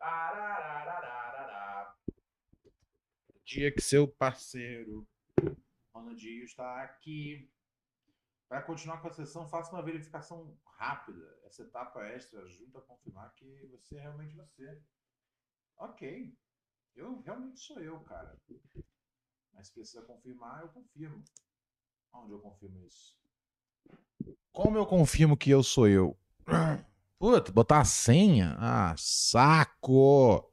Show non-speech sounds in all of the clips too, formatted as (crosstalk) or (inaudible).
Arararararará. Dia que seu parceiro Ronaldinho está aqui. Para continuar com a sessão, faça uma verificação rápida. Essa etapa extra ajuda a confirmar que você é realmente você. Ok. Eu realmente sou eu, cara. Mas precisa confirmar, eu confirmo. Onde eu confirmo isso? Como eu confirmo que eu sou eu? (clears throat) Puta, botar a senha? Ah, saco!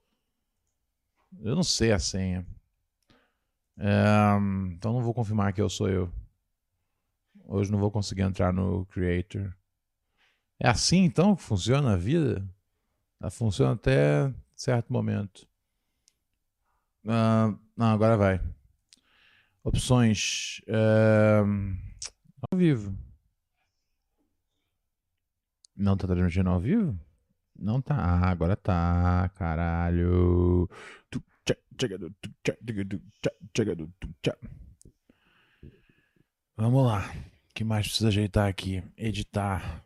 Eu não sei a senha. É, então não vou confirmar que eu sou eu. Hoje não vou conseguir entrar no Creator. É assim então que funciona a vida? Ela funciona até certo momento. Uh, não, agora vai. Opções. Uh, ao vivo. Não tá transmitindo ao vivo? Não tá. Ah, agora tá. Caralho. Vamos lá. O que mais precisa ajeitar aqui? Editar.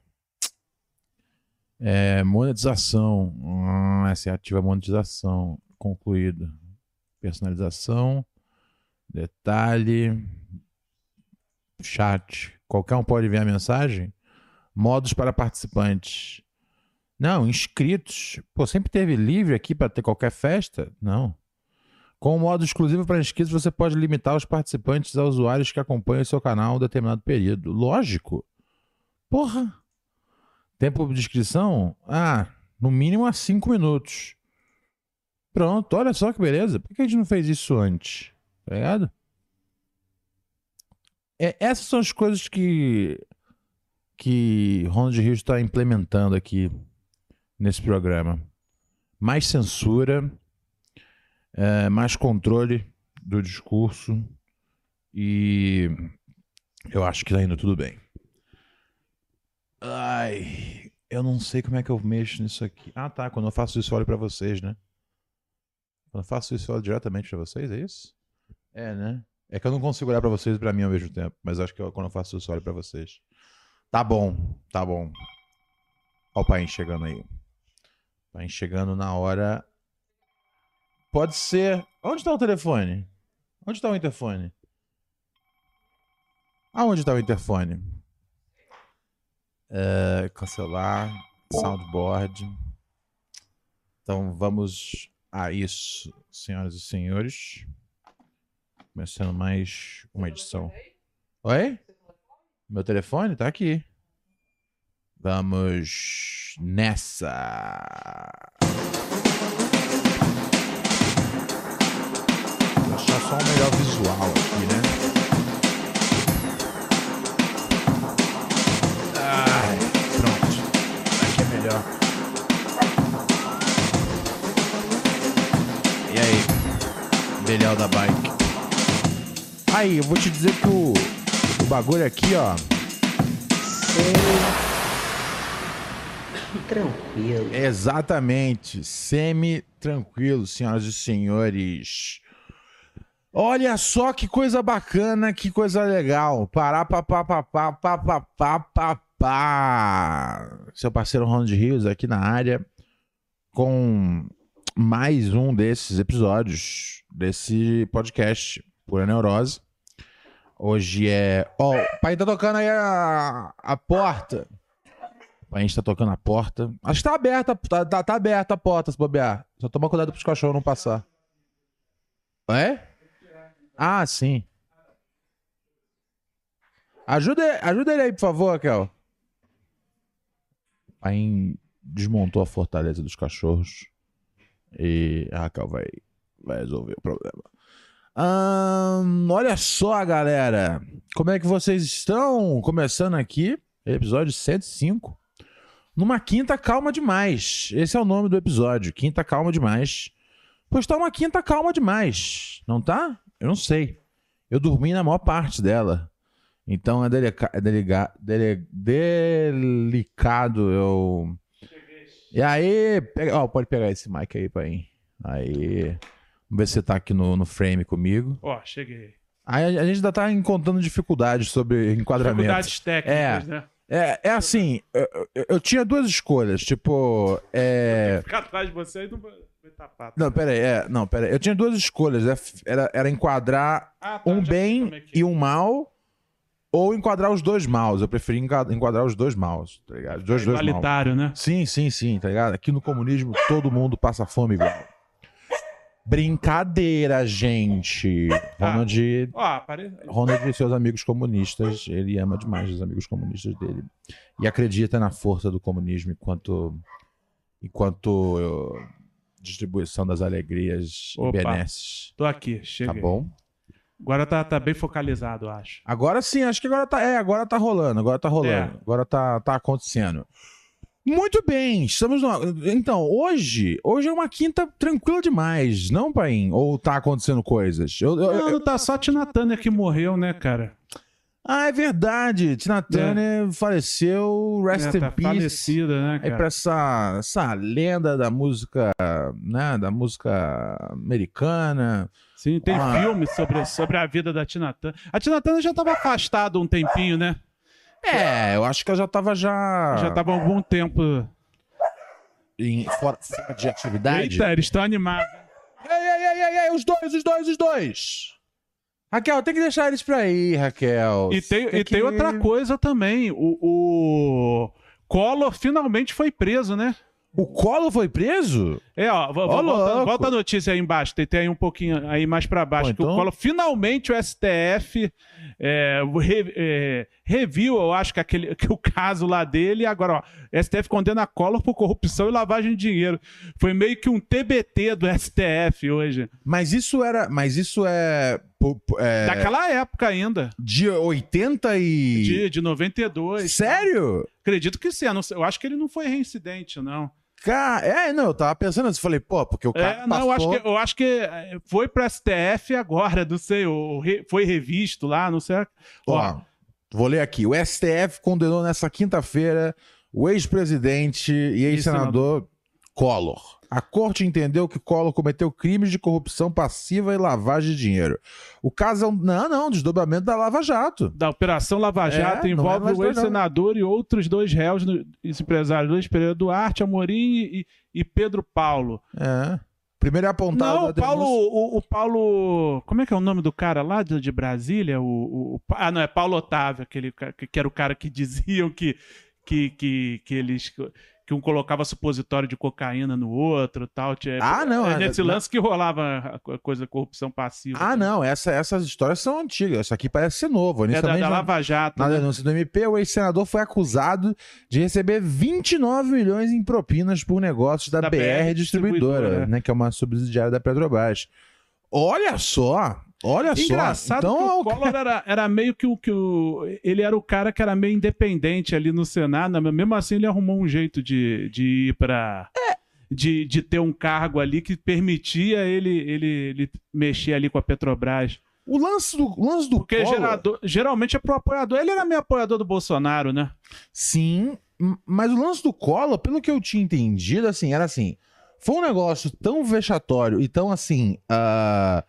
É, monetização. Hum, essa é ativa monetização. Concluído. Personalização. Detalhe. Chat. Qualquer um pode ver a mensagem? Modos para participantes. Não, inscritos. Pô, sempre teve livre aqui para ter qualquer festa? Não. Com o modo exclusivo para inscritos, você pode limitar os participantes a usuários que acompanham o seu canal um determinado período. Lógico. Porra. Tempo de inscrição? Ah, no mínimo a 5 minutos. Pronto, olha só que beleza. Por que a gente não fez isso antes? Tá ligado? É, essas são as coisas que que Ronald Rio está implementando aqui nesse programa. Mais censura, é, mais controle do discurso e eu acho que está indo tudo bem. Ai, eu não sei como é que eu mexo nisso aqui. Ah, tá. Quando eu faço isso, eu olho para vocês, né? Quando eu faço isso, eu olho diretamente para vocês, é isso? É, né? É que eu não consigo olhar para vocês e para mim ao mesmo tempo, mas acho que eu, quando eu faço isso, eu olho para vocês. Tá bom, tá bom. Ó o pai chegando aí. Pai chegando na hora. Pode ser. Onde tá o telefone? Onde tá o interfone? Aonde tá o interfone? É, cancelar. Soundboard. Então vamos a isso, senhoras e senhores. Começando mais uma edição. Oi? Meu telefone tá aqui. Vamos nessa. Vou achar só um melhor visual aqui, né? Ai, pronto. Aqui é melhor. E aí? Belhão da bike. Aí, eu vou te dizer que o bagulho aqui, ó. Tranquilo. Exatamente. Semi-tranquilo, senhoras e senhores. Olha só que coisa bacana, que coisa legal. Pará, papá, papá, papá, papá, papá. Seu parceiro Ronald Rios aqui na área com mais um desses episódios desse podcast Pura Neurose. Hoje é. Ó, oh, o pai tá tocando aí a, a porta. O pai está tocando a porta. Acho que tá aberta, tá, tá, tá aberta a porta, se bobear. Só toma cuidado pros cachorros não passar. É? Ah, sim. Ajuda, ajuda ele aí, por favor, Raquel. Pai desmontou a fortaleza dos cachorros. E a Raquel vai, vai resolver o problema. Hum, olha só, galera. Como é que vocês estão? Começando aqui, episódio 105. Numa quinta calma demais. Esse é o nome do episódio. Quinta calma demais. Pois tá uma quinta calma demais. Não tá? Eu não sei. Eu dormi na maior parte dela. Então é, delica é deliga dele delicado eu. E aí, pega... pode pegar esse mic aí, pai. Aí. Vamos ver se você tá aqui no, no frame comigo. Ó, oh, cheguei. Aí a, a, gente ainda tá encontrando dificuldades sobre enquadramento. Dificuldades técnicas, é, né? É, é assim, eu, eu- eu tinha duas escolhas, tipo, é... Ficar atrás de você e não vai tapar. Não, pera aí, é, não, pera aí. Eu tinha duas escolhas, é, era, era enquadrar Ah, tá, um bem é que é. e um mal, ou enquadrar os dois maus. Eu preferi enquadrar os dois maus, tá ligado? Os dois, dois maus. Igualitário, né? Sim, sim, sim, tá ligado? Aqui no comunismo todo mundo passa fome igual. Brincadeira, gente. Ah. Ronald, Ó, apare... Ronald e seus amigos comunistas, ele ama demais os amigos comunistas dele. E acredita na força do comunismo enquanto, enquanto uh, distribuição das alegrias Opa. e benesses. tô aqui, chega. Tá bom? Agora tá, tá bem focalizado, eu acho. Agora sim, acho que agora tá, é, agora tá rolando, agora tá rolando, É. agora tá, tá acontecendo. Muito bem, estamos no... Então, hoje, hoje é uma quinta tranquila demais, não, Paim? Ou tá acontecendo coisas? Eu, eu- Não, eu- tá só a Tina Turner que morreu, né, cara? Ah, é verdade, Tina Turner faleceu, rest É, in tá peace. falecida, né, cara? pra essa, essa lenda da música, né, da música americana. Sim, tem Ah. filme sobre, sobre a vida da Tina Turner. A Tina Turner já tava afastada um tempinho, né? É, eu acho que ela já tava já, Já tava há algum tempo. em, fora, fora de atividade. Eita, eles estão animados. Ei, ei, ei, ei, ei, os dois, os dois, os dois. Raquel, tem que deixar eles pra aí, Raquel. E tem, Tem e tem que- outra coisa também. O, o Collor finalmente foi preso, né? O Collor foi preso? É, ó, vo- Ó, volta, volta a notícia aí embaixo, tem, tem aí um pouquinho aí mais pra baixo. Pô, que o então- Collor, finalmente o STF é, re- é, reviu, eu acho que, aquele, que o caso lá dele, agora, ó, STF condena Collor por corrupção e lavagem de dinheiro. Foi meio que um TBT do STF hoje. Mas isso era. Mas isso é. é Daquela época ainda, de 80 e. de, de 92. Sério? Acredito que sim, eu eu acho que ele não foi reincidente, não. Cara, é, não, eu tava pensando isso. Falei, pô, porque o cara. É, não, eu passou... acho, que, eu acho que é, foi pro STF agora, não sei, o, re- foi revisto lá, não sei. Ó, Ó, vou ler aqui. O STF condenou nessa quinta-feira o ex-presidente e ex-senador Collor. A corte entendeu que Collor cometeu crimes de corrupção passiva e lavagem de dinheiro. O caso é um. Não, não, desdobramento da Lava Jato. da Operação Lava Jato É, não é envolve mais o ex-senador e outros dois réus, esse empresário Luiz Pereira Duarte, Amorim e, e Pedro Paulo. É. Primeiro é apontado. Não, o Paulo, o, o Paulo. Como é que é o nome do cara lá de, de Brasília? O, o- ah, não, é Paulo Otávio, aquele que, que era o cara que (laughs) diziam que, que, que, que eles. Que um colocava supositório de cocaína no outro tal. Tinha- Ah, não, É é- nesse lance que rolava a co- coisa corrupção passiva. Ah, não, essa- essas histórias são antigas. Isso aqui parece ser novo. É da, da Lava Jato. Na né? denúncia do MP, o ex-senador foi acusado de receber 29 milhões em propinas por negócios da, Da BR, BR Distribuidora, Distribuidora, né, que é uma subsidiária da Petrobras. Olha só, olha Engraçado só. que Então, o Collor (laughs) era, era meio que o, que o. Ele era o cara que era meio independente ali no Senado, mas mesmo assim ele arrumou um jeito de, de ir pra. De, de ter um cargo ali que permitia ele, ele, ele mexer ali com a Petrobras. o lance do, o lance do Porque Collor, gerador, geralmente é pro apoiador. Ele era meio apoiador do Bolsonaro, né? sim, mas o lance do Collor, pelo que eu tinha entendido, assim, era assim, foi um negócio tão vexatório e tão assim, ah,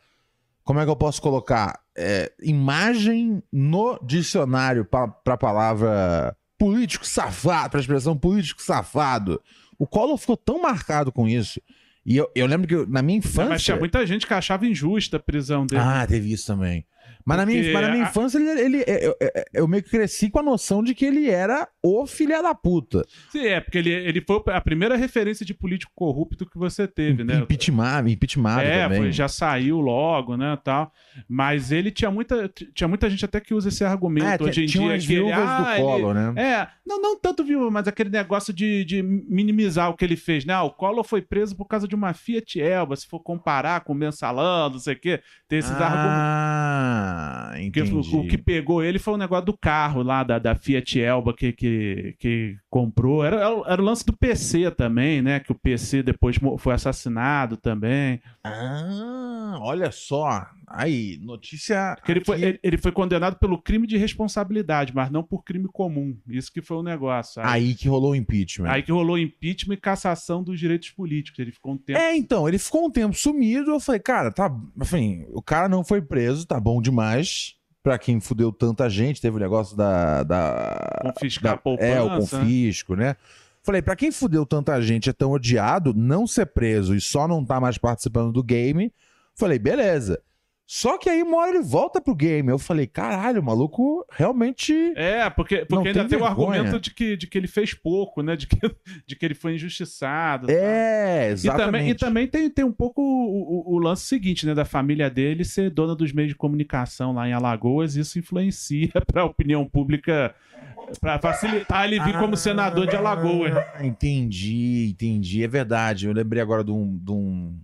como é que eu posso colocar? É, imagem no dicionário para a palavra político safado, para a expressão político safado. O Collor ficou tão marcado com isso. E eu, eu lembro que eu- na minha infância. Mas tinha muita gente que achava injusta a prisão dele. Ah, teve isso também. Mas na, minha, mas na minha a- infância, ele, ele- eu, eu- eu meio que cresci com a noção de que ele era o filha da puta. Sim, é, porque ele, ele foi a primeira referência de político corrupto que você teve, né? Impeachment, impeachment É, também. foi- já saiu logo, né, tal. Mas ele tinha muita, tinha muita gente até que usa esse argumento É, hoje em tinha dia. umas que ele, viúvas ah, do ele- Collor, né? É, não, não tanto viúva, mas aquele negócio de, de minimizar o que ele fez, né? Ah, o Collor foi preso por causa de uma Fiat Elba, se for comparar com o mensalão, não sei o quê. Tem esses argumentos. Ah, Porque o, o que pegou ele foi o negócio do carro lá, da, da Fiat Elba que, que, que comprou. Era, era o- lance do PC também, né? Que o PC depois foi assassinado também. Ah, olha só. Aí, notícia. Que ele, foi, ele, ele foi condenado pelo crime de responsabilidade, mas não por crime comum. Isso que foi o negócio. Aí, Aí que rolou o impeachment. aí que rolou impeachment e cassação dos direitos políticos. Ele ficou um tempo. É, então, ele ficou um tempo sumido. Eu falei, cara, tá. Enfim, o cara não foi preso, tá bom demais. pra quem fudeu tanta gente. Teve o negócio da. da Confiscar a da- poupança. É, o confisco, né? Falei, pra quem fudeu tanta gente é tão odiado, não ser preso e só não tá mais participando do game. Falei, beleza. Só que aí uma hora ele volta pro game. Eu falei, caralho, o maluco realmente. É, porque, porque ainda tem tem o argumento de que, de que ele fez pouco, né? De que, (laughs) de que ele foi injustiçado. tal. É, E exatamente. também, e também tem, tem um pouco o, o- o lance seguinte, né? Da família dele ser dona dos meios de comunicação lá em Alagoas, isso influencia (laughs) para a opinião pública, para facilitar ele vir como senador de Alagoas. Ah, entendi, entendi. É verdade. Eu lembrei agora de um. de um-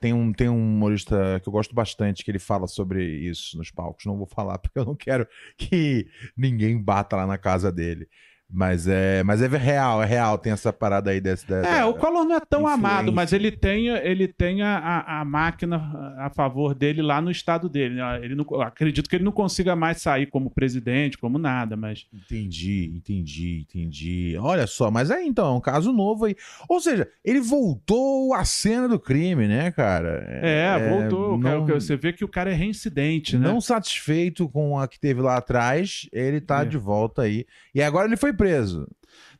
Tem um, tem um humorista que eu gosto bastante que ele fala sobre isso nos palcos. Não vou falar (laughs) porque eu não quero que ninguém bata lá na casa dele. Mas é, mas é real, é real. Tem essa parada aí desse. da- É, o Collor não é tão influência. amado, mas ele tem, ele tem a, a, máquina a favor dele lá no estado dele. né? Ele não, acredito que ele não consiga mais sair como presidente, como nada, mas. Entendi, entendi, entendi. Olha só, mas é então, é um caso novo aí. Ou seja, ele voltou à cena do crime, né, cara? É, voltou. o cara- não- Você vê que o cara é reincidente, né? Não satisfeito com a que teve lá atrás, ele tá É. de volta aí. E agora ele foi preso.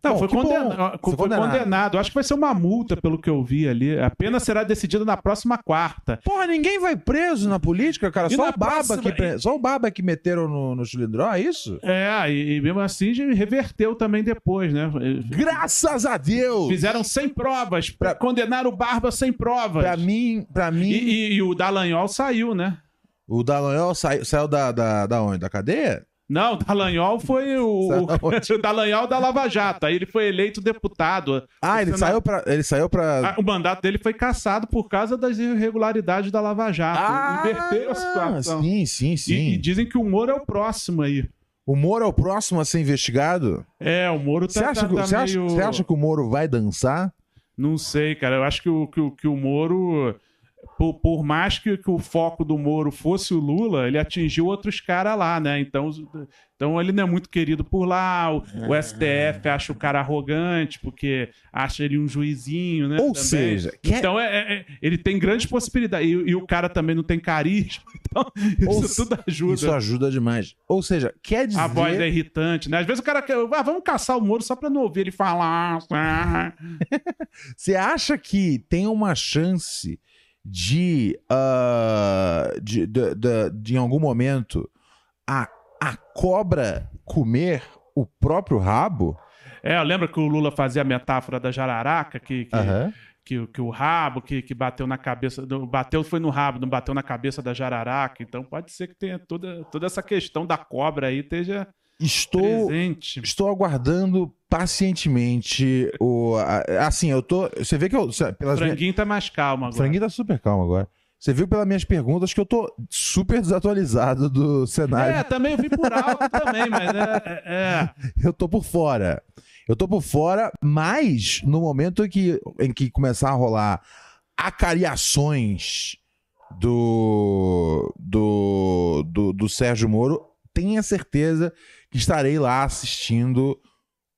Não, Bom, foi, condena- Foi condenado. condenado. Acho que vai ser uma multa, pelo que eu vi ali. A pena será decidida na próxima quarta. Porra, ninguém vai preso na política, cara. E Só o, Baba próxima- que, pre- só o Baba que meteram no, no cilindró, é isso? É, e, e mesmo assim reverteu também depois, né? Graças a Deus! Fizeram sem provas, pra condenar o Barba sem provas. Pra mim, pra mim, E, e- e o Dallagnol saiu, né? o Dallagnol saiu, saiu da, da, da onde? Da cadeia? Não, o Dallagnol foi o, Saiu (laughs) o, Dallagnol da Lava Jato. Aí ele foi eleito deputado. Ah, ele Senado- saiu pra. Ele saiu pra. Ah, O mandato dele foi cassado por causa das irregularidades da Lava Jato. Inverteu a situação. Ah, Sim, sim, sim. E, e dizem que o Moro é o próximo aí. O Moro é o próximo a ser investigado? É, o Moro Você tá, acha, tá- que- tá você acha- meio- você acha que o Moro vai dançar? Não sei, cara. Eu acho que o, que o, que o Moro, por, por mais que, que o foco do Moro fosse o Lula, ele atingiu outros caras lá, né? Então, então ele não é muito querido por lá. O, o STF acha o cara arrogante, porque acha ele um juizinho, né? Ou também. seja, quer- Então é, é- é- ele tem grandes possibilidades. E, e o cara também não tem carisma. (laughs) Então, Ou isso tudo ajuda. Isso ajuda demais. Ou seja, quer dizer. A voz é irritante, né? Às vezes o cara quer. Ah, vamos caçar o Moro só pra não ouvir ele falar. Ah. (laughs) Você acha que tem uma chance de, ah, de, de, de- de, em algum momento, a, a cobra comer o próprio rabo? É, lembra que o Lula fazia a metáfora da jararaca, que, que, Aham. que, que o rabo, que, que bateu na cabeça. Bateu foi no rabo, não bateu na cabeça da jararaca. Então pode ser que tenha toda, toda essa questão da cobra aí esteja Estou, presente. estou aguardando pacientemente o. a- Assim, eu tô. Você vê que eu. O Pelas minhas, franguinho tá mais calmo o agora. franguinho tá super calmo agora. Você viu pelas minhas perguntas que eu tô super desatualizado do cenário. É, também eu vi por alto (laughs) também, mas é, é- é. Eu tô por fora. Eu tô por fora, mas no momento em que, em que começar a rolar acariações do, do, do, do Sérgio Moro, tenha certeza que estarei lá assistindo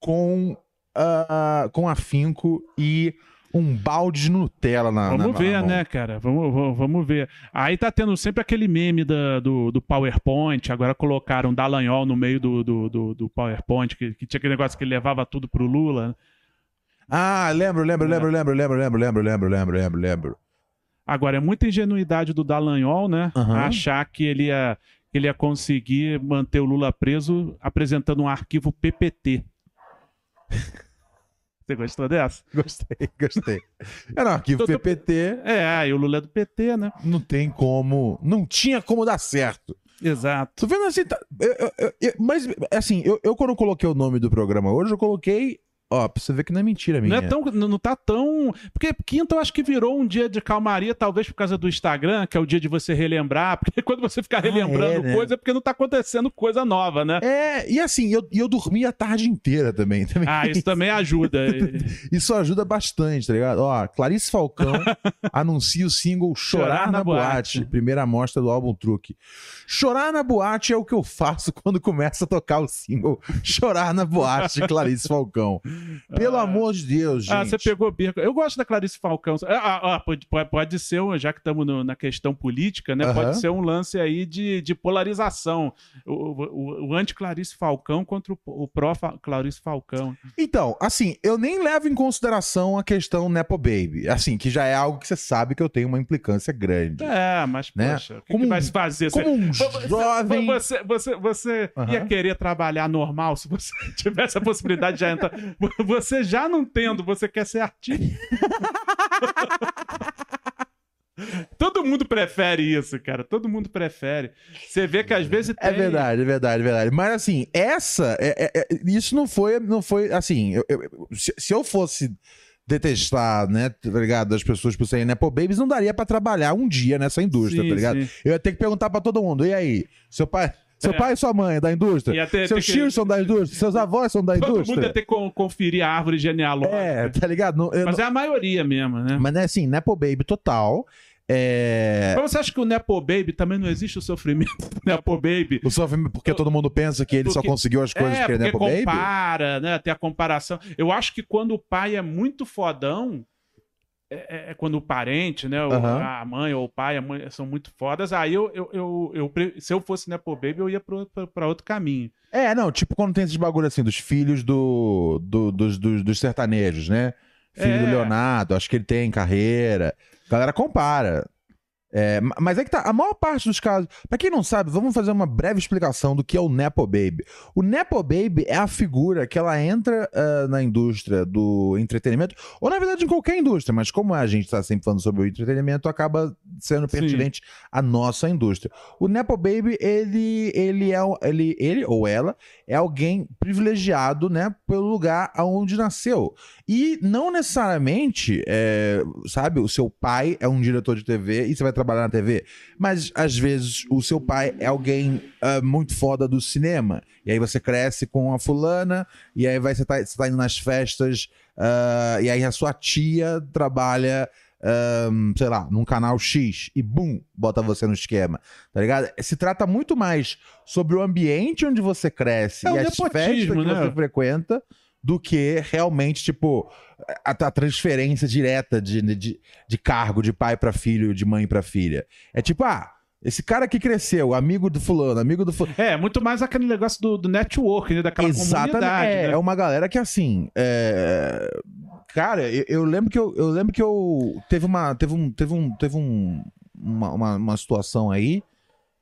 com, ah, com afinco e um balde de Nutella na Vamos na- na ver, mão. né, cara? Vamos, vamos, vamos ver. Aí tá tendo sempre aquele meme da- do, do PowerPoint. Agora colocaram Dallagnol no meio do, do, do, do PowerPoint, que, que tinha aquele negócio que ele levava tudo pro Lula. né? Ah, lembro, lembro, É. lembro, lembro, lembro, lembro, lembro, lembro, lembro, lembro, lembro. Agora, é muita ingenuidade do Dallagnol, né? Aham. Achar que ele ia, ele ia conseguir manter o Lula preso apresentando um arquivo PPT. (laughs) Você gostou dessa? Gostei, gostei. Era um arquivo PPT, É, e o Lula é do PT, né? não tem como. Não tinha como dar certo. Exato. Tô vendo assim. tá- eu- eu- eu- mas, assim, eu, eu quando coloquei o nome do programa hoje, eu coloquei. Ó, pra você ver que não é mentira minha. Não é tão, não tá tão. Porque quinta eu acho que virou um dia de calmaria, talvez por causa do Instagram, que é o dia de você relembrar. (laughs) Porque quando você ficar Ah, relembrando é, né? coisa, é porque não tá acontecendo coisa nova, né? É, e assim, eu, e eu dormi a tarde inteira também. (laughs) também. Ah, isso também ajuda. (laughs) Isso ajuda bastante, tá ligado? Ó, Clarice Falcão anuncia o single Chorar, na, boate. primeira amostra do álbum Truque. Chorar na boate é o que eu faço (laughs) quando começa a tocar o single Chorar na boate, Clarice Falcão. (laughs) Pelo amor de Deus, gente. Ah, você pegou birca. Eu gosto da Clarice Falcão. Ah, ah, pode, pode- pode ser, já que estamos na questão política, né? Pode ser um lance aí de, de polarização. O, o, o anti-Clarice Falcão contra o, o pró-Clarice Falcão. Então, assim, eu nem levo em consideração a questão Nepo Baby. Assim, que já é algo que você sabe que eu tenho uma implicância grande. É, mas, Né? poxa, o que, Como que vai se fazer? Você- Como um jovem. Você, você, você Aham. ia querer trabalhar normal se você (laughs) tivesse a possibilidade de já entrar. Você já não tendo, você quer ser artista. (laughs) Todo mundo prefere isso, cara. Todo mundo prefere. Você vê que às vezes É tem- verdade, é verdade, é verdade. Mas assim, essa. é- é- é- isso não foi. Não foi assim. eu- eu- se, se eu fosse detestar, né, tá ligado? As pessoas por serem Nepo Babies, não daria pra trabalhar um dia nessa indústria, Sim, tá ligado? sim. Eu ia ter que perguntar pra todo mundo: e aí? Seu pai. Seu É. pai e sua mãe é da indústria? Ia ter- Seus ter que- tios são da indústria? Seus avós são da Todo mundo indústria? ia ter que con- conferir a árvore genealógica. É, tá ligado? Não- Mas é a maioria mesmo, né? não- Mas é assim, Nepo Baby total. É. Mas você acha que o Nepo Baby também não existe o sofrimento do Nepo Baby? O sofrimento porque todo mundo pensa que ele só Porque- conseguiu as coisas é, que ele é Nepo Baby? compara, né? Tem a comparação. Eu acho que quando o pai é muito fodão, é, é- é quando o parente, né? Aham. A mãe ou o pai a mãe são muito fodas, aí eu, eu, eu, eu se eu fosse Nepo Baby, eu ia pra outro caminho. É, não, tipo quando tem esses bagulho assim, dos filhos do, do- dos, dos, dos sertanejos, né? Filho É. do Leonardo, acho que ele tem carreira. Galera compara. É, ma- mas é que tá, a maior parte dos casos. Pra quem não sabe, vamos fazer uma breve explicação do que é o Nepo Baby. O Nepo Baby é a figura que ela entra ah, na indústria do entretenimento, ou na verdade em qualquer indústria, mas como a gente tá sempre falando sobre o entretenimento, acaba sendo Sim. pertinente à nossa indústria. O Nepo Baby, ele, ele é ele, ele ou ela é alguém privilegiado, né, pelo lugar aonde nasceu. E não necessariamente, é, sabe, o seu pai é um diretor de TV e você vai trabalhar na TV, mas às vezes o seu pai é alguém ah, muito foda do cinema. E aí você cresce com a fulana, e aí vai, você, tá, você tá indo nas festas, ah, e aí a sua tia trabalha ahn, sei lá, num canal X e bum, bota você no esquema, tá ligado? Se trata muito mais sobre o ambiente onde você cresce É e as festas que né? você frequenta do que realmente, tipo, a, a transferência direta de, de, de cargo de pai pra filho, de mãe pra filha. É tipo, ah, esse cara que cresceu, amigo do fulano, amigo do fulano. É, muito mais aquele negócio do, do network, né? Daquela Exatamente. comunidade. É, né? é uma galera que assim. é, Cara, eu, eu lembro que eu, eu lembro que eu teve uma teve um teve um teve um, uma, uma, uma situação aí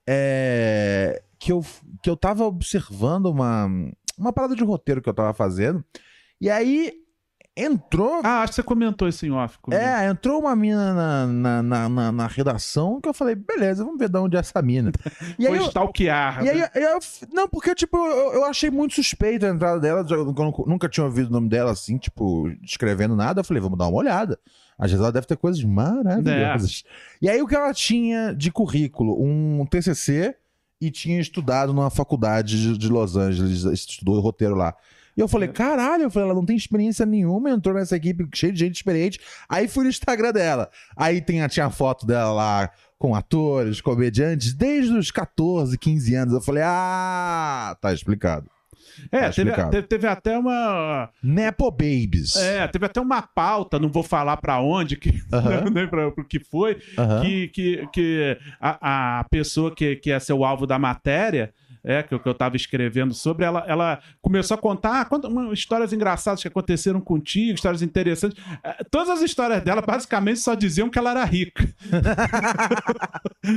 é, que eu que eu tava observando uma uma parada de roteiro que eu tava fazendo e aí entrou Ah, acho que você comentou isso em off. comigo. é, entrou uma mina na, na, na, na- na redação que eu falei, beleza, vamos ver de onde é essa mina. (laughs) E aí Foi eu, stalkear. e aí, né? eu- não, porque, tipo, eu, eu achei muito suspeita a entrada dela. Eu nu- nunca tinha ouvido o nome dela assim, tipo, escrevendo nada. Eu falei, vamos dar uma olhada. Às vezes ela deve ter coisas maravilhosas. E aí o que ela tinha de currículo? Um TCC e tinha estudado numa faculdade de, Los Angeles, estudou roteiro lá. E eu falei, caralho, eu falei, ela não tem experiência nenhuma, entrou nessa equipe cheia de gente experiente. Aí fui no Instagram dela. Aí tem, tinha a foto dela lá com atores, comediantes, desde os 14, 15 anos. Eu falei, ah, tá explicado. É, teve, teve, teve até uma. Nepo Babies. É, teve até uma pauta, não vou falar pra onde, que, Aham. (laughs) nem pra, pro que foi, que, que, que a, a pessoa que, que ia ser o alvo da matéria, é, que, eu- que eu tava escrevendo sobre, ela, ela começou a contar ah, conta uma- histórias engraçadas que aconteceram contigo, histórias interessantes. É, Todas as histórias dela basicamente só diziam que ela era rica. (laughs)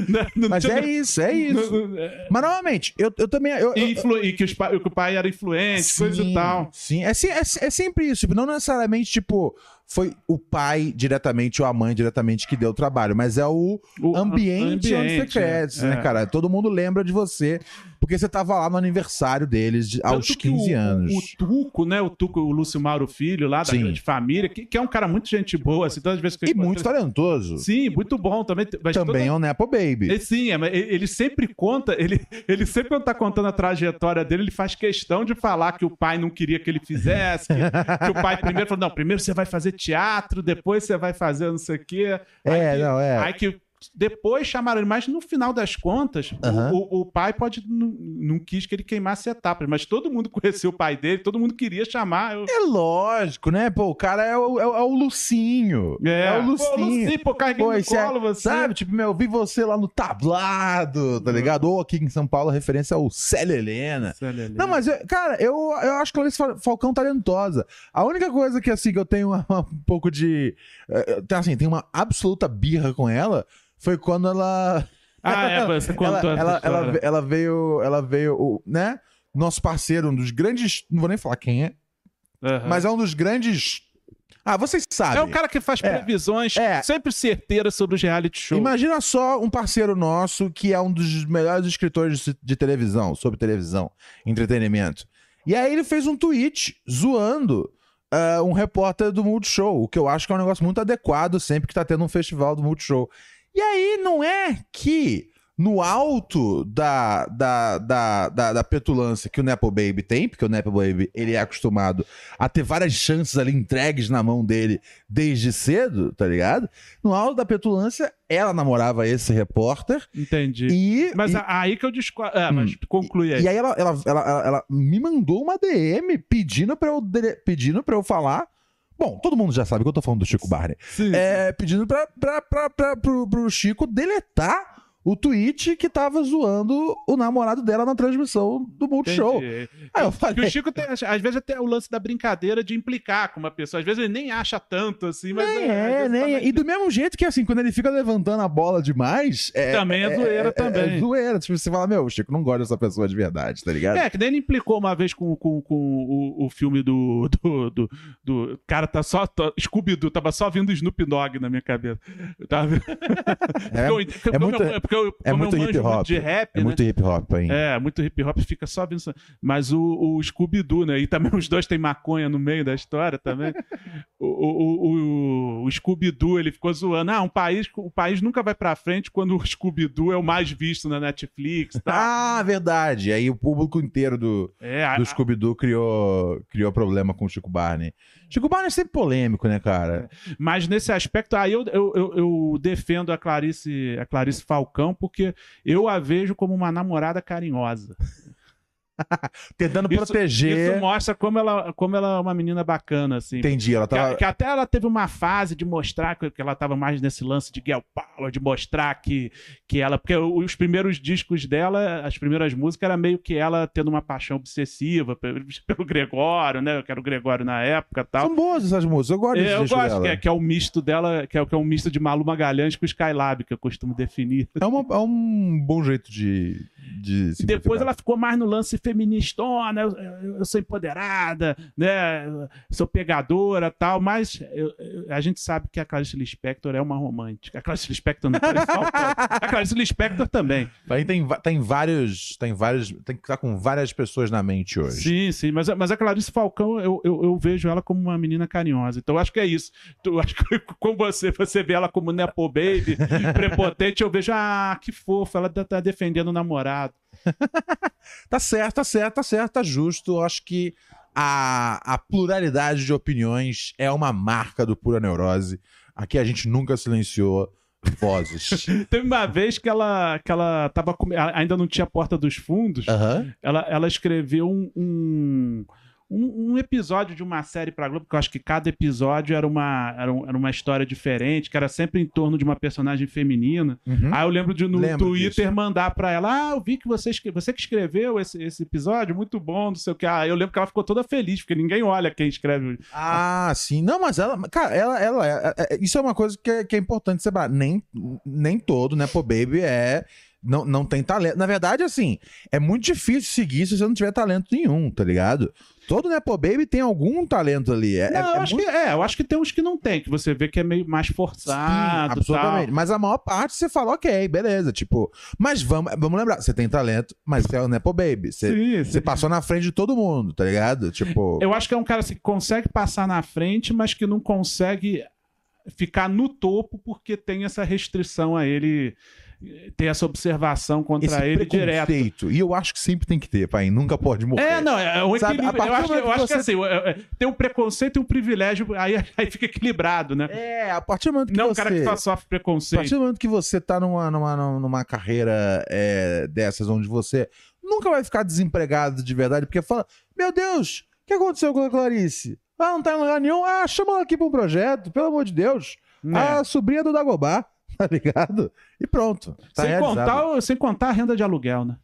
Não- não Mas tinha- é isso, é (laughs) isso. não- é, Mas novamente, eu, eu também. Eu, e, eu- influ- e que, pa- que o pai era influente, coisa e tal. Sim, é, é, é sempre isso. Tipo, não necessariamente, tipo, foi o pai diretamente ou a mãe diretamente que deu o trabalho, mas é o O ambiente, onde você ambiente, cresce, é. né, cara? Todo mundo lembra de você, porque você tava lá no aniversário deles de- aos Tanto que 15 o, anos. O Tuco, né? O Tuco, o Lúcio Mauro Filho, lá da Sim. grande família, que, que é um cara muito gente boa, assim, todas as vezes que eu E muito talentoso. Sim, muito bom também. Mas Também é um Nepo Baby. toda- Sim, é, ele sempre conta, ele, ele sempre quando tá contando a trajetória dele, ele faz questão de falar que o pai não queria que ele fizesse, que, que o pai primeiro falou, não, primeiro você vai fazer teatro, depois você vai fazer não sei o quê. É, Aí não, é. Aí que depois chamaram ele, mas no final das contas, Aham. o, o pai pode não, quis que ele queimasse etapas, mas todo mundo (laughs) conheceu o pai dele, todo mundo queria chamar. eu- É lógico, né? Pô, o cara é o, é é o Lucinho. É, o Pô, Lucinho. Lucinho, pô, carreguei Pô, no é- colo você. Sabe, tipo, meu, eu vi você lá no tablado, tá ligado? Ou aqui em São Paulo, a referência ao Célia Helena. Não, mas, eu- cara, eu, eu acho Clarice Fal- Falcão talentosa. A única coisa que, assim, que eu tenho uma- (laughs) um pouco de... eh, eh, Assim, tem uma absoluta birra com ela, foi quando ela... Ah, é, (laughs) você contou ela, ela, ela, ela veio, ela veio, o- né? Nosso parceiro, um dos grandes... Não vou nem falar quem é, Aham. mas é um dos grandes... Ah, vocês sabem. É o cara que faz É. previsões É. sempre certeiras sobre os reality shows. Imagina só um parceiro nosso que é um dos melhores escritores de, televisão, sobre televisão, entretenimento. E aí ele fez um tweet zoando ah, um repórter do Multishow, o que eu acho que é um negócio muito adequado sempre que tá tendo um festival do Multishow. E aí não é que no alto da, da, da, da, da petulância que o Nepo Baby tem, porque o Nepo Baby ele é acostumado a ter várias chances ali entregues na mão dele desde cedo, tá ligado? No alto da petulância, ela namorava esse repórter Entendi. e. Mas e, aí que eu discordo. É, mas Hum. conclui aí. e aí ela, ela, ela, ela- me mandou uma DM pedindo pra eu, pedindo pra eu falar. Bom, todo mundo já sabe que eu tô falando do Chico Barney. Sim. É, pedindo pra, pra, pra, pra, pro, pro Chico deletar o tweet que tava zoando o namorado dela na transmissão do Multishow. Entendi. Aí eu Que falei. o Chico tem, às vezes até o lance da brincadeira de implicar com uma pessoa. Às vezes ele nem acha tanto assim, mas. Nem é, vezes nem é. E do mesmo jeito que, assim, quando ele fica levantando a bola demais. É, Também é zoeira também. É, zoeira. Tipo, você fala, meu, o Chico não gosta dessa pessoa de verdade, tá ligado? É, que nem ele implicou uma vez com, com, com o, o filme do, do, do, do- Cara, tá só. Tá, Scooby-Doo, tava só vindo Snoop Dogg na minha cabeça. Tava É, porque muito- porque eu- é eu muito manjo hip hop. de rap, é né? muito hip hop, hein? É, muito hip hop fica só vindo. Mas o, o Scooby-Doo, né? E também os dois têm maconha no meio da história também. o o, o, o Scooby-Doo, ele ficou zoando. Ah, um país, o país nunca vai pra frente quando o Scooby-Doo é o mais visto na Netflix. Tá? Ah, verdade. Aí o público inteiro do, é, a- do Scooby-Doo criou, criou problema com o Chico Barney. Chico Barney é sempre polêmico, né, cara? Mas nesse aspecto, aí eu, eu, eu, eu defendo a Clarice, a Clarice Falcão, porque eu a vejo como uma namorada carinhosa. (laughs) Tentando Isso- proteger. Isso mostra como ela, como ela é uma menina bacana, assim. Entendi, ela Que, tava. que até ela teve uma fase de mostrar que, que ela tava mais nesse lance de girl power, de mostrar que, que ela. Porque os primeiros discos dela, as primeiras músicas, era meio que ela tendo uma paixão obsessiva pelo, (laughs) pelo Gregório, né? Que era o Gregório na época tal. São boas essas músicas, eu gosto É, eu disco gosto, que é, que é o misto dela, que é, que é um misto de Malu Magalhães com Skylab, que eu costumo definir. É, uma- é um bom jeito de. de E depois ela ficou mais no lance feministona, eu, eu- eu sou empoderada, né? eu Sou pegadora tal, mas a gente sabe que a Clarice Lispector é uma romântica. A Clarice Lispector não Clarice Falcão. A Clarice Lispector também. Aí tem, tem vários. Tem vários. Tem que estar com várias pessoas na mente hoje. Sim, sim, mas, mas a Clarice Falcão, eu, eu, eu vejo ela como uma menina carinhosa. Então eu acho que é isso. Eu acho que (laughs) com você, você vê ela como Nepo Baby, prepotente, eu vejo, ah, que fofa, ela tá defendendo o namorado. (laughs) Tá certo, tá certo, tá certo, tá justo. Eu acho que a, a pluralidade de opiniões é uma marca do Pura Neurose. Aqui a gente nunca silenciou vozes. (laughs) Teve uma vez que ela, que ela tava com- ainda não tinha Porta dos Fundos, Aham. ela, ela escreveu um, um, um- um episódio de uma série pra Globo, que eu acho que cada episódio era uma, era, um- era uma história diferente, que era sempre em torno de uma personagem feminina. Uhum. Aí eu lembro de no Lembro Twitter disso. mandar pra ela: Ah, eu vi que você, você que escreveu esse, esse episódio, muito bom, não sei o que. Ah, eu lembro que ela ficou toda feliz, porque ninguém olha quem escreve. Ah, sim. Não, mas ela. Cara, ela. ela é- é- isso é uma coisa que é, que é importante separar. Nem, nem todo, né, pô, Baby é. Não, não tem talento. Na verdade, assim, é muito difícil seguir se você não tiver talento nenhum, tá ligado? Todo Nepo Baby tem algum talento ali. É, Não, é- eu, é acho muito- que, é, eu acho que tem uns que não tem, que você vê que é meio mais Sim, forçado. absolutamente. tal. Mas a maior parte você fala, ok, beleza. Tipo, mas vamos, vamos lembrar, você tem talento, mas você é o Nepo Baby. Você, Sim, você sim. passou na frente de todo mundo, tá ligado? Tipo. Eu acho que é um cara assim, que consegue passar na frente, mas que não consegue ficar no topo porque tem essa restrição a ele ter essa observação contra Esse ele direto. E eu acho que sempre tem que ter, pai. Nunca pode morrer. É, não, é um Sabe, a equilíbrio. Eu acho, que- eu momento acho que que assim, é- é- tem um preconceito e um privilégio, aí, (laughs) aí fica equilibrado, né? É, a partir do momento que Não você... o cara que só sofre A preconceito. partir do momento que você tá numa, numa, numa carreira é, dessas, onde você nunca vai ficar desempregado de verdade, porque fala, meu Deus, o que aconteceu com a Clarice? Ah, não tá em lugar nenhum. Ah, chama ela aqui pra um projeto, pelo amor de Deus. né? A sobrinha do Dagobá, tá ligado? E pronto. Tá sem, realizado. contar, sem contar a renda de aluguel, né?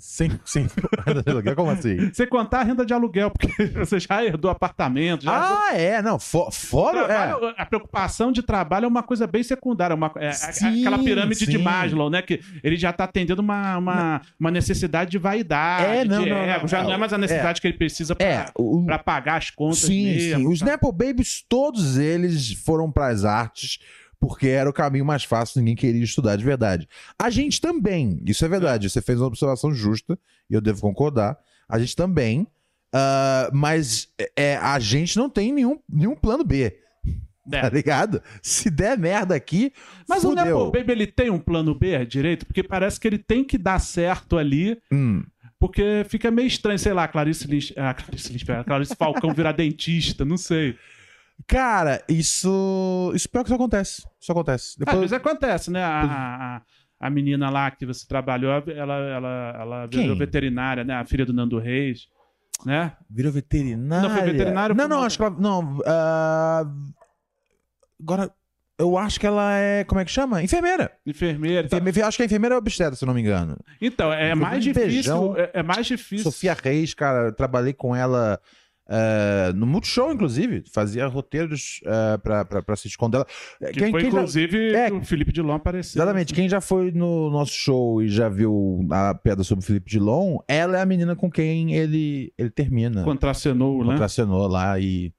Sem, sem... (laughs) Como assim? Sem contar a renda de aluguel, porque (laughs) você já herdou apartamento, já Ah, é, não. For, fora. É. A preocupação de trabalho é uma coisa bem secundária. Uma, é, é Sim, aquela pirâmide de sim. Maslow, né? Que ele já tá atendendo uma, uma, uma necessidade de vaidade, É, não, de não, ego. não, já não é mais a necessidade que ele precisa É, pra pagar as contas Sim, mesmo. sim. Os tá? Nepo Babies, todos eles foram pras artes porque era o caminho mais fácil, ninguém queria estudar de verdade. A gente também, isso é verdade, você fez uma observação justa, e eu devo concordar. A gente também, ah, mas é, a gente não tem nenhum, nenhum plano B, É. tá ligado? Se der merda aqui, Mas o fudeu. Nepo Baby, ele tem um plano B direito? Porque parece que ele tem que dar certo ali, Hum, porque fica meio estranho, sei lá, Clarice Lynch, ah, Clarice pera, Clarice Falcão virar dentista, não sei. Cara, isso. Isso pior que isso acontece. Isso acontece. Às Depois, vezes acontece, né? A, a, a menina lá que você trabalhou, ela, ela, ela virou Quem? veterinária, né? A filha do Nando Reis, né? Virou veterinária. Não, foi veterinária, Não, não, acho que ela. Não. ah, agora, eu acho que ela é. Como é que chama? Enfermeira. Enfermeira. Enfermeira- Acho que é enfermeira obstetra, se não me engano. Então, é Foi mais difícil. beijão. É, é mais difícil. Sofia Reis, cara, trabalhei com ela. Ah, no Multishow, inclusive, fazia roteiros uh, pra, pra, pra sitcom dela. Que foi, já- inclusive, é. que o Felipe Dilon apareceu. Exatamente. Quem já foi no nosso show e já viu a pedra sobre o Felipe Dilon, ela é a menina com quem ele, ele termina. Contracenou, né? Contracenou lá e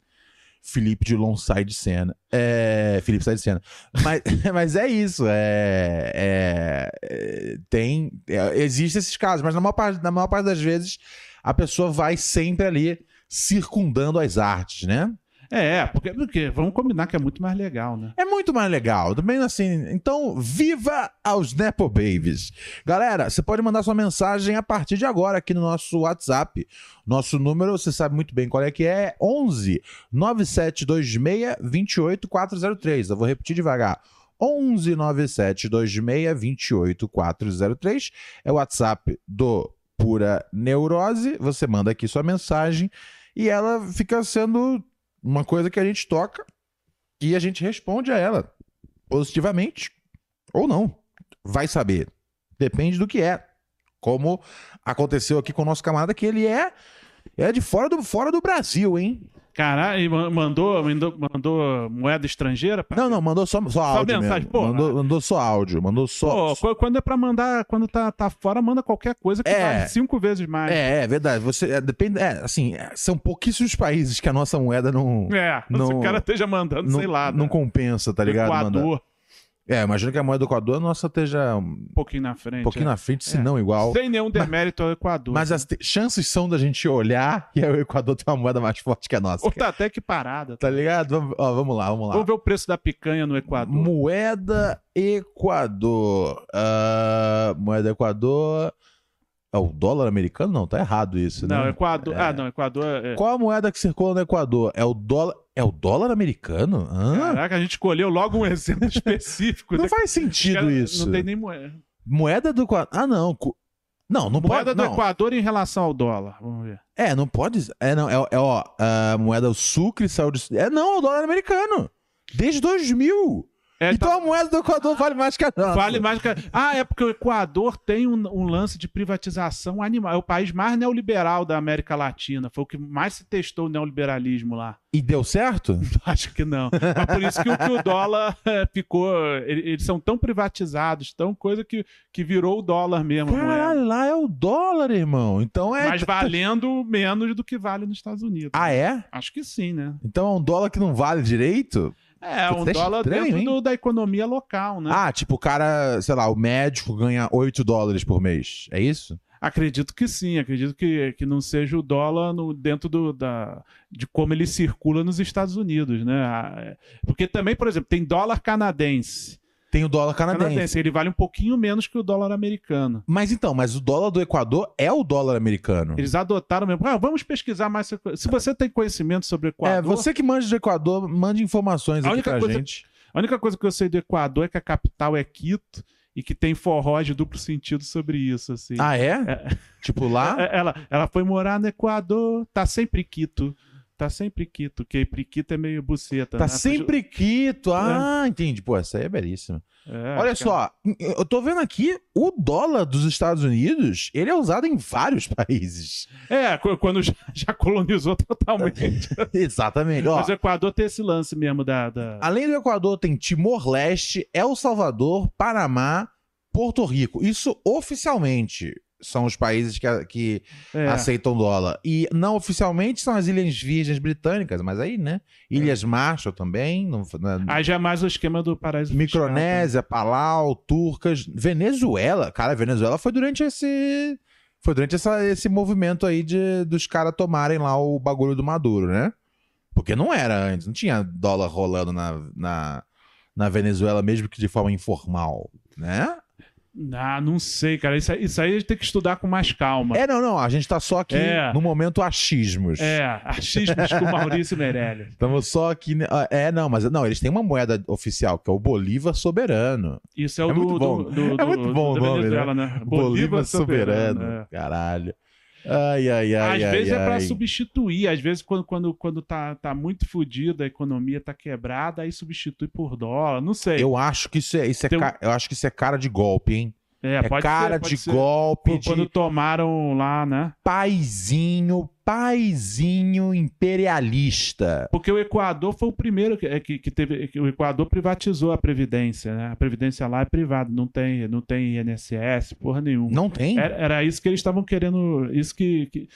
Felipe Dilon sai de cena. É, Felipe sai de cena. Mas, (laughs) mas é isso. É, é- é, tem. é, Existem esses casos, mas na maior, parte, na maior parte das vezes a pessoa vai sempre ali circundando as artes, né? É, porque, porque vamos combinar que é muito mais legal, né? É muito mais legal. Também assim. Então, viva aos Nepo Babies. Galera, você pode mandar sua mensagem a partir de agora aqui no nosso WhatsApp. Nosso número, você sabe muito bem qual é que é: 11 9726 28403. Eu vou repetir devagar. 11 9726 28403 é o WhatsApp do Pura Neurose. Você manda aqui sua mensagem e ela fica sendo uma coisa que a gente toca e a gente responde a ela positivamente ou não. Vai saber. Depende do que é. Como aconteceu aqui com o nosso camarada, que ele é, é de fora do, fora do Brasil, hein? Caralho, e ma- mandou, mandou, mandou moeda estrangeira? pá? Não, não, mandou só, só áudio. mensagem, pô. mandou, mandou só áudio, mandou só. Pô, qu- quando é pra mandar, quando tá, tá fora, manda qualquer coisa que É. vale cinco vezes mais. É, é verdade. Você é, depende. É, assim, é, são pouquíssimos países que a nossa moeda não. É, se Não- o cara esteja mandando, não, sei lá, não né? compensa, tá ligado? Mandar. É, imagina que a moeda do Equador a nossa esteja um um pouquinho na frente. pouquinho é. na frente, se É. não igual. Sem nenhum demérito ao Equador. Mas as te- chances são da gente olhar e aí o Equador tem uma moeda mais forte que a nossa. Ou tá até que parada. Tá ligado? Vamos, ó, vamos lá, vamos lá. Vamos ver o preço da picanha no Equador. Moeda Equador. Ah, moeda Equador. É o dólar americano? Não, tá errado isso, né? Não, Equador. Ah, não, Equador. É... Qual a moeda que circula no Equador? É o dólar. É o dólar americano? Hã? Caraca, a gente escolheu logo um exemplo (laughs) específico. Não né? faz sentido Cara, isso. Não tem nem moeda. Moeda do Equador. Ah, não. Não, não Moeda pode. do não. Equador em relação ao dólar. Vamos ver. É, não pode. É, não. É, é ó. A moeda o sucre saiu de. É, não, é o dólar americano. Desde 2000. É, então tá- a moeda do Equador vale mais que a nossa. Vale mais que. Ah, é porque o Equador tem um, um lance de privatização animal. É o país mais neoliberal da América Latina. Foi o que mais se testou o neoliberalismo lá. E deu certo? (laughs) Acho que não. Mas por isso que o, que o dólar eh, ficou. ele- Eles são tão privatizados, tão coisa que, que virou o dólar mesmo. a moeda. Caralho, lá é o dólar, irmão. Então é. Mas valendo menos do que vale nos Estados Unidos. Ah, é? Acho que sim, né? Então é um dólar que não vale direito? É, um é dólar estranho, dentro do- da economia local, né? Ah, tipo, o cara, sei lá, o médico ganha 8 dólares por mês. É isso? Acredito que sim, acredito que, que não seja o dólar no, dentro do, da, de como ele circula nos Estados Unidos, né? Ah, é- Porque também, por exemplo, tem dólar canadense. Tem o dólar canadense. canadense. Ele vale um pouquinho menos que o dólar americano. Mas então, mas o dólar do Equador é o dólar americano. Eles adotaram mesmo. Ah, vamos pesquisar mais. Se você tem conhecimento sobre o Equador. É, você que manja do Equador, mande informações A aqui pra coisa- gente. A única coisa que eu sei do Equador é que a capital é Quito e que tem forró de duplo sentido sobre isso, assim. Ah, é? É. Tipo lá? É, Ela, ela foi morar no Equador, tá sempre Quito. Tá sempre Quito, que Priquito é meio buceta. Tá né? sempre Quito. Ah, entendi. Pô, essa aí é belíssima. É, Olha que só, eu tô vendo aqui, o dólar dos Estados Unidos, ele é usado em vários (laughs) países. É, qu- quando já, (laughs) já colonizou totalmente. (laughs) Exatamente. Ó, Mas o Equador tem esse lance mesmo da. da- além do Equador, tem Timor-Leste, El Salvador, Panamá, Porto Rico. Isso oficialmente são os países que, que é. aceitam dólar. E não oficialmente são as Ilhas Virgens Britânicas, mas aí, né? Ilhas Marshall também. Não, na- Aí já é mais o esquema do paraíso fiscal, Micronésia, Palau, Turcas, Venezuela. Cara, Venezuela foi durante esse. Foi durante essa- esse movimento aí de, dos caras tomarem lá o bagulho do Maduro, né? Porque não era antes, não tinha dólar rolando na, na, na Venezuela, mesmo que de forma informal, né? Ah, não sei, cara. Isso, aí- isso aí a gente tem que estudar com mais calma. É, não, não. A gente tá só aqui É. no momento achismos. É, achismos com Maurício Meirelles. (laughs) Estamos só aqui. ah, É, não, mas não, eles têm uma moeda oficial, que é o Bolívar Soberano. Isso é o É do, muito bom. do, do, É muito bom o nome, Venezuela, né? Bolívar, Soberano. é. Caralho. Ai, ai, ai. Às ai, vezes é pra ai. substituir, às vezes quando, quando, quando tá, tá muito fodido, a economia tá quebrada, aí substitui por dólar, não sei. Eu acho que isso é, isso é Tem ca- eu acho que isso é cara de golpe, hein? É, É, cara ser, de ser. golpe, Quando- Quando de tomaram lá, né? paizinho, paizinho imperialista. Porque o Equador foi o primeiro que, é, que, que teve. que o Equador privatizou a Previdência, né? A Previdência lá é privada, não tem, não tem INSS, porra nenhuma. Não tem? Era, era isso que eles estavam querendo. Isso que, que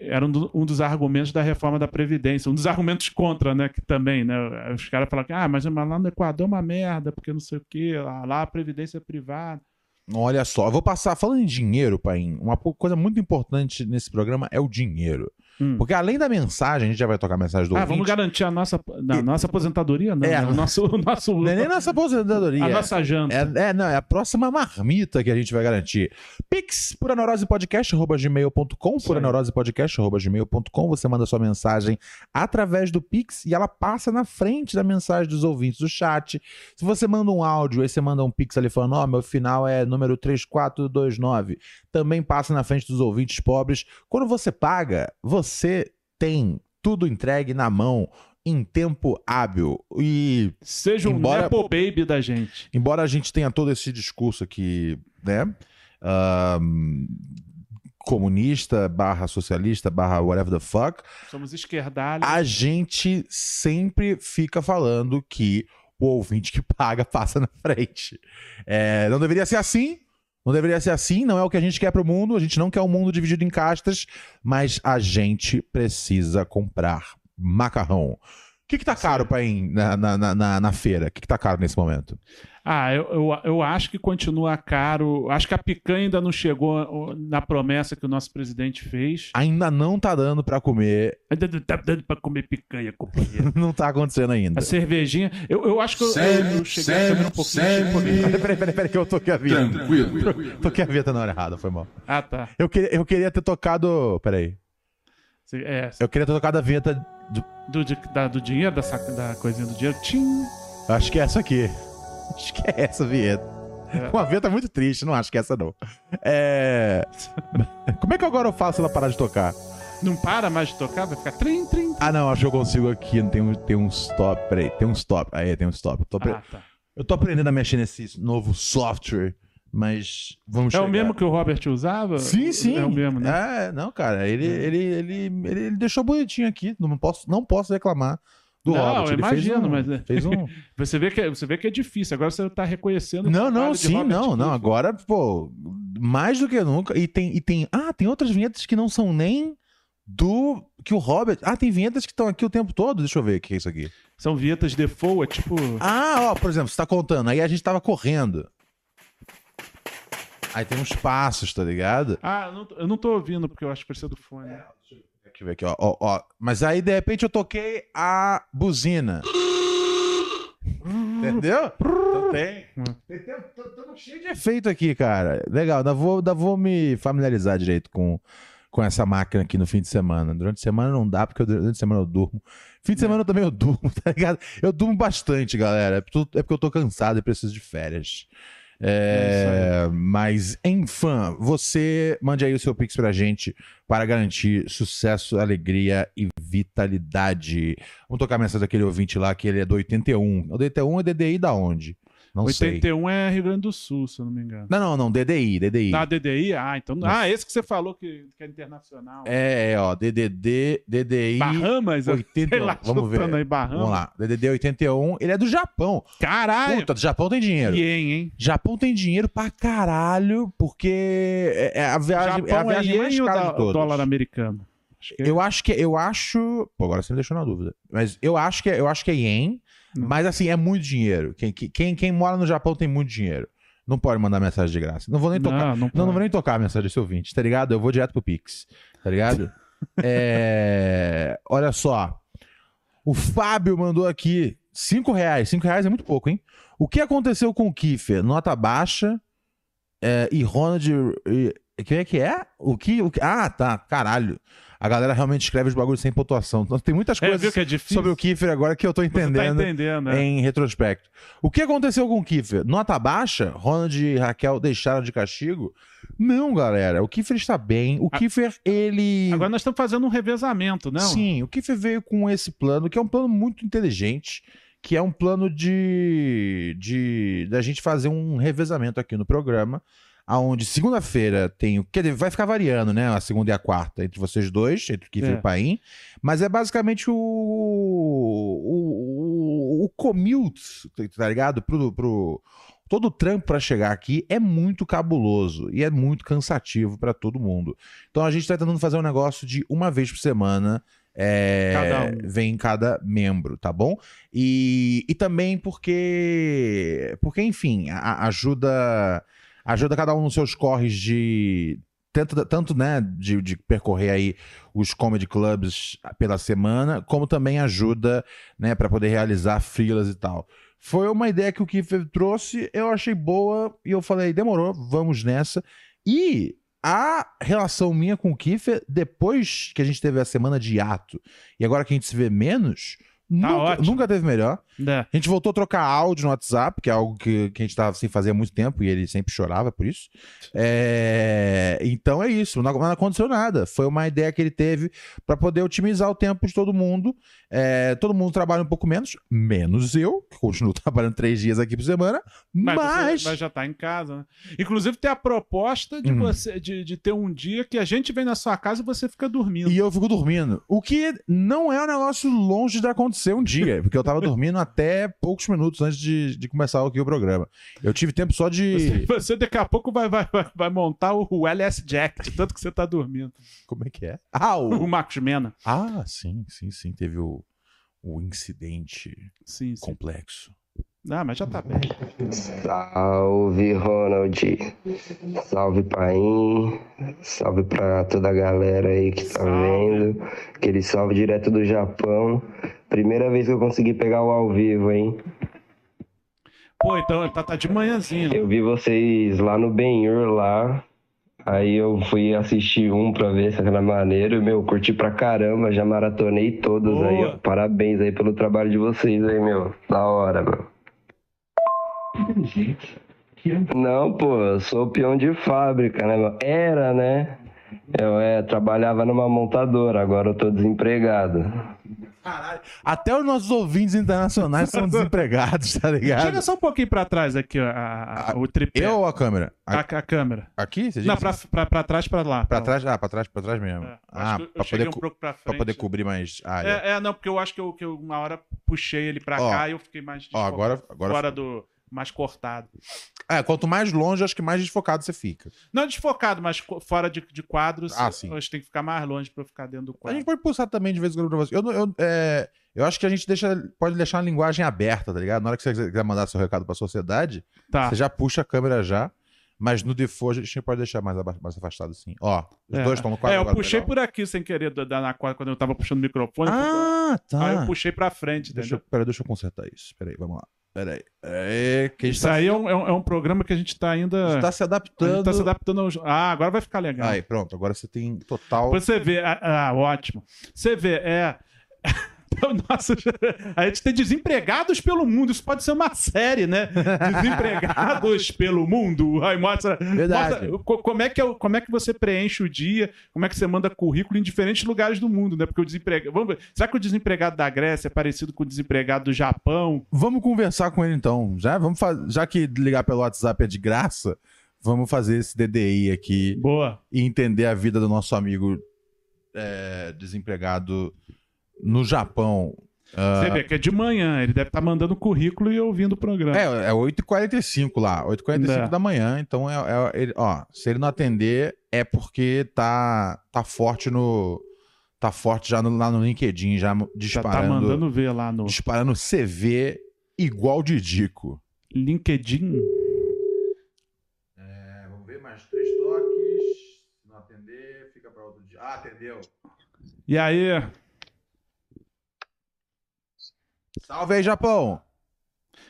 era um, do- um dos argumentos da reforma da Previdência. Um dos argumentos contra, né? Que também, né? Os caras falaram que ah, mas, mas lá no Equador é uma merda, porque não sei o quê, lá, lá a Previdência é privada. Olha só, eu vou passar, falando em dinheiro, pai, uma coisa muito importante nesse programa é o dinheiro. Hum. Porque além da mensagem, a gente já vai tocar a mensagem do Ah, ouvinte. vamos garantir a nossa, E- nossa aposentadoria? Não, É, né? o nosso, o nosso, Não é nem nossa aposentadoria. a nossa janta. É, é, não, é a próxima marmita que a gente vai garantir. Pix, puraneurosepodcast.gmail.com, Isso aí. puraneurosepodcast.gmail.com, você manda sua mensagem através do Pix e ela passa na frente da mensagem dos ouvintes do chat. Se você manda um áudio, aí você manda um Pix ali falando, ó, meu final é número 3429, também passa na frente dos ouvintes pobres. Quando você paga, você tem tudo entregue na mão em tempo hábil e Seja um Embora- Nepo Baby da gente. embora a gente tenha todo esse discurso aqui, né? ahn, comunista, barra socialista, barra whatever the fuck, Somos esquerdalhos. a gente sempre fica falando que o ouvinte que paga passa na frente. É, não deveria ser assim. Não deveria ser assim, não é o que a gente quer pro mundo. A gente não quer um mundo dividido em castas, mas a gente precisa comprar macarrão. O que, que tá caro, pai, na, na, na, na- na feira? O que, que tá caro nesse momento? Ah, eu, eu, eu acho que continua caro. Acho que a picanha ainda não chegou na promessa que o nosso presidente fez. Ainda não tá dando pra comer. Ainda não tá dando pra comer picanha, companheiro. (laughs) Não tá acontecendo ainda. A cervejinha. Eu, eu acho que eu, Sério, eu cheguei comer um pouquinho comer. Peraí, peraí, peraí, peraí, que eu toquei a vinheta. Tranquilo. Toquei a vinheta na hora errada, foi mal. Ah, tá. Eu queria, eu queria ter tocado. Peraí. É, Eu queria ter tocado a vinheta. Do, de- da- do dinheiro, da, saca- da coisinha do dinheiro. Tchim. Acho que é essa aqui. (laughs) Acho que é essa a vinheta. É. Uma vinheta muito triste, não acho que é essa não. É. (laughs) Como é que agora eu faço ela parar de tocar? Não para mais de tocar, vai ficar trim, trim. Ah, não, acho que eu consigo aqui. Tem um, tem um stop. Peraí, tem um stop. Aí, tem um stop. Eu tô, apre- Ah, tá. eu tô aprendendo a mexer nesse novo software, mas vamos É chegar. o mesmo que o Robert usava? Sim, sim. É o mesmo, né? É, não, cara, ele, ele, ele, ele, ele deixou bonitinho aqui. Não posso, não posso reclamar do Não, Robert. eu Ele fez imagino, um- mas é- Fez um. (laughs) Você, vê que, é- você vê que é difícil. Agora você tá reconhecendo. Não, não, sim, não, não. Clifford. Agora, pô, mais do que nunca. E tem, e tem. Ah, tem outras vinhetas que não são nem do. Que o Robert. Ah, tem vinhetas que estão aqui o tempo todo. Deixa eu ver o que é isso aqui. São vinhetas default, é tipo. Ah, ó, por exemplo, você tá contando. Aí a gente tava correndo. Aí tem uns passos, tá ligado? Ah, eu não, tô- eu não tô ouvindo porque eu acho que precisa do fone. Deixa eu ver aqui, ó, ó, ó. Mas aí, de repente, eu toquei a buzina. Entendeu? Então tem. Tô cheio de efeito aqui, cara. Legal, ainda vou, ainda vou me familiarizar direito com, com essa máquina aqui no fim de semana. Durante a semana não dá, porque eu- durante a semana eu durmo. Fim de semana também eu (laughs) durmo, tá ligado? Eu durmo bastante, galera. É porque é porque eu tô cansado e preciso de férias. É, mas, enfim, você mande aí o seu Pix pra gente para garantir sucesso, alegria e vitalidade. Vamos tocar a mensagem daquele ouvinte lá, que ele é do 81. O 81 é DDI da onde? Não sei. 81 é Rio Grande do Sul, se eu não me engano. Não, não, não, DDI, DDI. Da DDI? Ah, então. Ah, esse que você falou que, que é internacional. É, é, ó, DDD, DDI Bahamas? eu- 81. Sei lá, Vamos ver. aí, Bahamas. Vamos lá, DDD 81, ele é do Japão. Caralho! Puta, do Japão tem dinheiro. Ien, hein? Japão tem dinheiro pra caralho, porque é é a viagem, é a Japão é viagem mais ien ou cara da- de todas. dólar americano? Acho é. Eu acho que eu acho, pô, agora você me deixou na dúvida. Mas eu acho que é- eu acho que é ien, Não. mas assim é muito dinheiro. Quem, quem, quem mora no Japão tem muito dinheiro. Não pode mandar mensagem de graça. Não vou nem tocar. Não, não, Não, não vou nem tocar a mensagem desse ouvinte, tá ligado? Eu vou direto pro Pix, tá ligado? (laughs) É, Olha só. O Fábio mandou aqui cinco reais. Cinco reais é muito pouco, hein? O que aconteceu com o Kiefer? Nota baixa é, e Ronald... E... Quem é que é? O que, o que... Ah, tá. Caralho. A galera realmente escreve os bagulhos sem pontuação. Então tem muitas É, coisas é sobre o Kiefer agora que eu tô tá entendendo entendendo, né? em retrospecto. O que aconteceu com o Kiefer? Nota baixa? Ronald e Raquel deixaram de castigo? Não, galera. O Kiefer está bem. O A- Kiefer, ele. Agora nós estamos fazendo um revezamento, não? Sim, o Kiefer veio com esse plano, que é um plano muito inteligente, que é um plano de. de da gente fazer um revezamento aqui no programa. Onde segunda-feira tem o. Quer dizer, vai ficar variando, né? A segunda e a quarta, entre vocês dois, entre o Kiefer É. e o Paim. Mas é basicamente o. O, o, o commute, tá ligado? Pro, pro, todo o trampo para chegar aqui é muito cabuloso e é muito cansativo para todo mundo. Então a gente tá tentando fazer um negócio de uma vez por semana. é, Cada um. Vem cada membro, tá bom? E, e também porque. Porque, enfim, a- ajuda. Ajuda cada um nos seus corres de. Tanto, tanto né, de, de percorrer aí os comedy clubs pela semana, como também ajuda, né, para poder realizar filas e tal. Foi uma ideia que o Kiefer trouxe, eu achei boa e eu falei, demorou, vamos nessa. E a relação minha com o Kiefer, depois que a gente teve a semana de ato e agora que a gente se vê menos, nunca, ótimo. nunca teve melhor. É. A gente voltou a trocar áudio no WhatsApp, que é algo que, que a gente tava sem fazer há muito tempo e ele sempre chorava por isso. É, Então é isso, não, não aconteceu nada. Foi uma ideia que ele teve para poder otimizar o tempo de todo mundo. É, Todo mundo trabalha um pouco menos, menos eu, que continuo (laughs) trabalhando três dias aqui por semana, Mas, mas. mas já tá em casa, né? Inclusive tem a proposta de Hum. você de, de ter um dia que a gente vem na sua casa e você fica dormindo. E eu fico dormindo. O que não é um negócio longe de acontecer um dia, porque eu tava dormindo até poucos minutos antes de, de começar aqui o programa. Eu tive tempo só de. Você, você daqui a pouco vai, vai, vai, vai montar o, o LS Jack, de tanto que você tá dormindo. Como é que é? Ah, O o... Marcos Mena. ah sim, sim, sim. Teve o, o incidente Sim, sim. complexo. Ah, mas já tá bem. Salve Ronald, salve Paim, salve pra toda a galera aí que tá Salve. vendo. Aquele salve direto do Japão. Primeira vez que eu consegui pegar o ao vivo, hein? Pô, então tá, tá de manhãzinha. Eu vi vocês lá no Benhur lá. Aí eu fui assistir um pra ver se era maneiro. Meu, curti pra caramba, já maratonei todos Boa. aí, ó. Parabéns aí pelo trabalho de vocês aí, meu. Da hora, meu. Não, pô, eu sou peão de fábrica, né? meu? Era, né? Eu é, trabalhava numa montadora, agora eu tô desempregado. Caralho. Até os nossos ouvintes internacionais são desempregados, tá ligado? Chega só um pouquinho pra trás aqui, ó, a- a- o tripé. Eu ou a câmera? A, A- a câmera. Aqui? Você Não, disse? pra, pra, pra trás, pra lá. Pra lá. trás? Ah, pra trás, pra trás mesmo. É, ah, acho que eu pra poder, um pra pra poder cobrir mais área. É, é, não, porque eu acho que eu, que eu uma hora puxei ele pra Ó, cá e eu fiquei mais Ó, agora, agora fora do. Mais cortado. É, quanto mais longe, acho que mais desfocado você fica. Não desfocado, mas fora de, de quadros. Ah, sim. A gente tem que ficar mais longe pra eu ficar dentro do A quadro. gente pode pulsar também de vez em quando pra você. Eu, eu, é, eu acho que a gente deixa, pode deixar a linguagem aberta, tá ligado? Na hora que você quiser mandar seu recado pra sociedade, Tá. você já puxa a câmera já. Mas no default a gente pode deixar mais, mais afastado assim. Ó, os É. dois estão no quadro. É, eu puxei legal? por aqui sem querer da, da- na quadra quando eu tava puxando o microfone. Ah, tá. Aí eu puxei pra frente, Deixa, entendeu? eu- peraí, deixa eu consertar isso. Peraí, vamos lá. Peraí. É, que Isso tá, aí é um, é um- é um programa que a gente tá a ainda. gente tá se A gente adaptando. tá se adaptando aos... Ah, agora vai ficar legal. Aí, pronto. Agora você tem total. Você vê, ah, ah, ótimo. Você vê, é. (laughs) Nossa, (laughs) a gente tem desempregados pelo mundo. Isso pode ser uma série, né? Desempregados (laughs) pelo mundo. Aí mostra, Verdade. mostra co- como, é que é, como é que você preenche o dia, como é que você manda currículo em diferentes lugares do mundo, né? Porque o desempregado. Vamos ver, será que o desempregado da Grécia é parecido com o desempregado do Japão? Vamos conversar com ele então. Já, vamos já que ligar pelo WhatsApp é de graça, vamos fazer esse DDI aqui Boa. e entender a vida do nosso amigo é, desempregado no Japão. Você vê que é de manhã, ele deve estar mandando currículo e ouvindo o programa. É, é 8h45 lá, 8h45 É. da manhã. Então, é, é- ele- ó, se ele não atender, é porque tá, tá forte no. Tá forte já no- lá no LinkedIn, já Já tá disparando, mandando ver lá no disparando CV igual de Dico. LinkedIn. É, vamos ver mais três toques. Se não atender, fica para outro dia. Ah, atendeu. E aí, Salve aí, Japão!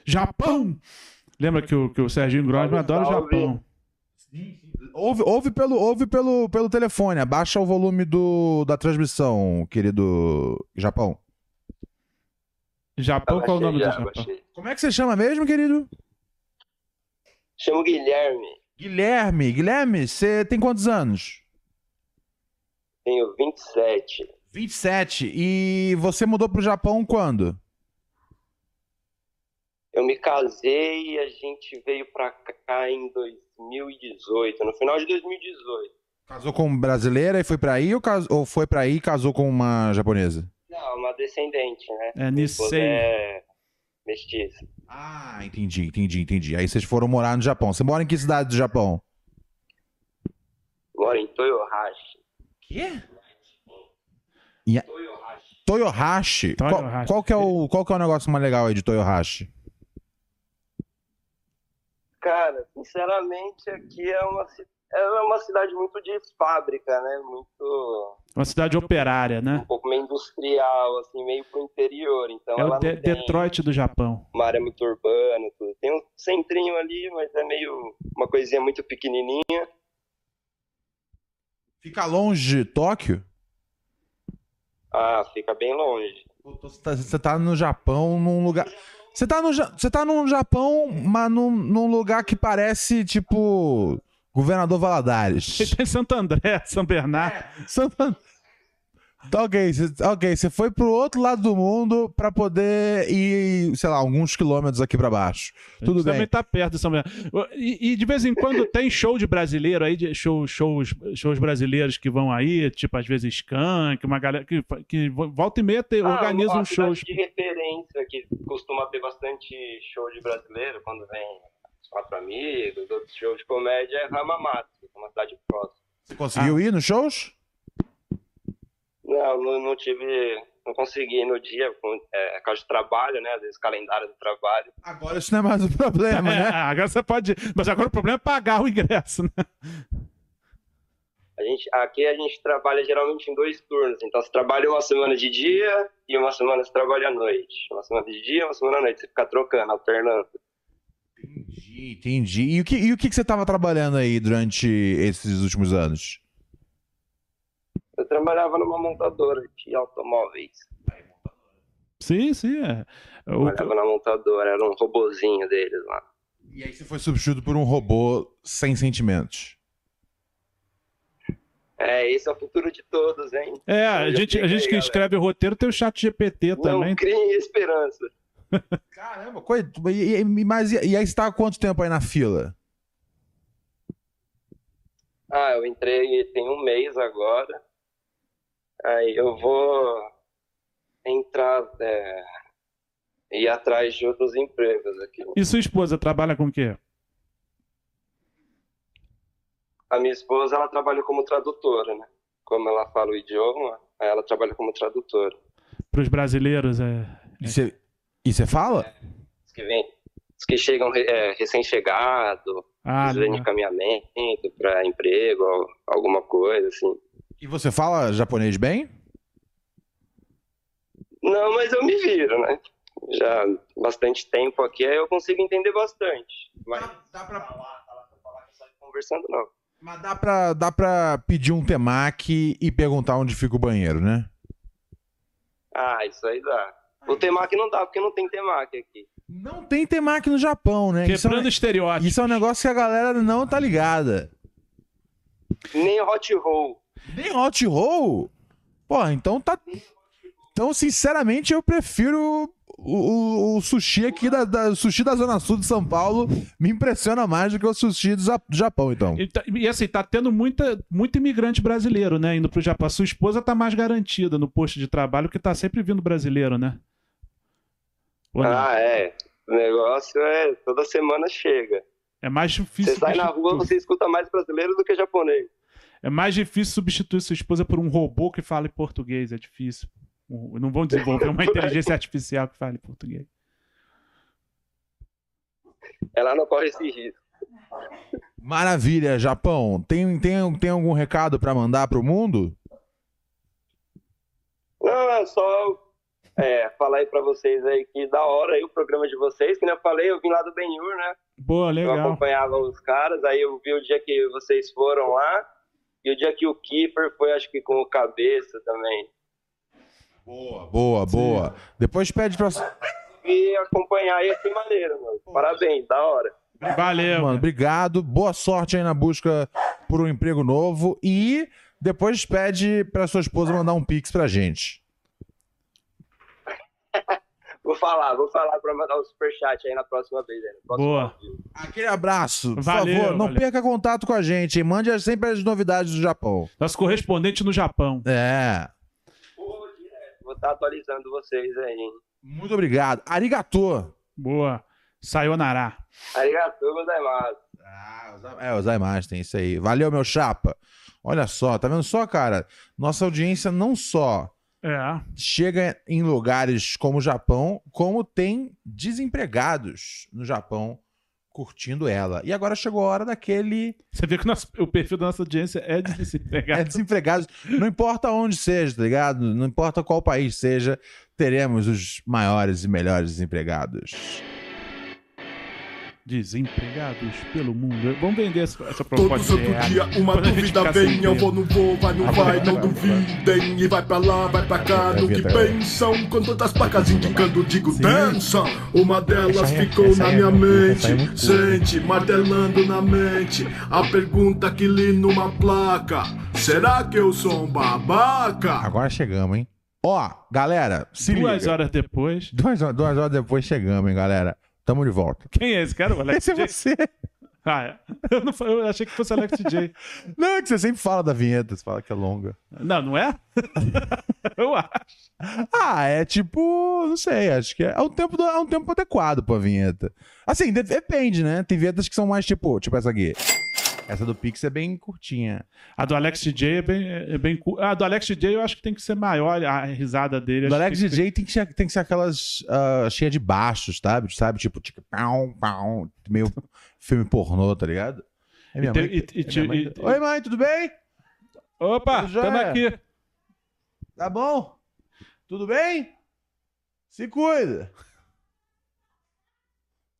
Japão! Lembra que o, que o Serginho Grosman Salve, adora o. Japão. Ouve, ouve, pelo, ouve pelo, pelo telefone, abaixa o volume do, da transmissão, querido Japão. Japão, qual é o nome do Japão? abaixei. Como é que você chama mesmo, querido? Chamo Guilherme, Guilherme. Guilherme, você tem quantos anos? tenho 27. 27. E você mudou pro Japão quando? Eu me casei e a gente veio pra cá em 2018, no final de 2018. Casou com brasileira e foi pra aí ou, cas- ou foi pra aí e casou com uma japonesa? Não, uma descendente, né? É Nisei. é mestiça. Ah, entendi, entendi, entendi. Aí vocês foram morar no Japão. Você mora em que cidade do Japão? Mora em Toyohashi. Quê? Toyohashi. Toyohashi. Qual, Toyohashi. qual que é o, qual que é o negócio mais legal aí de Toyohashi? Cara, sinceramente, aqui é uma, é uma cidade muito de fábrica, né? Muito. Uma cidade operária, né? um pouco meio industrial, assim, meio pro interior. Então É o De- Detroit do Japão. uma área muito urbana, tudo. Tem um centrinho ali, mas é meio uma coisinha muito pequenininha. Fica longe de Tóquio? Ah, fica bem longe. Você tá, você tá no Japão, num lugar. Você tá no, você tá no Japão, mas num, num lugar que parece, tipo. Governador Valadares. (laughs) Tem Santo André, São Bernardo. Santa- Tá ok, você, ok, você foi pro outro lado do mundo pra poder ir, sei lá, alguns quilômetros aqui pra baixo. Tudo bem. Também tá perto de São Bernardo. E, e de vez em quando tem show de brasileiro aí, de show, shows, shows brasileiros que vão aí, tipo às vezes Skank, uma galera que, que volta e meia tem, Ah, organiza cidade shows. de referência que costuma ter bastante show de brasileiro quando vem os quatro amigos, outros shows de comédia é Hamamatsu, uma cidade próxima. Você conseguiu ir nos shows? Não, não, não tive, não consegui ir no dia, com, é, por causa de trabalho, né? Às vezes calendário do trabalho. Agora isso não é mais o (laughs) problema, É, né? agora você pode. Mas agora o problema é pagar o ingresso, né? A gente, aqui a gente trabalha geralmente em dois turnos. Então, você trabalha uma semana de dia e uma semana você trabalha à noite. Uma semana de dia, uma semana à noite. Você fica trocando, alternando. Entendi, entendi. E o que, e o que você tava trabalhando aí durante esses últimos anos? Eu trabalhava numa montadora de automóveis. Sim, sim. É. O- Trabalhava na montadora, era um robozinho deles lá. E aí você foi substituído por um robô sem sentimentos. É, esse é o futuro de todos, hein? É, a gente, a gente aí, que galera. escreve o roteiro tem o chat GPT também. Não criem esperança. (laughs) Caramba, coi- e, e- mas e, e aí você tá há quanto tempo aí na fila? Ah, eu entrei tem um mês agora. Aí eu vou entrar, é, ir atrás de outros empregos aqui. E sua esposa trabalha com o quê? A minha esposa, ela trabalha como tradutora, né? Como ela fala o idioma, aí ela trabalha como tradutora. Para os brasileiros? É... E você, e você fala? Os que vêm, os que chegam é, recém-chegado, Ah, precisam de encaminhamento para emprego, al- alguma coisa assim. E você fala japonês bem? Não, mas eu me viro, né? já bastante tempo aqui, aí eu consigo entender bastante. Mas Dá, dá pra, falar, falar, falar que conversando, não. mas dá, pra, dá pra pedir um temaki e perguntar onde fica o banheiro, né? Ah, isso aí dá. O temaki não dá, porque não tem temaki aqui. Não tem temaki no Japão, né? Isso é, Quebrando um, estereótipos. isso é um negócio que a galera não tá ligada. Nem hot roll. Nem hot roll? Pô, então tá. Então, sinceramente, eu prefiro o, o- o sushi aqui da, da- o sushi da Zona Sul de São Paulo. Me impressiona mais do que o sushi do, Ja- do Japão, então. E, tá- e assim, tá tendo muita, muito imigrante brasileiro, né? Indo pro Japão. A sua esposa tá mais garantida no posto de trabalho, que tá sempre vindo brasileiro, né? Ou não? Ah, é. O negócio é toda semana chega. É mais difícil. Você sai na rua, você escuta mais brasileiro do que japonês. É mais difícil substituir sua esposa por um robô que fala em português. É difícil. Não vão desenvolver uma (laughs) inteligência artificial que fale português. Ela não corre esse risco. Maravilha, Japão. Tem, tem, tem algum recado pra mandar pro mundo? Não, é só é, falar aí pra vocês aí que da hora aí o programa de vocês. Que nem eu falei, eu vim lá do Benhur, né? Boa, Eu legal. acompanhava os caras, aí eu vi o dia que vocês foram lá. E o dia que o Keeper foi, acho que com o Cabeça também. Boa, boa, boa. Depois pede pra. E acompanhar aí foi maneiro, mano. Parabéns, da hora. Valeu. Mano, obrigado. Boa sorte aí na busca por um emprego novo. E depois pede pra sua esposa mandar um pix pra gente. Vou falar, vou falar pra mandar um superchat aí na próxima vez. Né? Boa. Aquele abraço. Por Valeu, favor, não valeu. perca contato com a gente. hein? Mande sempre as novidades do Japão. Nosso correspondente no Japão. É. Pô. Vou estar atualizando vocês aí, hein? Muito obrigado. Arigato. Boa. Sayonara. Arigatou gozaimasu. Ah, é, os Aimas tem isso aí. Valeu, meu chapa. Olha só, tá vendo só, cara? Nossa audiência não só É. chega em lugares como o Japão, como tem desempregados no Japão curtindo ela. E agora chegou a hora daquele Você vê que o, nosso- o perfil da nossa audiência é de (laughs) é desempregado. desempregados, não importa onde seja, tá ligado? Não importa qual país seja, teremos os maiores e melhores desempregados. Desempregados pelo mundo. Vamos vender essa, essa Todo proposta. santo dia uma dúvida vem, eu vou, não vou, vai, não Ah, vai, vai, não vai, duvidem. E vai pra lá, vai pra cá, É no que é. pensam. Com todas as placas indicando, digo, Sim. dançam. Uma delas é- ficou na é- minha é mente. Sente, martelando na mente. A pergunta que li numa placa: Será que eu sou um babaca? Agora chegamos, hein? Ó, galera, se Duas liga. horas depois. Duas, horas- duas horas depois chegamos, hein, galera? Tamo de volta. Quem é esse cara? O Alex Esse é J? você. Ah, é. Eu, não, eu achei que fosse Alex J. (laughs) Não, é que você sempre fala da vinheta, você fala que é longa. Não, não é? (laughs) eu acho. Ah, é tipo, não sei, acho que é, é um tempo, é um tempo adequado pra vinheta. Assim, de- depende, né? Tem vinhetas que são mais tipo, tipo essa aqui. Essa do Pix é bem curtinha. A do Alex DJ é bem, é bem cu- A do Alex DJ eu acho que tem que ser maior a risada dele. Do Alex que- DJ tem que ser, tem que ser aquelas ah, cheia de baixos, sabe? Sabe? Tipo, tipo, pau, pau, meio (laughs) filme pornô, tá ligado? É minha tem- mãe. e- e- é minha mãe. e- Oi, mãe, tudo bem? Opa, estamos é. aqui. Tá bom? Tudo bem? Se cuida.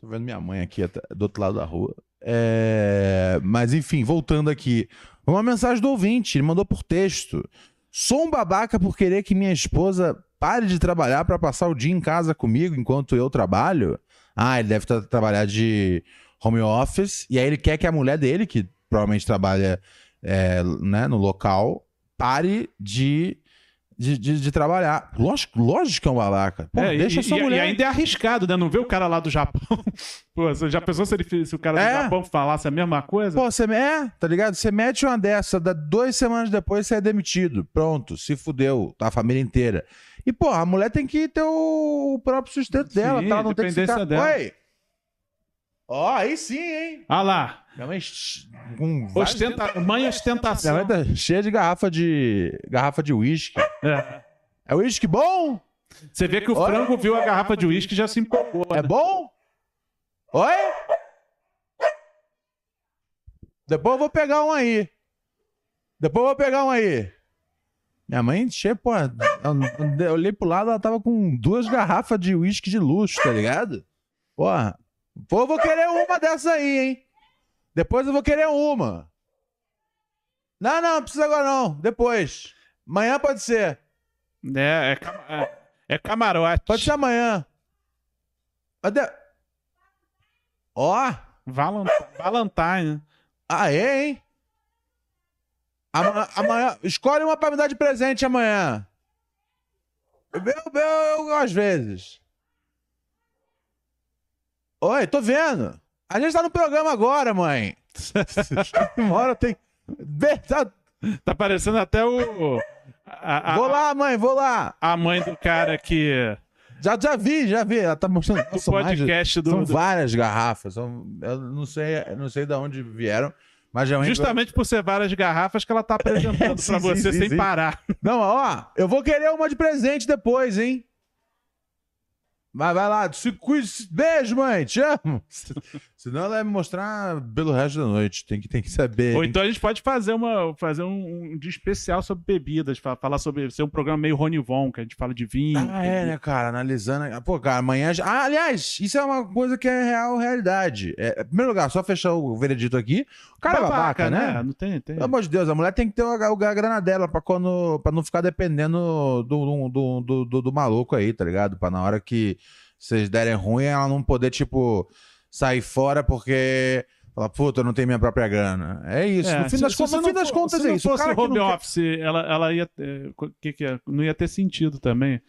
Tô vendo minha mãe aqui do outro lado da rua. É, Mas enfim, voltando aqui. Uma mensagem do ouvinte, ele mandou por texto. Sou um babaca por querer que minha esposa pare de trabalhar pra passar o dia em casa comigo enquanto eu trabalho. Ah, ele deve tra- trabalhar de home office. E aí ele quer que a mulher dele, que provavelmente trabalha é, né, no local, pare de, de, de, de trabalhar. Lógico, lógico que é um babaca. Pô, É, deixa e, sua e- mulher. e ainda é arriscado, né? Não vê o cara lá do Japão. (laughs) Pô, você já pensou se, ele, se o cara do É. Japão falasse a mesma coisa? Pô, você é, tá ligado? Você mete uma dessa, dá duas semanas depois você é demitido. Pronto, se fudeu, tá a família inteira. E, pô, a mulher tem que ter o próprio sustento dela, Sim, tá? Não tem que ficar... dela. Oi! Ó, aí sim, hein? Ah lá, Minha mãe com ostenta... mãe Minha ostentação. mãe tá cheia de garrafa de garrafa de uísque. É. É uísque bom? Você vê que o Olha. frango viu a garrafa de uísque e já se empolgou. É né? bom? Oi? Depois eu vou pegar um aí. Depois eu vou pegar um aí. Minha mãe, che, pô, eu, eu olhei pro lado, ela tava com duas garrafas de uísque de luxo, tá ligado? Porra. Pô, eu vou querer uma dessa aí, hein? Depois eu vou querer uma. Não, não, não precisa agora não. Depois. Amanhã pode ser. É, é, cama- é, é camarote. Pode ser amanhã. Ó. Valentine. Valentine. Ah, é, hein? Ama- Amanhã. Escolhe uma pra me dar de presente amanhã. Eu, eu, eu, eu às vezes. Oi, tô vendo. A gente tá no programa agora, mãe. (laughs) Uma hora tem. Tá- Tá parecendo até o. A, a- Vou lá, mãe, vou lá. a mãe do cara que. Já, já vi, já vi. Ela tá mostrando. Do Nossa, mais de- podcast do. São várias garrafas. São, eu não sei, não sei de onde vieram, mas realmente. Justamente por ser várias garrafas que ela tá apresentando (laughs) Sim, pra você sim, sem sim. parar. Não, ó, eu vou querer uma de presente depois, hein? Vai, vai lá, se cuide. Beijo, mãe, te amo. Senão ela vai me mostrar pelo resto da noite. Tem que, tem que saber. Ou então a gente pode fazer, uma, fazer um, um dia especial sobre bebidas, fa- falar sobre. ser um programa meio Ronivon, que a gente fala de vinho. Ah, é, né, cara? Analisando. Pô, cara, amanhã. já- Ah, aliás, isso é uma coisa que é real, realidade. É, em primeiro lugar, só fechar o veredito aqui. O cara é babaca, né? Não tem, tem. Pelo amor de Deus, a mulher tem que ter o- a grana dela pra, quando, pra não ficar dependendo do, do, do, do, do maluco aí, tá ligado? Pra na hora que vocês derem ruim, ela não poder, tipo, sair fora porque. Fala, puta, eu não tenho minha própria grana. É isso. É, no fim se- das, se contas, no fim das for- contas se é isso. O fosse que home não quer- office, ela, ela ia. ter- que, que é? não ia ter sentido também.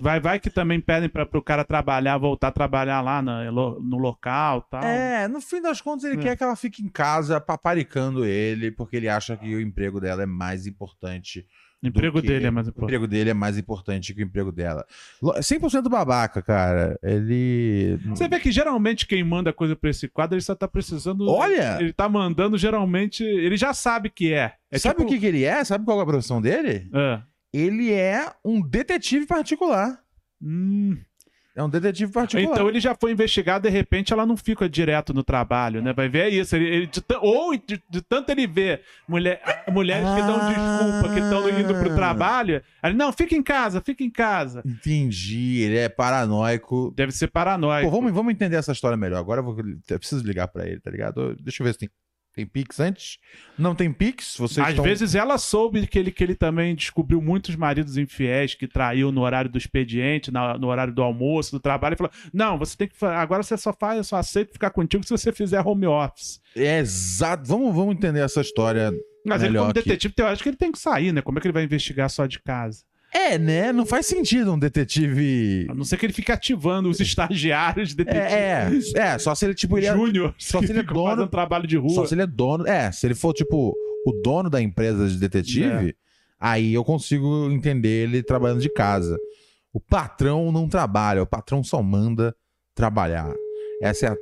Vai, vai que também pedem para o cara trabalhar, voltar a trabalhar lá na- no local tal. É, no fim das contas, ele É. quer que ela fique em casa paparicando ele, porque ele acha que o emprego dela é mais importante. O emprego que- dele é mais O importante. emprego dele é mais importante que o emprego dela. Lo- 100% babaca, cara. Ele. Você vê que geralmente quem manda coisa pra esse quadro, ele só tá precisando. Olha! Ele tá mandando geralmente. Ele já sabe que é. é Sabe tipo- o que, que ele é? Sabe qual é a profissão dele? É. Ele é um detetive particular. Hum. É um detetive particular. Então ele já foi investigado, de repente ela não fica direto no trabalho, né? Vai ver isso. Ele, ele- de ou de, de tanto ele ver mulher, mulheres que dão Ah. desculpa, que estão indo pro trabalho. Ele, não, fica em casa, fica em casa. Entendi, ele é paranoico. Deve ser paranoico. Pô, vamos, vamos entender essa história melhor. Agora eu, vou, eu preciso ligar pra ele, tá ligado? Deixa eu ver se tem, tem Pix antes. Não tem Pix? Vocês Às estão... vezes ela soube que ele, que ele também descobriu muitos maridos infiéis que traiu no horário do expediente, na- no horário do almoço, do trabalho, e falou: Não, você tem que. Agora você só faz, eu só aceito ficar contigo se você fizer home office. É exato. Vamos, vamos entender essa história Mas ele, melhor como aqui. detetive, eu acho que ele tem que sair, né? Como é que ele vai investigar só de casa? É, né? Não faz sentido um detetive. A não ser que ele fique ativando os estagiários de detetive. É, é, é, só se ele, tipo, ele é, Júnior, só se ele é dono- trabalho de rua. Só se ele é dono. É, se ele for, tipo, o dono da empresa de detetive, É. aí eu consigo entender ele trabalhando de casa. O patrão não trabalha, o patrão só manda trabalhar. Essa é a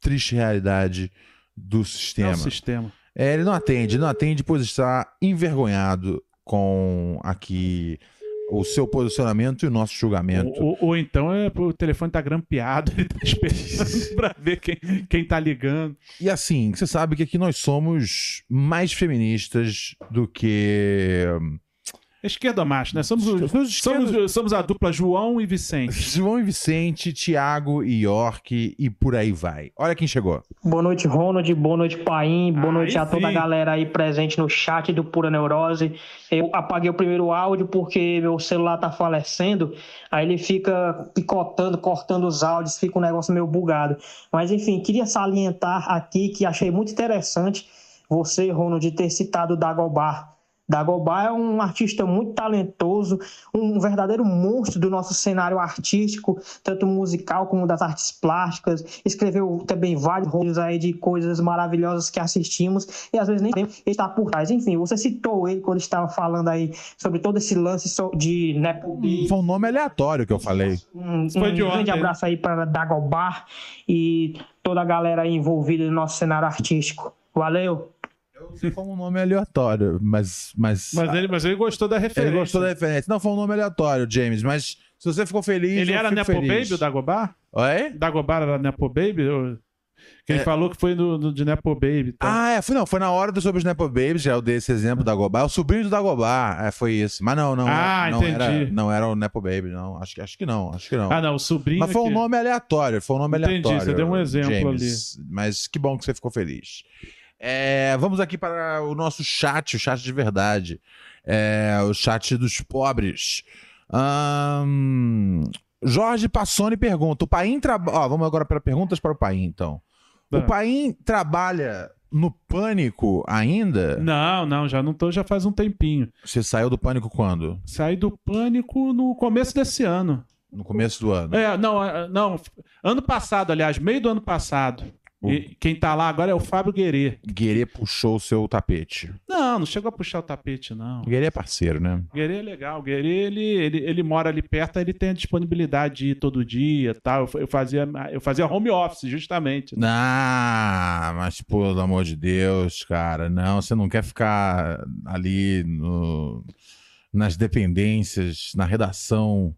triste realidade do É sistema. o sistema. É, ele não atende, não atende, pois está envergonhado com aqui o seu posicionamento e o nosso julgamento. Ou, ou- ou então é, o telefone tá grampeado, (laughs) ele tá esperando (laughs) pra ver quem, quem tá ligando. E assim, você sabe que aqui nós somos mais feministas do que. Esquerda ou macho, né? Somos, Somos os- esquerda- somos, somos a dupla João e Vicente. (laughs) João e Vicente, Tiago e York e por aí vai. Olha quem chegou. Boa noite, Ronald. Boa noite, Paim. Boa Aí noite a toda a galera aí presente no chat do Pura Neurose. Eu apaguei o primeiro áudio porque meu celular tá falecendo. Aí ele fica picotando, cortando os áudios, fica um negócio meio bugado. Mas enfim, queria salientar aqui que achei muito interessante você, Ronald, ter citado o Dagobah. Dagobah é um artista muito talentoso, um verdadeiro monstro do nosso cenário artístico, tanto musical como das artes plásticas. Escreveu também vários rolos aí de coisas maravilhosas que assistimos e às vezes nem sabemos ele está por trás. Enfim, você citou ele quando estava falando aí sobre todo esse lance de nepotismo. Foi um nome aleatório que eu falei. Um, Foi um ontem. grande abraço aí para Dagobah e toda a galera aí envolvida no nosso cenário artístico. Valeu! Foi um nome aleatório, mas. Mas, Mas ele, mas ele gostou da referência. ele gostou da referência. Não, foi um nome aleatório, James, mas se você ficou feliz. Ele eu era Nepo feliz. Baby, o Dagobah? Oi? Dagobah era Nepo Baby? Eu- Que ele É. falou que foi no, no de Nepo Baby. Tá? Ah, é, foi, não, foi na hora do sobre os Nepo Babies, já eu dei esse exemplo da Dagobah. É o sobrinho do Dagobah, é, foi isso. Mas não, não, Ah, não, era, entendi. não era o Nepo Baby, não. Acho, que- acho que não, acho que não. Ah, não, o sobrinho. Mas foi um que- nome aleatório, foi um nome Entendi, aleatório. você deu um exemplo James. Mas que bom que você ficou feliz. É, vamos aqui para o nosso chat, o chat de verdade. É, o chat dos pobres. Ahn, Jorge Passoni pergunta: o Paim trabalha. Vamos agora para perguntas para o Paim, então. O Paim trabalha no pânico ainda? Não, não, já não tô, já faz um tempinho. Você saiu do pânico quando? Saí do pânico no começo desse ano. No começo do ano. É, não, é, não, ano passado, aliás, meio do ano passado. E quem tá lá agora é o Fábio Guerê. Guerê puxou o seu tapete. Não, não chegou a puxar o tapete, não. Guerê é parceiro, né? Guerê é legal. O Guerê, ele, ele, ele mora ali perto, ele tem a disponibilidade de ir todo dia e tal. Eu, eu fazia, eu fazia home office, justamente. Ah, mas pelo amor de Deus, cara, não, você não quer ficar ali no- nas dependências, na redação,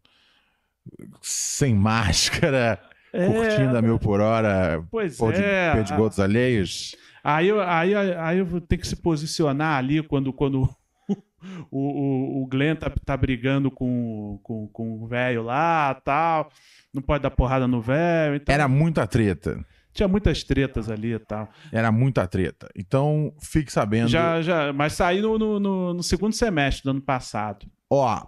sem (laughs) máscara, curtindo a mil por hora, Pois de é. de gotos alheios. Aí, eu- aí, aí eu vou ter que se posicionar ali quando, quando o, o, o Glenn tá, tá brigando com, com, com o velho lá tal. Não pode dar porrada no velho. Então, Era muita treta, Tinha muitas tretas ali e tal. era muita treta. Então, fique sabendo. Já, já, mas saí no, no, no- no segundo semestre do ano passado. Ó,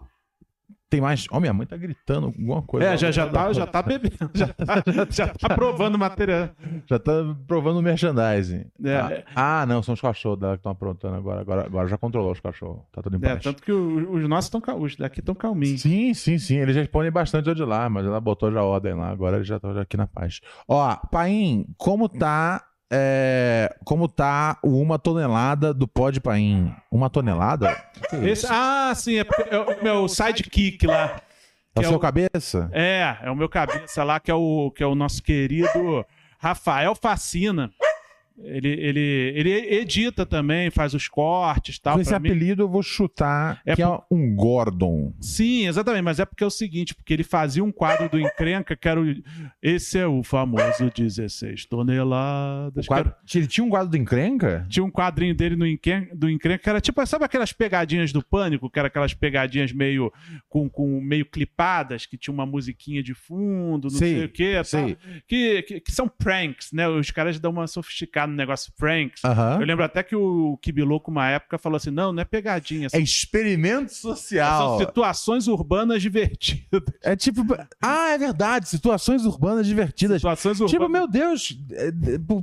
tem mais. Ó, minha mãe tá gritando alguma coisa. É, já, já, tá, já tá (laughs) bebendo, já tá, já tá (laughs) provando material. Já tá provando o merchandising. É. Ah, ah, não, são os cachorros dela que estão aprontando agora. agora. Agora já controlou os cachorros. Tá tudo em É, paz. tanto que os nossos estão os daqui estão calminhos. Sim, sim, sim. Eles respondem bastante de lá, mas ela botou já ordem lá. Agora eles já estão aqui na paz. Ó, Paim, como tá. É, como tá o uma tonelada do pó de Paim? Uma tonelada? Que é Esse- ah, sim, é, é o meu sidekick lá. é o é seu o- cabeça? É, é o meu cabeça lá, que é o, que é o nosso querido Rafael Facina. Ele, ele, ele edita também, faz os cortes e tal. Com esse mim. apelido eu vou chutar É que por- é um Gordon. Sim, exatamente, mas é porque é o seguinte, porque ele fazia um quadro do Encrenca, que era o... Esse é o famoso 16 toneladas. Quadro- era- Ele tinha um quadro do encrenca? Tinha um quadrinho dele no Encrenca, do Encrenca, que era tipo, sabe aquelas pegadinhas do Pânico, que era aquelas pegadinhas meio com, com meio clipadas, que tinha uma musiquinha de fundo, não Sei, sei o quê, que, que, que são pranks, né? Os caras dão uma sofisticada no negócio pranks. Aham. Eu lembro até que o Kibiloco, uma época, falou assim: não, não é pegadinha. É experimento São social. situações urbanas divertidas. É tipo. Ah, é verdade. Situações urbanas divertidas. Situações Tipo, urbanas. meu Deus, é, é,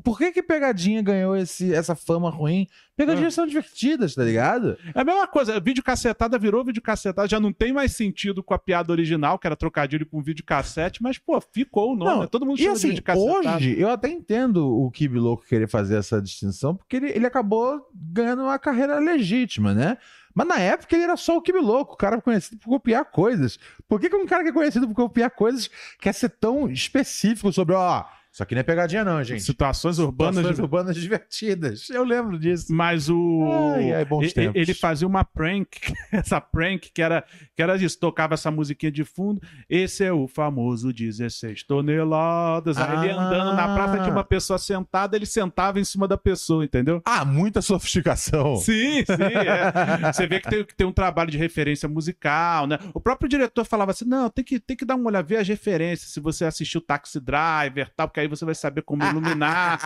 por que que Pegadinha ganhou esse, essa fama ruim? Pegadinhas Ah. são divertidas, tá ligado? É a mesma coisa, vídeo cacetada virou vídeo cacetada, já não tem mais sentido com a piada original, que era trocadilho com vídeo cassete, mas, pô, ficou o nome, Não, né? todo mundo chama de assim, vídeo cacetada. hoje eu até entendo o Kibi Louco querer fazer essa distinção, porque ele, ele acabou ganhando uma carreira legítima, né? Mas na época ele era só o Kibi Louco, o cara conhecido por copiar coisas. Por que, que um cara que é conhecido por copiar coisas quer ser tão específico sobre, ó, isso aqui não é pegadinha, não, gente. Situações urbanas. Situações urbanas divertidas. Eu lembro disso. Mas o. Ai, ai, bons e- e- tempos. ele fazia uma prank, (laughs) essa prank que era, que era isso, tocava essa musiquinha de fundo. Esse é o famoso 16 toneladas. Aí ele Ah. andando na praça de uma pessoa sentada, ele sentava em cima da pessoa, entendeu? Ah, muita sofisticação. Sim, sim. é. Você vê que tem, que tem um trabalho de referência musical, né? O próprio diretor falava assim: não, tem que, tem que dar uma olhada, ver as referências. Se você assistiu Taxi Driver tal, porque aí você vai saber como (laughs) iluminar.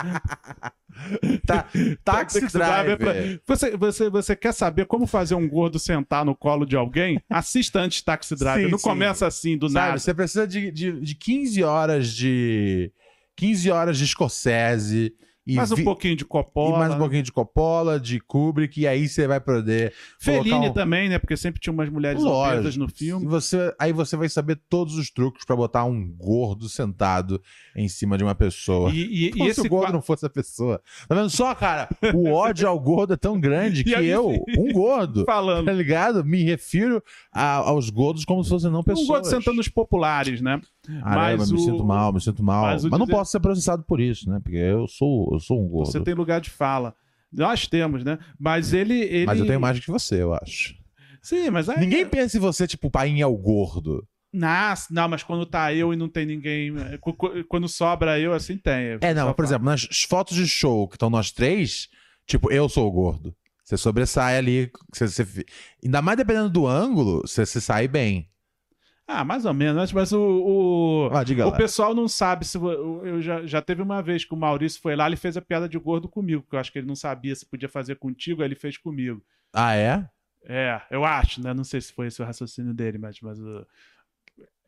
(laughs) Tá, taxi é pra- Driver. Você, você, você quer saber como fazer um gordo sentar no colo de alguém? Assista antes Taxi Driver. Sim, não sim. começa assim do Sabe, nada. você precisa de, de, de 15 horas de. 15 horas de Scorsese. E, Mais um vi- pouquinho de e Coppola. mais um pouquinho de Coppola, de Kubrick, e aí você vai poder. Fellini um- também, né? Porque sempre tinha umas mulheres Lógico. no E filme. Você, aí você vai saber todos os truques pra botar um gordo sentado em cima de uma pessoa. E, e- e Como se esse o gordo não fosse a pessoa. Tá vendo só, cara? O (laughs) ódio ao gordo é tão grande (laughs) que E eu, um gordo, falando. tá ligado? Me refiro a- aos gordos como se fossem não pessoas. Um gordo sentando nos populares, né? Caramba, Mas me o- sinto mal, me sinto mal. mas Mas, não dizer- posso ser processado por isso, né? Porque eu sou, eu sou um gordo. Você tem lugar de fala. Nós temos, né? Mas ele. ele... Mas eu tenho mais que você, eu acho. Sim, mas aí. Ninguém pensa em você, tipo, o pai é o gordo. Nas, não, mas quando tá eu e não tem ninguém. é, Quando sobra eu, assim tem. É, não, por exemplo, nas fotos de show que estão nós três, tipo, eu sou o gordo. Você sobressai ali. Você, você ainda mais dependendo do ângulo, você, você sai bem. Ah, mais ou menos, mas o. o... Ah, O pessoal não sabe se. Eu já, já teve uma vez que o Maurício foi lá, ele fez a piada de gordo comigo, que eu acho que ele não sabia se podia fazer contigo, aí ele fez comigo. Ah, é? É, eu acho, né? Não sei se foi esse o raciocínio dele, mas, mas uh,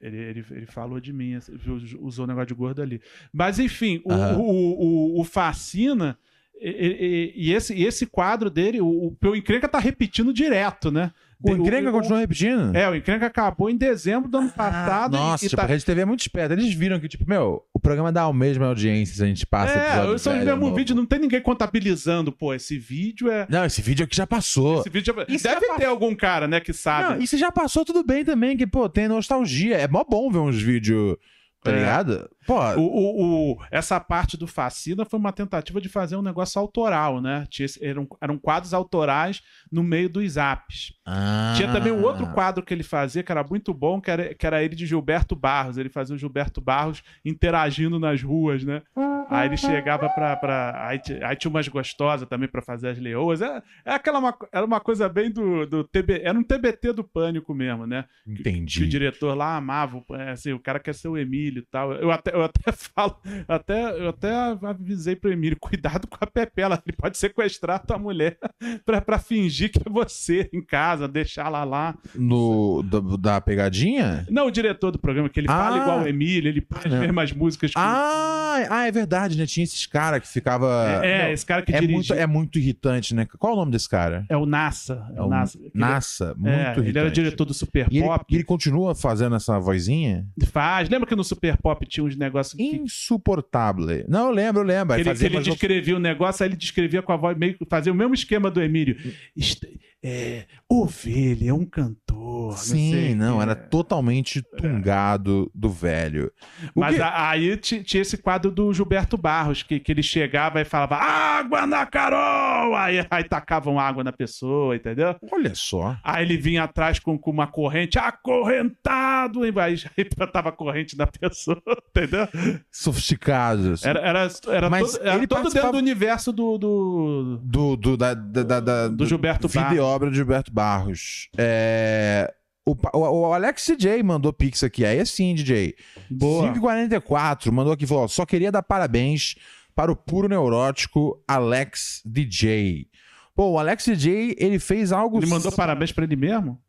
ele, ele, ele falou de mim, assim, usou o negócio de gordo ali. Mas, enfim, o, o, o, o Fascina. E, e- e esse, e esse quadro dele, o, o, o Encrenca tá repetindo direto, né? O Encrenca o- continua repetindo? É, o Encrenca acabou em dezembro do ano passado. e- Nossa, e tipo, tá- a Rede TV é muito esperta. Eles viram que, tipo, meu, o programa dá a mesma audiência se a gente passa É, os velho, mesmos novo. vídeos, não tem ninguém contabilizando, pô, esse vídeo é. Não, esse vídeo aqui já passou. Esse vídeo já- Isso Deve já ter algum cara, né, que sabe. Não, e se já passou tudo bem também, que, pô, tem nostalgia. É mó bom ver uns vídeos, tá É. ligado? Pô, O, o- o- essa parte do Fascina foi uma tentativa de fazer um negócio autoral, né? Tinha eram, eram quadros autorais no meio dos apps. Ah. Tinha também um outro quadro que ele fazia, que era muito bom, que era, que era ele de Gilberto Barros. Ele fazia o Gilberto Barros interagindo nas ruas, né? Aí ele chegava pra. pra aí, aí tinha umas gostosas também pra fazer as leoas. É, é aquela uma, era uma coisa bem do, do TB. Era um TBT do pânico mesmo, né? Que o Entendi. diretor lá amava, o- é, assim, o cara quer ser o Emílio e tal. Eu até, eu até (laughs) falo, até, eu até avisei pro Emílio, cuidado com a Pepela, ele pode sequestrar tua mulher (laughs) pra, pra fingir que é você em casa, deixar ela lá. No, do- da pegadinha? Não o diretor do programa, que ele Ah. fala igual o Emílio, ele põe as não. mesmas músicas que... Ah, ah, é verdade, né? Tinha esses caras que ficava. é, Não, esse cara que é dirige. muito, é muito irritante, né? Qual é o nome desse cara? É o Nassa. É o Nassa. Ele- Nassa, muito é, irritante. ele era diretor do Super ele, Pop. e ele continua fazendo essa vozinha? Faz. Lembra que no Super Pop tinha uns negócios que, Insuportável. Não, eu lembro, eu lembro. Ele, ele descrevia o negócio, aí ele descrevia com a voz meio fazia o mesmo esquema do Emílio. Est- É, ovelha, é um cantor. não Sim, não, quê. era totalmente tungado do velho. O Mas que- a- aí ti- tinha esse quadro do Gilberto Barros, que, que ele chegava e falava água na Carol! Aí, aí tacavam água na pessoa, entendeu? Olha só. Aí ele vinha atrás com, com uma corrente, acorrentado! E aí aí (laughs) botava a corrente na pessoa, (laughs) entendeu? Sofisticados. Era, era, era Mas todo, era ele todo dentro do universo do, do, Do, do, da, da, da- do Gilberto Barros. Obra de Gilberto Barros. É, O, o, o Alex DJ mandou pix aqui. Aí sim, DJ. Boa. 544 mandou aqui falou: ó, só queria dar parabéns para o puro neurótico Alex DJ. Pô, o Alex DJ, ele fez algo. Ele mandou parabéns pra ele mesmo?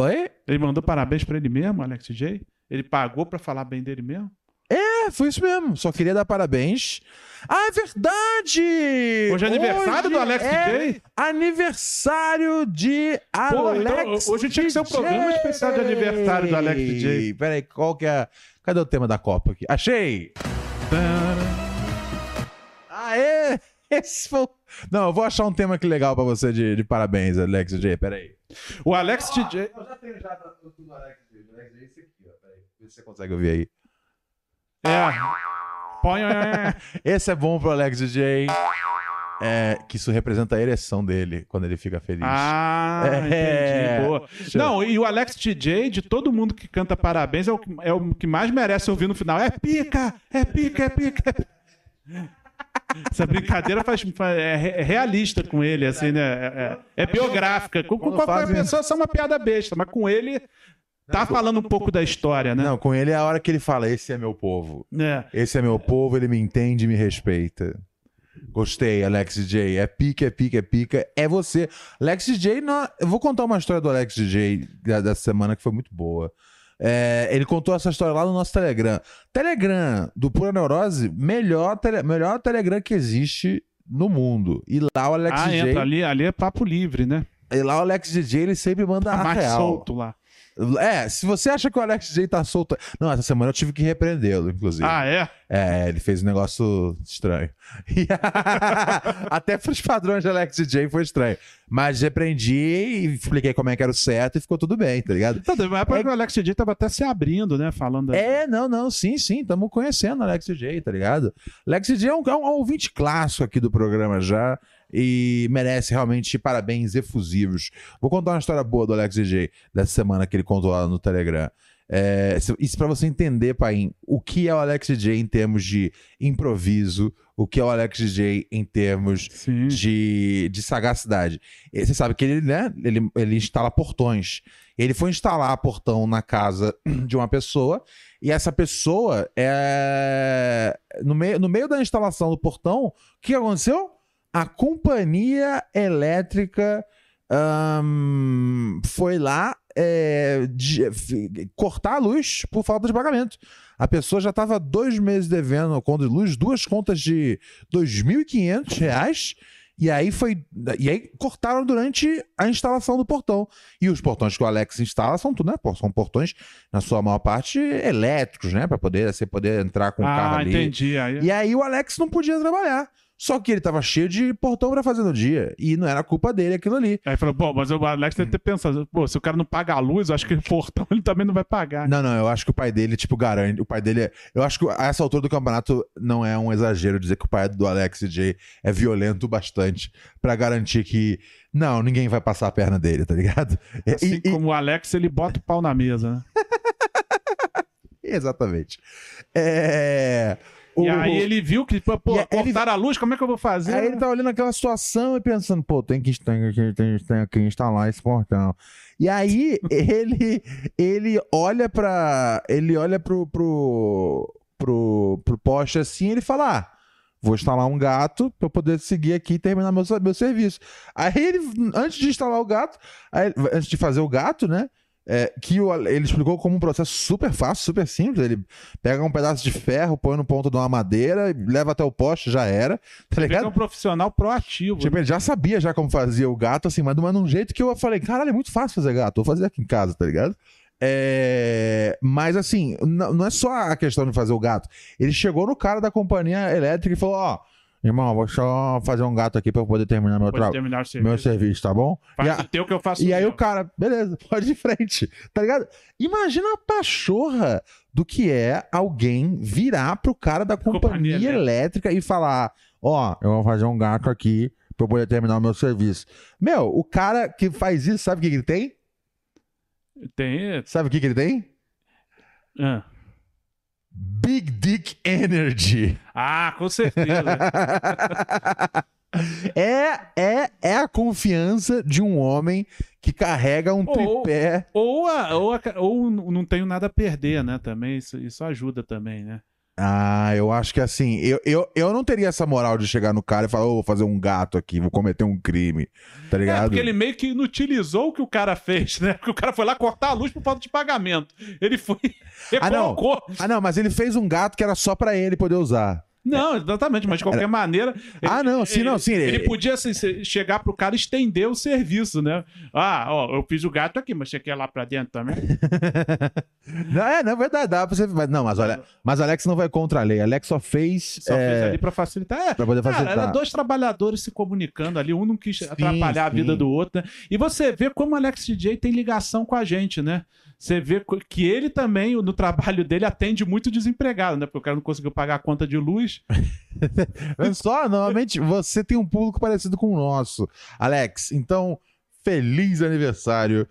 Oi? Ele mandou parabéns pra ele mesmo, Alex J? Ele pagou pra falar bem dele mesmo? É, foi isso mesmo. Só queria dar parabéns. Ah, é verdade! Hoje é aniversário do Alex é DJ? Aniversário de Pô, então, Alex hoje tinha que ser um DJ. programa especial de aniversário do Alex DJ. Peraí, qual que é. Cadê o tema da Copa aqui? Achei! Aê! Esse foi... o- Não, eu vou achar um tema aqui legal pra você de, de parabéns, Alex DJ. Peraí. O Alex DJ. Eu já tenho já tudo do Alex DJ. Alex DJ, esse aqui, ó. Peraí. Vê se você consegue ouvir aí. É. É. Esse é bom pro Alex DJ. É, que isso representa a ereção dele quando ele fica feliz. Ah, É. entendi. Boa. Não, e o Alex DJ, de todo mundo que canta parabéns, é o, que- é o que mais merece ouvir no final. É pica! É pica, é pica! Essa brincadeira faz, é, é realista com ele, assim, né? É, é- é biográfica. Com, com qualquer fazem- pessoa, só uma piada besta, mas com ele tá falando um pouco da história, né? Não, com ele é a hora que ele fala: Esse é meu povo. É. Esse é meu povo, ele me entende e me respeita. Gostei, Alex DJ. É pica, é pica, é pica. É você. Alex DJ, nó- eu vou contar uma história do Alex DJ da- dessa semana que foi muito boa. É, ele contou essa história lá no nosso Telegram. Telegram do Pura Neurose, melhor, tele- melhor Telegram que existe no mundo. E lá o Alex Ah, DJ. entra ali, ali é papo livre, né? E lá o Alex DJ ele sempre manda Tá a mais real. solto lá. É, se você acha que o Alex DJ tá solto. Não, essa semana eu tive que repreendê-lo, inclusive. Ah, é? É, ele fez um negócio estranho. (laughs) Até pros padrões de Alex DJ foi estranho. Mas repreendi e expliquei como é que era o certo e ficou tudo bem, tá ligado? Tá, teve uma época que o Alex DJ tava até se abrindo, né? Falando. É, não, não, sim, sim, estamos conhecendo o Alex DJ, tá ligado? Alex DJ é um, é um ouvinte clássico aqui do programa já e merece realmente parabéns efusivos. Vou contar uma história boa do Alex DJ dessa semana que ele contou lá no Telegram. É, isso pra você entender, pai, o que é o Alex DJ em termos de improviso, o que é o Alex DJ em termos Sim. de, de sagacidade. E Você sabe que ele, né, ele, ele instala portões. Ele foi instalar portão na casa (clears throat) de uma pessoa e essa pessoa é no meio, no meio da instalação do portão, o que aconteceu? A companhia elétrica ahn, foi lá é, de- cortar a luz por falta de pagamento. A pessoa já estava dois meses devendo a conta de luz, duas contas de 2.500 reais. E aí foi. E aí cortaram durante a instalação do portão. E os portões que o Alex instala são tudo, né? São portões, na sua maior parte, elétricos, né? Pra poder você poder entrar com o carro Ah, ali. entendi. Aí... E aí o Alex não podia trabalhar. Só que ele tava cheio de portão pra fazer no dia. E não era culpa dele aquilo ali. Aí falou, bom, mas o Alex deve ter pensado, pô, se o cara não paga a luz, eu acho que o portão (laughs) ele também não vai pagar. Não, não, eu acho que o pai dele, tipo, garante. O pai dele é. Eu acho que a essa altura do campeonato não é um exagero dizer que o pai do Alex J é violento bastante pra garantir que. Não, ninguém vai passar a perna dele, tá ligado? E- Assim e- como o Alex, ele bota o pau na mesa, né? (laughs) Exatamente. É. E o- aí ele viu que, pô, pô, E aí ele- cortaram a luz, como é que eu vou fazer? Aí ele tá olhando aquela situação e pensando, pô, tem que, tem, que- tem, tem que instalar esse portão. E aí (laughs) ele ele olha pra. Ele olha pro, pro, pro, pro poste assim e ele fala: ah, vou instalar um gato pra eu poder seguir aqui e terminar meu, meu serviço. Aí ele, antes de instalar o gato, aí- antes de fazer o gato, né? É, que o ele explicou como um processo super fácil, super simples. Ele pega um pedaço de ferro, põe no ponto de uma madeira, leva até o poste, já era. Tá Ele ligado? é um profissional proativo. Tipo, ele já sabia já como fazia o gato, assim, mas de num jeito que eu falei, caralho, é muito fácil fazer gato, vou fazer aqui em casa, tá ligado? É, Mas assim, não é só a questão de fazer o gato. Ele chegou no cara da companhia elétrica e falou: Ó, irmão, vou só fazer um gato aqui pra eu poder terminar meu, Pode tra... terminar o serviço. meu serviço, tá bom? E, Faz a- o teu que eu faço e o aí meu. o cara, beleza, (laughs) pode ir em frente, tá ligado? Imagina a pachorra do que é alguém virar pro cara da companhia, Companhia elétrica e falar: Ó, eu vou fazer um gato aqui pra eu poder terminar o meu serviço. Meu, o cara que faz isso, sabe o que, que ele tem? Tem. Sabe o que, que ele tem? Ah, Big Dick Energy. Ah, com certeza. (laughs) é, é, é a confiança de um homem que carrega um Ou- tripé. ou, a- ou, a- ou não tenho nada a perder, né? Também, isso, isso ajuda também, né? Ah, eu acho que assim, eu, eu, eu não teria essa moral de chegar no cara e falar, ô, vou fazer um gato aqui, vou cometer um crime, tá É, ligado? porque ele meio que inutilizou o que o cara fez, né? Porque o cara foi lá cortar a luz por falta de pagamento. Ele foi. Ele Ah, não. (laughs) Ah, não, mas ele fez um gato que era só pra ele poder usar. Não, exatamente, mas de qualquer maneira. Ah, não, sim, não, sim, Ele, ele- podia assim, chegar pro cara e estender o serviço, né? Ah, ó, eu fiz o gato aqui, mas você quer ir lá pra dentro também? (laughs) Não, é, não é verdade, dá pra você. mas Não, mas olha, mas Alex não vai contra a lei. Alex só fez. Só fez é, ali pra facilitar. É, pra poder Cara, facilitar. era dois trabalhadores se comunicando ali, um não quis atrapalhar a sim. vida do outro, né? E você vê como o Alex DJ tem ligação com a gente, né? Você vê que ele também, no trabalho dele, atende muito desempregado, né? Porque o cara não conseguiu pagar a conta de luz. Olha (laughs) só, normalmente você tem um público parecido com o nosso. Alex, então, feliz aniversário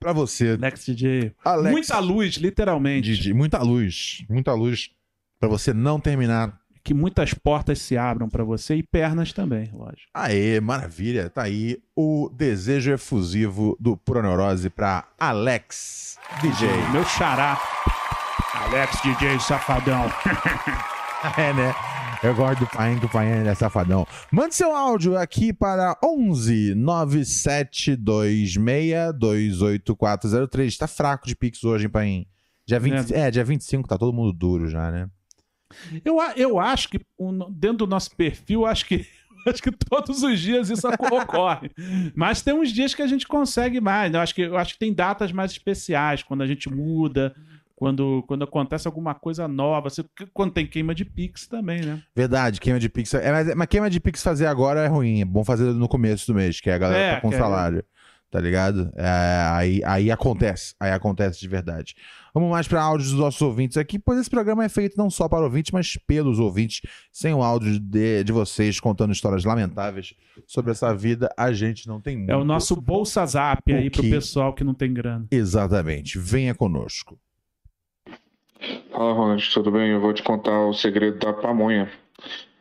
pra você. Alex DJ. Alex Muita luz, literalmente. Didi, muita luz, muita luz pra você não terminar. Que muitas portas se abram pra você e pernas também, lógico. Aê, maravilha. Tá aí o desejo efusivo do Pura Neurose pra Alex DJ. Meu xará. Alex DJ Safadão. (laughs) É, né? Eu gosto do pai, que o pai é safadão. Mande seu áudio aqui para 11 9726 28403. Tá fraco de Pix hoje, hein, pai? Dia 20, é, dia 25, tá todo mundo duro já, né? Eu, eu acho que dentro do nosso perfil, acho que (laughs) acho que todos os dias isso oco- ocorre. Mas tem uns dias que a gente consegue mais. né? Eu acho que eu acho que tem datas mais especiais quando a gente muda, quando, quando acontece alguma coisa nova, quando tem queima de pix também, né? Verdade, queima de Pix. É, mas, mas queima de Pix fazer agora é ruim. É bom fazer no começo do mês, que a galera É, tá com é- salário. Tá ligado? É, aí, aí acontece. Aí acontece de verdade. Vamos mais para áudios dos nossos ouvintes aqui, pois esse programa é feito não só para ouvintes, mas pelos ouvintes. Sem o áudio de, de vocês contando histórias lamentáveis sobre essa vida, a gente não tem muito. É o nosso Bolsa Zap O aí pro que- pessoal que não tem grana. Exatamente. Venha conosco. Fala, Ronald, tudo bem? Eu vou te contar o segredo da pamonha,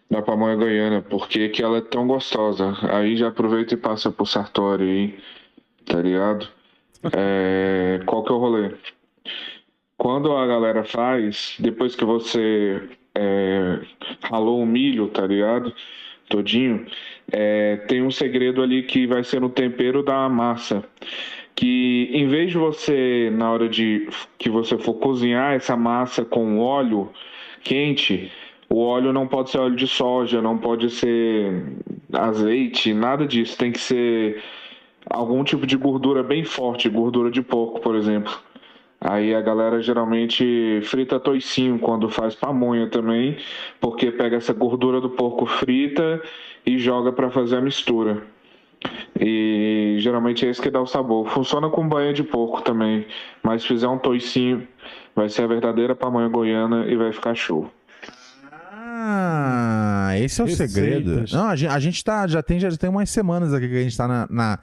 da pamonha goiana, porque que ela é tão gostosa. Aí já aproveita e passa pro Sartori aí, tá ligado? (laughs) É, qual que é o rolê? Quando a galera faz, depois que você é, ralou o milho, tá ligado? Todinho, é, tem um segredo ali que vai ser no tempero da massa que em vez de você, na hora de que você for cozinhar essa massa com óleo quente, o óleo não pode ser óleo de soja, não pode ser azeite, nada disso. Tem que ser algum tipo de gordura bem forte, gordura de porco, por exemplo. Aí a galera geralmente frita toicinho quando faz pamonha também, porque pega essa gordura do porco frita e joga para fazer a mistura. E geralmente é isso que dá o sabor. Funciona com banha de porco também, mas se fizer um toicinho, vai ser a verdadeira pamonha goiana e vai ficar show. Ah, esse é o Receitas. segredo. Não, a gente, a gente tá, já tem, já tem umas semanas aqui que a gente tá na, na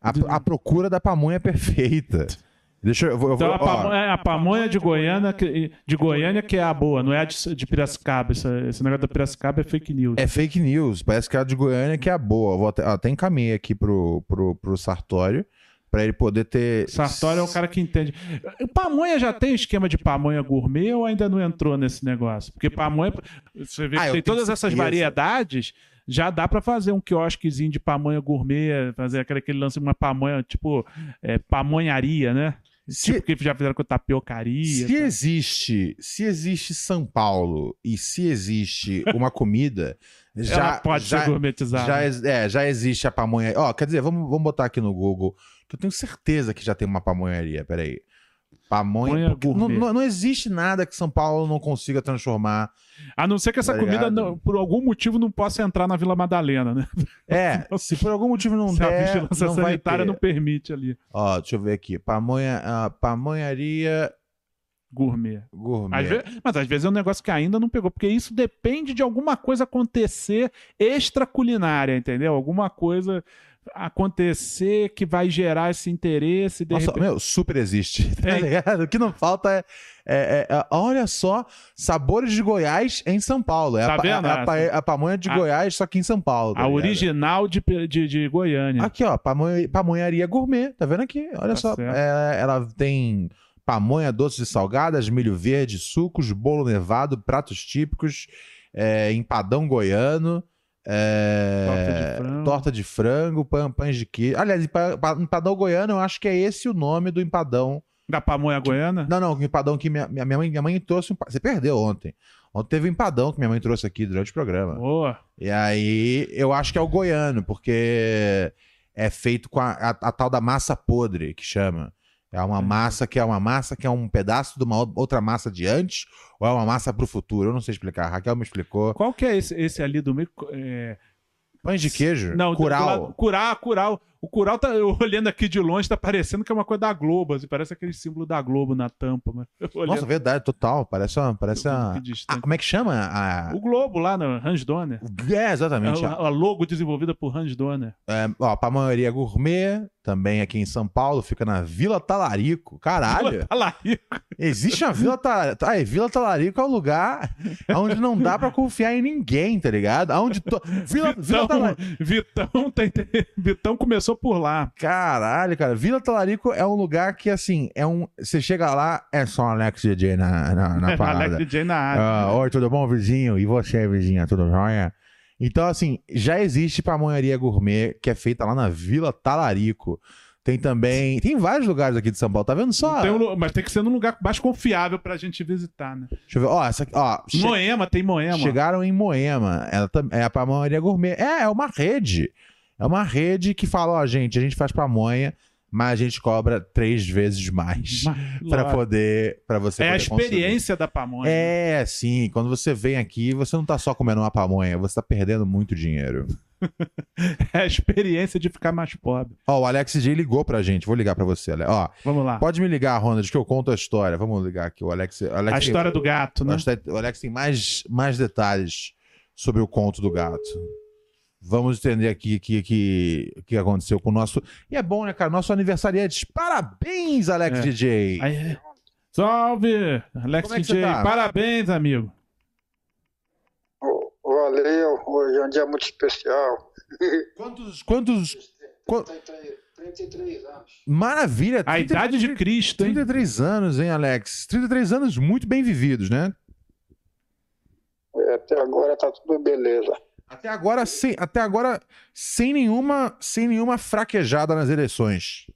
a, a procura da pamonha perfeita. (laughs) Deixa eu, eu vou Então a, ó, pamo- é a pamonha de Goiânia, que, de Goiânia que é a boa, não é a de, de Piracicaba. Esse, esse negócio da Piracicaba é fake news. É fake news. Parece que a de Goiânia que é a boa. Vou até, até encaminhei aqui pro, pro, pro Sartório pra ele poder ter. Sartori é o cara que entende. Pamonha já tem esquema de pamonha gourmet ou ainda não entrou nesse negócio? Porque pamonha, você vê Ah, que eu tem todas essas certeza. variedades, já dá pra fazer um quiosquezinho de pamonha gourmet, fazer aquele, aquele lance de uma pamonha, tipo, é, pamonharia, né? Se- Tipo que já fizeram com tapiocaria. Se tá? existe, se existe São Paulo e se existe uma comida, (laughs) já Ela pode já, ser gourmetizada. já, é, já existe a pamonha. Ó, quer dizer, vamos, vamos botar aqui no Google, que eu tenho certeza que já tem uma pamonharia. Peraí. Pamonha. Não, gourmet. não, não existe nada que São Paulo não consiga transformar. A não ser que essa Tá comida, não- por algum motivo, não possa entrar na Vila Madalena, né? É, (laughs) se por algum motivo não Se a der, vigilância não sanitária não permite ali. Ó, deixa eu ver aqui. Pamonha, ah, pamonharia Gourmet. gourmet. Às ve- mas às vezes é um negócio que ainda não pegou, porque isso depende de alguma coisa acontecer extra culinária, entendeu? Alguma coisa acontecer que vai gerar esse interesse. De Nossa, repente... meu, super existe, (laughs) tá É. ligado? O que não falta é, é- é- é- Olha só, sabores de Goiás em São Paulo. É Tá a, pa- vendo? é a, pa- é a pamonha de A- Goiás, só que em São Paulo. tá A ligado? original de, de, de Goiânia. Aqui, ó, pamonha, pamonharia gourmet, tá vendo aqui? Olha Tá só, é, ela tem pamonha doces e salgadas, milho verde, sucos, bolo nevado, pratos típicos, é, empadão goiano, é, Torta de frango. torta de frango, pã- pães de queijo. Aliás, empa- pa- empadão goiano, eu acho que é esse o nome do empadão. Da pamonha goiana? Não, não, o empadão que minha, minha, mãe, minha mãe trouxe. um Você perdeu ontem. Ontem teve um empadão que minha mãe trouxe aqui durante o programa. Boa. E aí, eu acho que é o goiano, porque é feito com a, a- a tal da massa podre, que chama. É uma massa que é uma massa que é um pedaço de uma ou- outra massa de antes, ou é uma massa pro futuro? Eu não sei explicar. A Raquel me explicou. Qual que é esse, esse ali do meio? É... Pães de queijo? Não, curau. lado- Curau, curau. O curau tá eu olhando aqui de longe, tá parecendo que é uma coisa da Globo, assim, parece aquele símbolo da Globo na tampa, mas olhando Nossa, verdade, total. Parece uma. Parece uma... Ah, como é que chama? A... O Globo lá no Hans Donner. É, exatamente. A, a logo desenvolvida por Hans Donner. É, ó, Pamonharia Gourmet, também aqui em São Paulo, fica na Vila Talarico. Caralho! Tá lá. Existe uma Vila Talarico. Aí, Vila Talarico é um lugar onde não dá pra confiar em ninguém, tá ligado? Onde to... Vila, Vila Vitão, Talarico. Vitão, tem- Vitão começou por lá. Caralho, cara. Vila Talarico é um lugar que, assim, é um. Você chega lá, é só Alex DJ na, na, na (laughs) Alex parada. DJ na área. Ah, Oi, tudo bom, vizinho? E você, vizinha, tudo jóia? Então, assim, já existe pamonharia gourmet que é feita lá na Vila Talarico. Tem também. Tem vários lugares aqui de São Paulo, tá vendo só? Tem um mas tem que ser num lugar mais confiável pra gente visitar, né? Deixa eu ver. Ó, essa aqui, ó. che- Moema, tem Moema. Chegaram em Moema. Ela é a pamonharia gourmet. É, é uma rede. É uma rede que fala, ó, gente, a gente faz pamonha, mas a gente cobra três vezes mais lógico. poder, para você É a poder consumir. experiência da pamonha. É, sim. Quando você vem aqui, você não tá só comendo uma pamonha, você tá perdendo muito dinheiro. (laughs) É a experiência de ficar mais pobre. Ó, o Alex J ligou pra gente. Vou ligar pra você, Ale- Ó, Vamos lá. pode me ligar, Ronald, que eu conto a história. Vamos ligar aqui. O Alex. Alex A história do gato, né? O Alex tem mais, mais detalhes sobre o conto do gato. Vamos entender aqui o que, que, que aconteceu com o nosso. E é bom, né, cara? Nosso aniversariante. Parabéns, Alex É. DJ! Aí, Salve! Alex Como é DJ, tá? parabéns, amigo. Valeu, hoje é um dia muito especial. (laughs) Quantos. Quantos. Qu- 33 anos. Maravilha! A 30 idade de Cristo, hein? 33 anos, hein, Alex? 33 anos muito bem vividos, né? É, Até agora tá tudo beleza. Até agora, sem, até agora, sem nenhuma, sem nenhuma fraquejada nas eleições.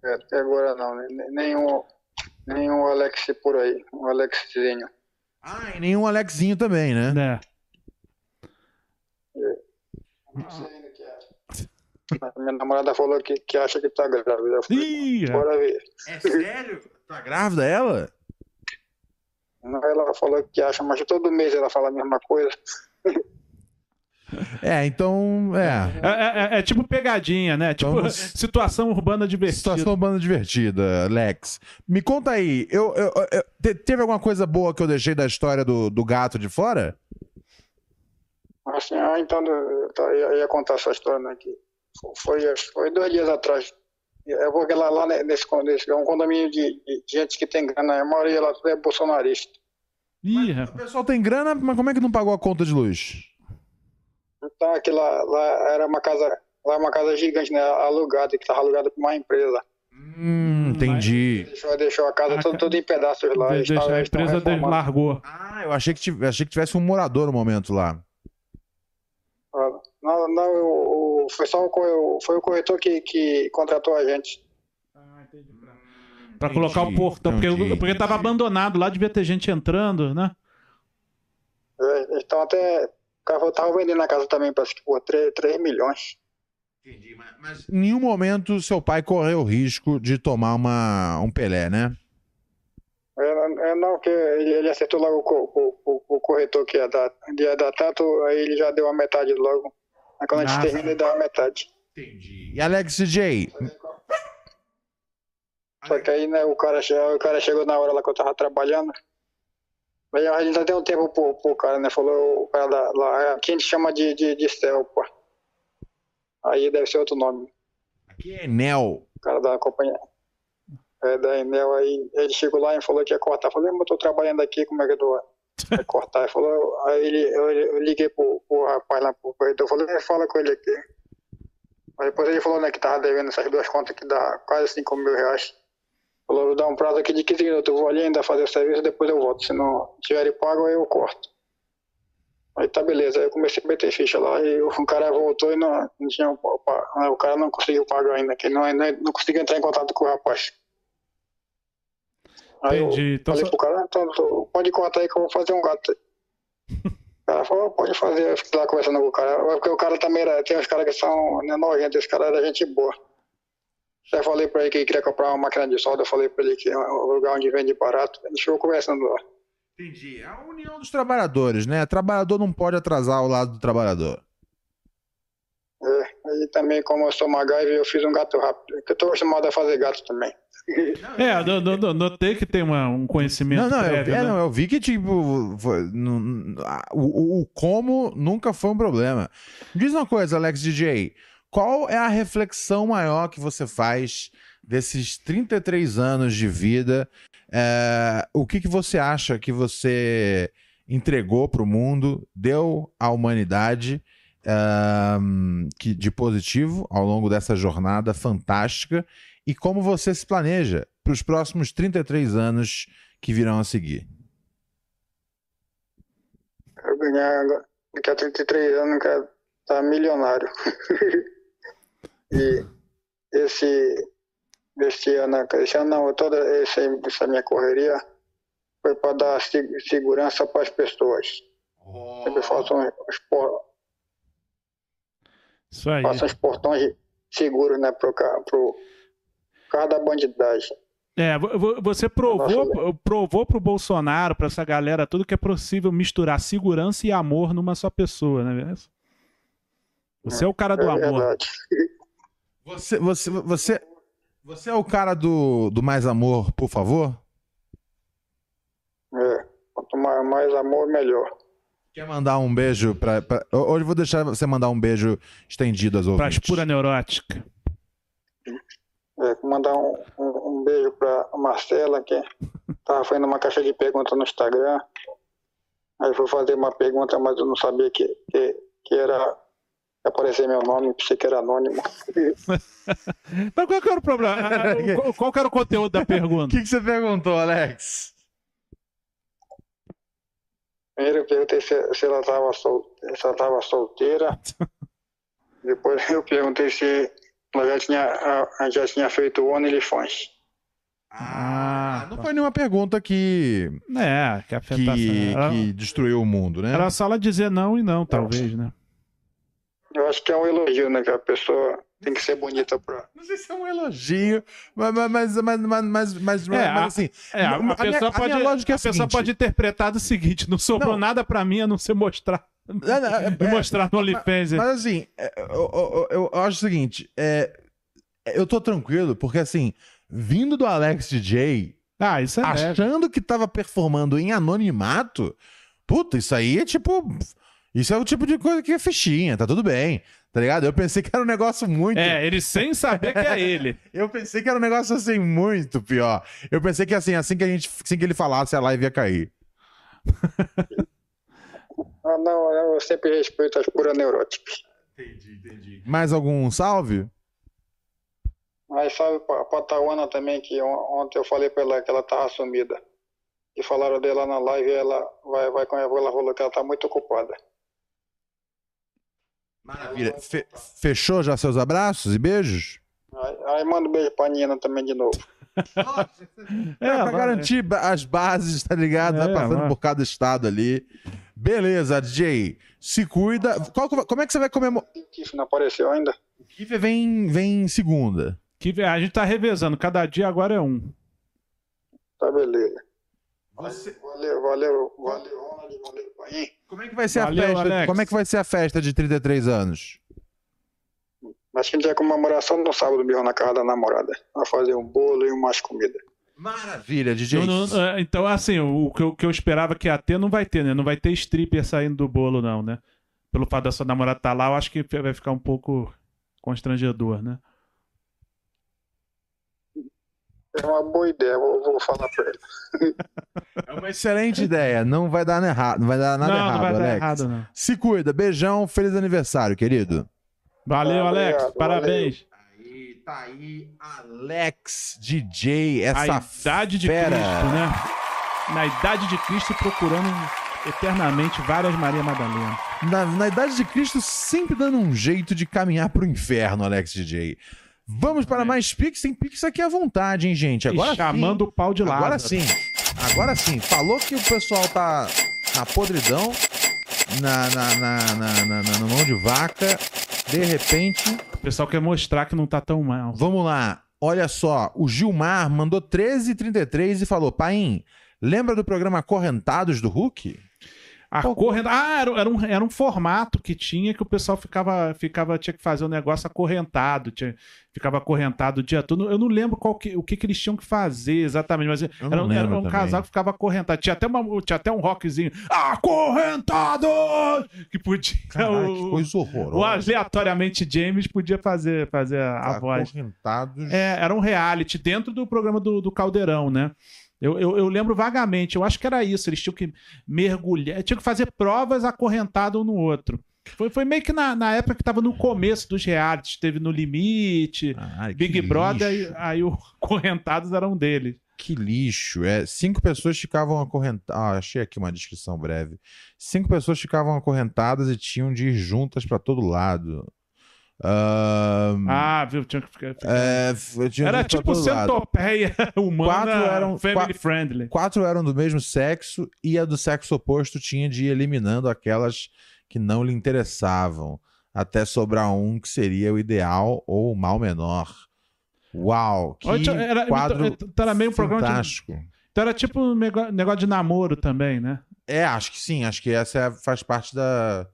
É, Até agora não, né? nenhum, nenhum Alex por aí, um Alexzinho. Ah, e nenhum Alexinho também, né? É. Não sei ainda que é. Minha namorada falou que, que acha que tá grávida. Eu falei, Ih, é. bora ver. É sério? Tá grávida ela? Ela falou que acha, mas todo mês ela fala a mesma coisa. É, então. É. É, é- é tipo pegadinha, né? Tipo Vamos- situação urbana divertida. Situação urbana divertida, Alex. Me conta aí, eu, eu- eu- te- teve alguma coisa boa que eu deixei da história do, do gato de fora? Assim, ah, então eu ia contar essa história né, que foi, foi dois dias atrás. É porque lá, lá nesse, nesse é um condomínio de, de gente que tem grana, a maioria lá é bolsonarista. Ih, O rapaz. pessoal tem grana, mas como é que não pagou a conta de luz? Então aquilo lá, lá era uma casa, lá é uma casa gigante, né, alugada, que estava alugada por uma empresa. Hum, entendi. Deixou, deixou a casa A toda, ca- toda em pedaços lá. De- deixa- a empresa largou. Ah, eu achei que, tiv- achei que tivesse um morador no momento lá. Não, não, eu- eu- foi só o, foi o corretor que, que contratou a gente. Pra colocar o portão, porque, entendi. porque tava abandonado lá, devia ter gente entrando, né? É, estão até. O tava vendendo a casa também, parece que por 3, 3 milhões. Entendi, mas, mas em nenhum momento seu pai correu o risco de tomar uma, um Pelé, né? É, é, não, que ele, ele acertou logo com o, o, o corretor que ia dar, ia dar tanto, aí ele já deu a metade logo. Aí quando a gente termina, ele dá a metade. Entendi. E Alex DJ? Só que aí, né, o cara, o cara chegou na hora lá que eu tava trabalhando. Aí a gente já deu um tempo pro, pro cara, né? Falou o cara lá, lá aqui a gente chama de, de, de céu, pô. Aí deve ser outro nome. Aqui é Nel. O cara da companhia. É, da Enel, aí ele chegou lá e falou que ia cortar. Eu falei, mas eu tô trabalhando aqui, como é que eu tô? Cortar. Ele falou, aí ele, eu, eu liguei pro, pro rapaz lá pro corretor, eu falei, fala com ele aqui. Depois ele falou, né, que tava devendo essas duas contas que dá quase 5 mil reais. Falou, vou dar um prazo aqui de 15 minutos, eu vou ali ainda fazer o serviço, depois eu volto. Se não tiver pago, aí eu corto. Aí tá beleza, aí eu comecei a meter ficha lá e o cara voltou e não, não tinha. o- cara não conseguiu pagar ainda, que não, não, não conseguiu entrar em contato com o rapaz. Aí eu Entendi. Então, falei só- pro cara, então, tô- pode cortar aí que eu vou fazer um gato. (laughs) O cara falou, pode fazer, eu fiquei lá conversando com o cara, porque o cara também era, tem uns caras que são né, nojentos, esse cara era gente boa. Eu falei pra ele que queria comprar uma máquina de solda, eu falei pra ele que é um lugar onde vende barato, a gente ficou conversando lá. Entendi. A união dos trabalhadores, né? Trabalhador não pode atrasar o lado do trabalhador. É, aí também, como eu sou MacGyver, eu fiz um gato rápido, que eu tô acostumado a fazer gato também. (laughs) É, no- no- no- notei que tem uma- um conhecimento Não, não, eu, prévio, é, né? não, eu vi que, tipo, foi- não- o- o como nunca foi um problema. Diz uma coisa, Alex DJ, qual é a reflexão maior que você faz desses 33 anos de vida? É, o que, que você acha que você entregou para o mundo, deu à humanidade que, de positivo ao longo dessa jornada fantástica? E como você se planeja para os próximos 33 anos que virão a seguir? Eu ganhar, daqui a 33 anos, eu quero estar milionário. (laughs) e esse, esse ano, esse ano não, toda essa, essa minha correria foi para dar se- segurança para as pessoas. Sempre faço uns, por- Isso aí. uns portões seguros, né, pro, pro carro da bandidagem. É, vo- vo- você provou, provou pro Bolsonaro, pra essa galera tudo que é possível misturar segurança e amor numa só pessoa, né? Você é o cara do É amor. verdade. Você, você, você, você é o cara do, do mais amor, por favor? É, quanto mais, mais amor, melhor. Quer mandar um beijo para. Hoje eu vou deixar você mandar um beijo estendido às Pra ouvintes. pura neurótica. É, mandar um, um, um beijo pra Marcela, que tava fazendo uma caixa de perguntas no Instagram. Aí foi fazer uma pergunta, mas eu não sabia que, que, que era aparecer meu nome, pensei que era anônimo. (laughs) Mas qual que era o problema? (laughs) Qual- que era o conteúdo da (laughs) O pergunta? que, que você perguntou, Alex? Primeiro eu perguntei se, se ela estava sol, ela solteira. (laughs) Depois eu perguntei se ela já tinha, a, a já tinha feito o OnlyFans. Ah, não tá. foi nenhuma pergunta que, É, que afetação. que, Era, que destruiu o mundo, né? era só ela dizer não e não, talvez, né? Eu acho que é um elogio, né? Que a pessoa tem que ser bonita pra. Não sei se é um elogio, mas, mas, mas, mas, mas, mas, mas, É, mas, a- assim. É, a, a a minha- pessoa, a pode, minha lógica é a a pessoa seguinte. pode interpretar do seguinte: não sobrou Não. nada pra mim a não ser mostrar. É, não, (laughs) é- mostrar no OnlyFans. Mas assim, é, eu, eu- eu- eu acho o seguinte, é, eu tô tranquilo, porque assim, vindo do Alex DJ, ah, isso é leve. achando que tava performando em anonimato, puta, isso aí é tipo. Isso é o tipo de coisa que é fichinha, tá tudo bem, tá ligado? Eu pensei que era um negócio muito. É, ele sem saber que é ele. (laughs) Eu pensei que era um negócio assim muito pior. Eu pensei que assim, assim que a gente, assim que ele falasse, a live ia cair. (laughs) Ah, não, eu sempre respeito as puras neuróticas. Entendi, entendi. Mais algum salve? Mas salve pra, pra Tawana também, que on- ontem eu falei pra ela que ela tava sumida. E falaram dela na live e ela vai, vai com ela falou que ela tá muito ocupada. Maravilha. Fe- fechou já seus abraços e beijos? Aí, aí manda um beijo pra Nina também de novo. (laughs) É, É, pra vai- garantir ba- as bases, tá ligado? Vai É, passando vai. por cada estado ali. Beleza, DJ. Se cuida. Qual vai- como é que você vai comemorar? Isso não apareceu ainda? O Kiffer vem, vem em segunda. Que a gente tá revezando, cada dia agora é um. Tá beleza. Você- Valeu, valeu, valeu, valeu, pai. Como é que vai ser Valeu, a festa? Alex. Como é que vai ser a festa de 33 anos? Acho que a gente é comemoração no sábado mesmo na casa da namorada. Vai fazer um bolo e umas comidas. Maravilha, DJ. Não- não- é, então, assim, o que, eu, que eu esperava que ia ter, não vai ter, né? Não vai ter stripper saindo do bolo, não, né? Pelo fato da sua namorada estar lá, eu acho que vai ficar um pouco constrangedor, né? É uma boa ideia, vou, vou falar pra ele. É uma excelente ideia. Não vai dar errado. Não vai dar nada não, errado, não vai Alex. dar errado, não. Se cuida. Beijão. Feliz aniversário, querido. Valeu, Ah, Alex. obrigado, Parabéns. Aí, tá aí, Alex DJ, essa A idade de fera. Cristo, né? Na idade de Cristo procurando eternamente várias Maria Madalena. Na, na idade de Cristo, sempre dando um jeito de caminhar pro inferno, Alex DJ. Vamos para mais Pix. Tem Pix aqui à vontade, hein, gente? Agora chamando o pau de lado. Agora sim. Agora sim. Falou que o pessoal tá na podridão, na, na, na, na, mão de vaca. De repente, O pessoal quer mostrar que não tá tão mal. Vamos lá. Olha só, o Gilmar mandou 13h33 e falou: Paim, lembra do programa Correntados do Hulk? A Pô, correnta... Ah, era, era um, era um formato que tinha que o pessoal ficava, ficava tinha que fazer um negócio acorrentado, tinha, ficava acorrentado o dia todo. Eu não lembro qual que, o que, que eles tinham que fazer exatamente, mas era, um- era um casal que ficava acorrentado. Tinha até, uma, tinha até um rockzinho, acorrentado! Que podia. Caraca, que o, coisa o horrorosa. aleatoriamente James podia fazer, fazer a, a voz. Acorrentados. É, era um reality dentro do programa do, do Caldeirão, né? Eu, eu, eu lembro vagamente, eu acho que era isso. Eles tinham que mergulhar, tinham que fazer provas acorrentadas um no outro. Foi, foi meio que na, na época que tava no começo dos realities, teve No Limite, Ai, Big Brother, aí, aí o (laughs) Correntados era um deles. Que lixo. É, cinco pessoas ficavam acorrentadas. Ah, achei aqui uma descrição breve. Cinco pessoas ficavam acorrentadas e tinham de ir juntas pra todo lado. Ahn, Ah, viu? Tinha que ficar. é, tinha era tipo centopeia (laughs) humana Quatro eram- family qua- friendly. quatro eram do mesmo sexo e a do sexo oposto tinha de ir eliminando aquelas que não lhe interessavam, até sobrar um que seria o ideal ou o mal menor. Uau, que era, quadro então era meio um programa de, fantástico. Então era tipo um negócio de namoro também, né? É, acho que sim, acho que essa é- faz parte da...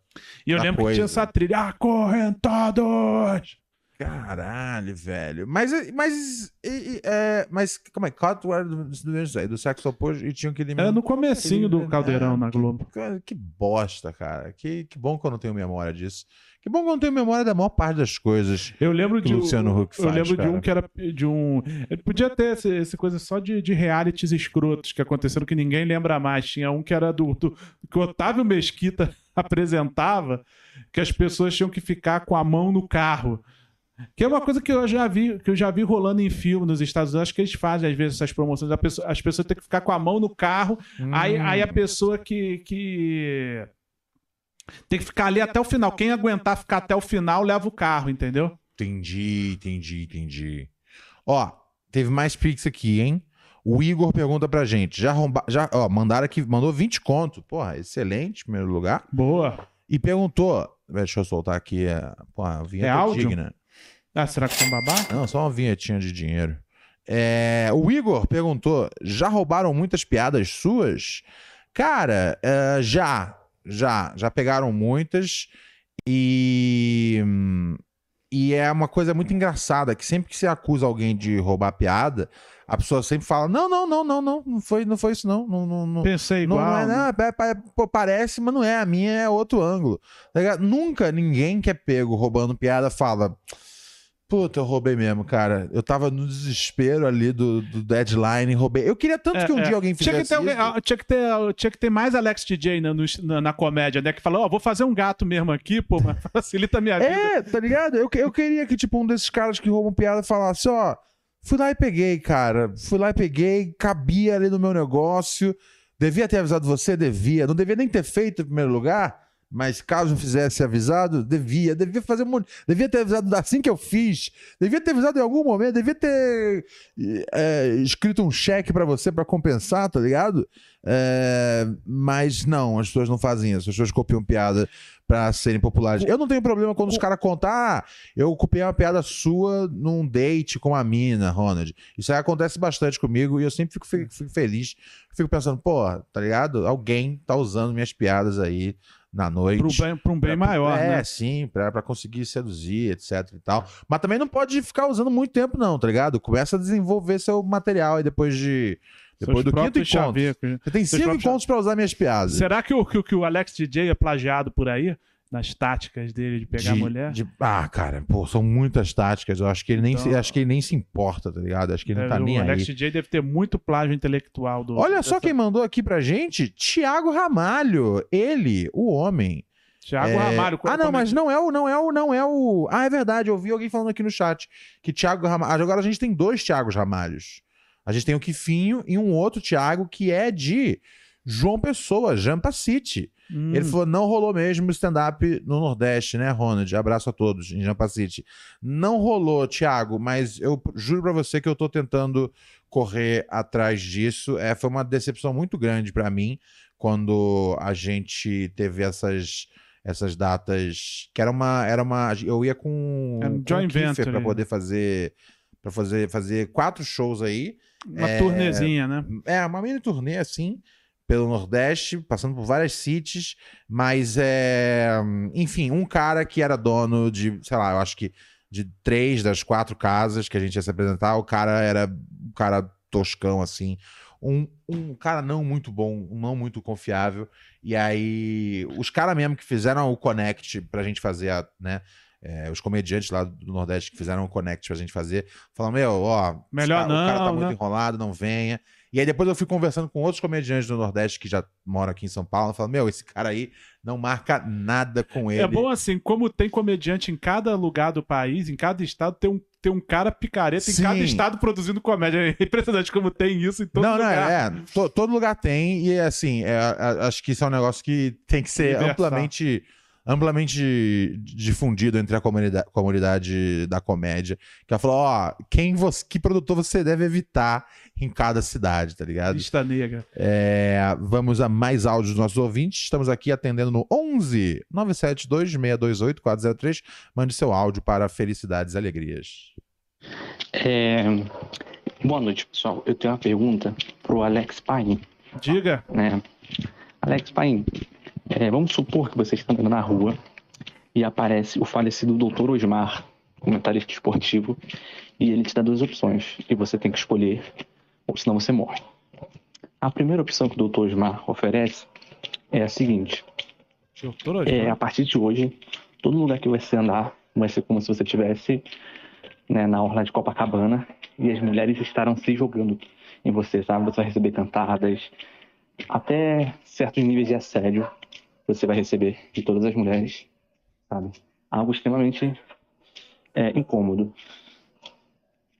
E eu lembro que coisa. tinha essa trilha, acorrentados! Caralho, velho. Mas, mas, e- e- é, mas como é? Quatro era do, do do sexo oposto e tinham que eliminar. Era no comecinho do É, Caldeirão na que- Globo. Cara, que bosta, cara. Que, que bom que eu não tenho memória disso. Que bom que eu não tenho memória da maior parte das coisas. Eu lembro que de um- Luciano Huck Eu faz, lembro de cara. um que era de um. Ele podia ter esse coisa só de, de realities escrotos que aconteceram que ninguém lembra mais. Tinha um que era do, do que o Otávio Mesquita (laughs) apresentava, que as pessoas tinham que ficar com a mão no carro. Que é uma coisa que eu já vi, que eu já vi rolando em filme nos Estados Unidos. Acho que eles fazem às vezes essas promoções. A pessoa- as pessoas têm que ficar com a mão no carro. Aí, aí a pessoa que, que tem que ficar ali até o final. Quem aguentar ficar até o final leva o carro, entendeu? Entendi, entendi, entendi. Ó, teve mais Pix aqui, hein? O Igor pergunta pra gente. Já, arromba, já ó, mandaram aqui, mandou 20 conto. Porra, excelente, em primeiro lugar. Boa. E perguntou. Deixa eu soltar aqui. a- Porra, a vinheta É áudio? digna. Ah, será que são babá? Não, só uma vinhetinha de dinheiro. É, o Igor perguntou: já roubaram muitas piadas suas? Cara, é, já. Já. Já pegaram muitas. E. E é uma coisa muito engraçada que sempre que você acusa alguém de roubar piada, a pessoa sempre fala: não, não, não, não, não, não foi, não foi isso, não. não, não, não. Pensei Não, igual. não é, não, é, é, pô, parece, mas não é. A minha é outro ângulo. Tá? Nunca ninguém que é pego roubando piada fala. Puta, eu roubei mesmo, cara. Eu tava no desespero ali do, do deadline roubei. Eu queria tanto É, que um é. dia alguém tinha que, fizesse ter, alguém- isso. ah, tinha, que ter, tinha que ter mais Alex DJ na, na, na comédia, né? Que fala, ó, vou fazer um gato mesmo aqui, pô, mas (laughs) facilita a minha vida. É, tá ligado? Eu, eu queria que, tipo, um desses caras que roubam piada falasse, ó, fui lá e peguei, cara. Fui lá e peguei, cabia ali no meu negócio. Devia ter avisado você? Devia. Não devia nem ter feito em primeiro lugar, mas caso não fizesse avisado, devia. Devia fazer um monte. Devia ter avisado assim que eu fiz. Devia ter avisado em algum momento. Devia ter é, escrito um cheque pra você pra compensar, tá ligado? É, mas não, as pessoas não fazem isso. As pessoas copiam piada pra serem populares. Eu não tenho problema quando os caras contam, ah, eu copiei uma piada sua num date com a mina, Ronald. Isso aí acontece bastante comigo e eu sempre fico, fe- fico feliz. Fico pensando, pô, tá ligado? Alguém tá usando minhas piadas aí na noite. Bem, pra um bem maior, é, né? sim, pra, pra conseguir seduzir, etc e tal. Mas também não pode ficar usando muito tempo, não, tá ligado? Começa a desenvolver seu material aí depois de. Depois do quinto encontro. chavecos. Você tem cinco encontros pra usar minhas piadas. Será que o, que, o- que o Alex DJ é plagiado por aí? Nas táticas dele de pegar de, mulher? de- Ah, cara, pô, são muitas táticas. Eu acho que ele nem, se, Então- acho que ele nem se importa, tá ligado? Acho que ele não tá É, nem o Alex aí. DJ deve ter muito plágio intelectual do. Olha só dessa- quem mandou aqui pra gente: Tiago Ramalho. Ele, o homem. Thiago É, Ramalho. Ah, não, é mas que- não é o, não é o, não é o. Ah, é verdade. Eu vi alguém falando aqui no chat que Thiago Ramalho. Agora a gente tem dois Thiagos Ramalhos. A gente tem o Kifinho e um outro Thiago que é de João Pessoa, Jampa City. Hum, Ele falou: não rolou mesmo stand-up no Nordeste, né, Ronald? Abraço a todos em Jampa City. Não rolou, Thiago, mas eu juro pra você que eu tô tentando correr atrás disso. É, foi uma decepção muito grande pra mim quando a gente teve essas essas datas que era uma era uma eu ia com, um com Kiefer pra né? poder fazer para fazer fazer quatro shows aí uma é, turnezinha, né? é, uma mini turnê assim, pelo Nordeste, passando por várias cities, mas é. Enfim, um cara que era dono de, sei lá, eu acho que de três das quatro casas que a gente ia se apresentar, o cara era um cara toscão, assim. Um, um cara não muito bom, um não muito confiável. E aí, os caras mesmo que fizeram o Connect pra gente fazer, a, né? é, os comediantes lá do Nordeste que fizeram o Connect pra gente fazer, falaram: Meu, ó, Melhor cara- o cara tá não, muito né? enrolado, não venha. E aí depois eu fui conversando com outros comediantes do Nordeste que já moram aqui em São Paulo, falando: Meu, esse cara aí não marca nada com ele. É bom assim, como tem comediante em cada lugar do país, em cada estado, tem um, tem um cara picareta em Sim. cada estado produzindo comédia. É impressionante como tem isso em todo não, não, lugar. é, é, to- todo lugar tem, e assim, é, acho que isso é um negócio que tem que ser Universal. amplamente, amplamente difundido entre a comunidade, comunidade da comédia. Que ela falou, ó, quem você, que produtor você deve evitar em cada cidade, tá ligado? Lista negra. É, vamos a mais áudios dos nossos ouvintes. Estamos aqui atendendo no 11 972 628 403. Mande seu áudio para Felicidades e Alegrias. É, Boa noite, pessoal. Eu tenho uma pergunta pro Alex Paim, Diga. né? Alex Paim, é, vamos supor que você está andando na rua e aparece o falecido Dr. Osmar comentarista esportivo, e ele te dá duas opções, e você tem que escolher, ou senão você morre. A primeira opção que o Dr. Osmar oferece é a seguinte: é, a partir de hoje, todo lugar que você andar vai ser como se você estivesse né, na orla de Copacabana e as mulheres estarão se jogando em você, sabe? Você vai receber cantadas, até certos níveis de assédio você vai receber de todas as mulheres, sabe? Algo extremamente é, incômodo.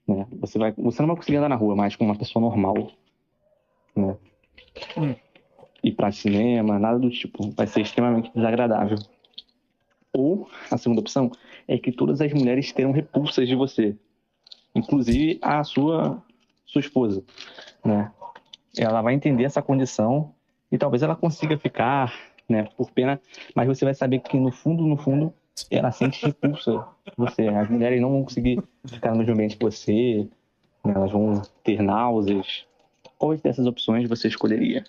Né? Você, vai, você não vai conseguir andar na rua mais como uma pessoa normal, né? Hum. Ir pra cinema, nada do tipo. Vai ser extremamente desagradável. Ou, a segunda opção, é que todas as mulheres terão repulsas de você. Inclusive a sua, sua esposa, né? Ela vai entender essa condição e talvez ela consiga ficar, né, por pena, mas você vai saber que no fundo, no fundo, ela sente repulsa você. As mulheres não vão conseguir ficar no mesmo ambiente que você, né? elas vão ter náuseas. Qual dessas opções você escolheria?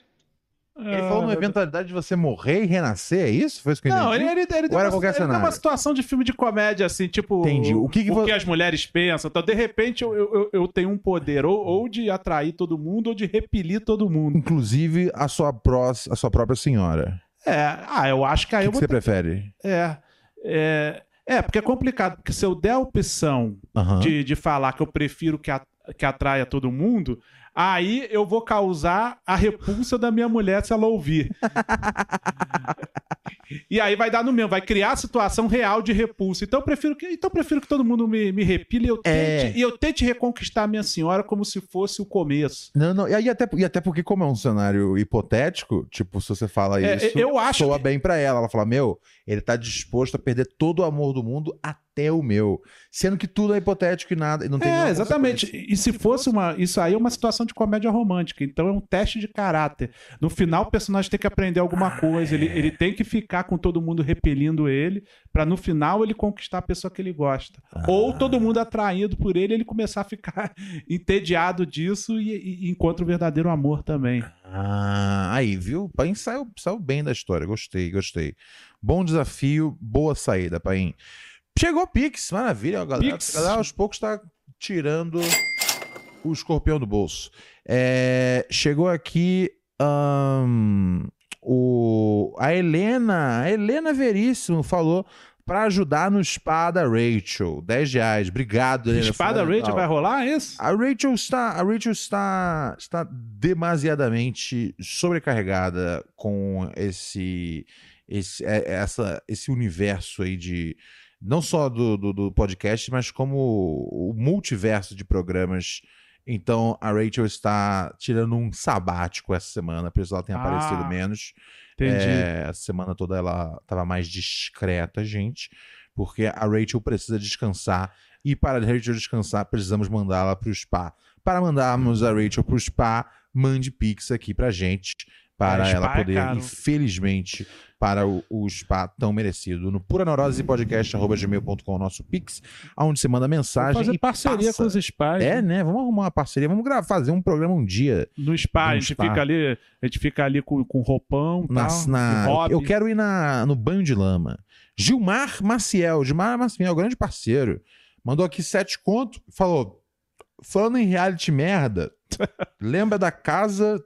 Ele falou numa eventualidade de você morrer e renascer, é isso? Foi isso que eu Não, entendi? ele, ele, ele, deu uma, qualquer ele deu uma situação de filme de comédia, assim, tipo. Entendi. O que que vo- as mulheres pensam. Então, de repente, eu, eu, eu tenho um poder ou, ou de atrair todo mundo ou de repelir todo mundo. Inclusive a sua, pró a sua própria senhora. É, ah, eu acho que aí O eu que, você ter- prefere? É. É, é, porque é complicado, porque se eu der a opção Aham. de, de falar que eu prefiro que, a, que atraia todo mundo, aí eu vou causar a repulsa da minha mulher se ela ouvir. (laughs) e aí vai dar no mesmo, vai criar a situação real de repulsa. Então eu prefiro que, então eu prefiro que todo mundo me, me repile e eu, É. tente, e eu tente reconquistar a minha senhora como se fosse o começo. Não, não, e, aí até, e até porque, como é um cenário hipotético, tipo, se você fala É, isso, eu acho soa que- bem pra ela. Ela fala, meu, ele tá disposto a perder todo o amor do mundo até o meu. Sendo que tudo é hipotético e nada, e não tem É, exatamente. E se fosse uma. Isso aí é uma situação de comédia romântica. Então é um teste de caráter. No final, o personagem tem que aprender alguma coisa. Ele, ele tem que ficar com todo mundo repelindo ele, pra no final ele conquistar a pessoa que ele gosta. Ou todo mundo atraído por ele, ele começar a ficar (laughs) entediado disso e, e encontra o verdadeiro amor também. Ah, aí, viu? Paim saiu, saiu bem da história. Gostei, gostei. Bom desafio, boa saída, Paim. Chegou o Pix, maravilha. Galera, Pix. a galera aos poucos tá tirando o escorpião do bolso. É, chegou aqui ahn, o, a Helena, a Helena Veríssimo falou pra ajudar no spa da Rachel. 10 reais. Obrigado, Helena. Espada Rachel vai rolar é isso? A Rachel está, a Rachel está, está demasiadamente sobrecarregada com esse, esse, é- essa, esse universo aí de não só do, do, do podcast, mas como o multiverso de programas. Então a Rachel está tirando um sabático essa semana, por isso ela tem Ah, aparecido menos. Entendi. É, essa semana toda ela estava mais discreta, gente, porque a Rachel precisa descansar e para a Rachel descansar precisamos mandá-la para o spa. Para mandarmos a Rachel para o spa, mande pix aqui pra gente para É, ela é poder, caro. infelizmente, para o, o spa tão merecido. No Pura Neurose Podcast@gmail.com nosso pix, onde você manda mensagem fazer e parceria passa. com os spas. É, né? Vamos arrumar uma parceria, vamos gravar, fazer um programa um dia. No spa, a gente spa. fica ali, a gente fica ali com, com roupão, Na, tal, na- eu quero ir na, no banho de lama. Gilmar Maciel, Gilmar Maciel, grande parceiro, mandou aqui sete conto, falou: falando em reality merda, (laughs) lembra da casa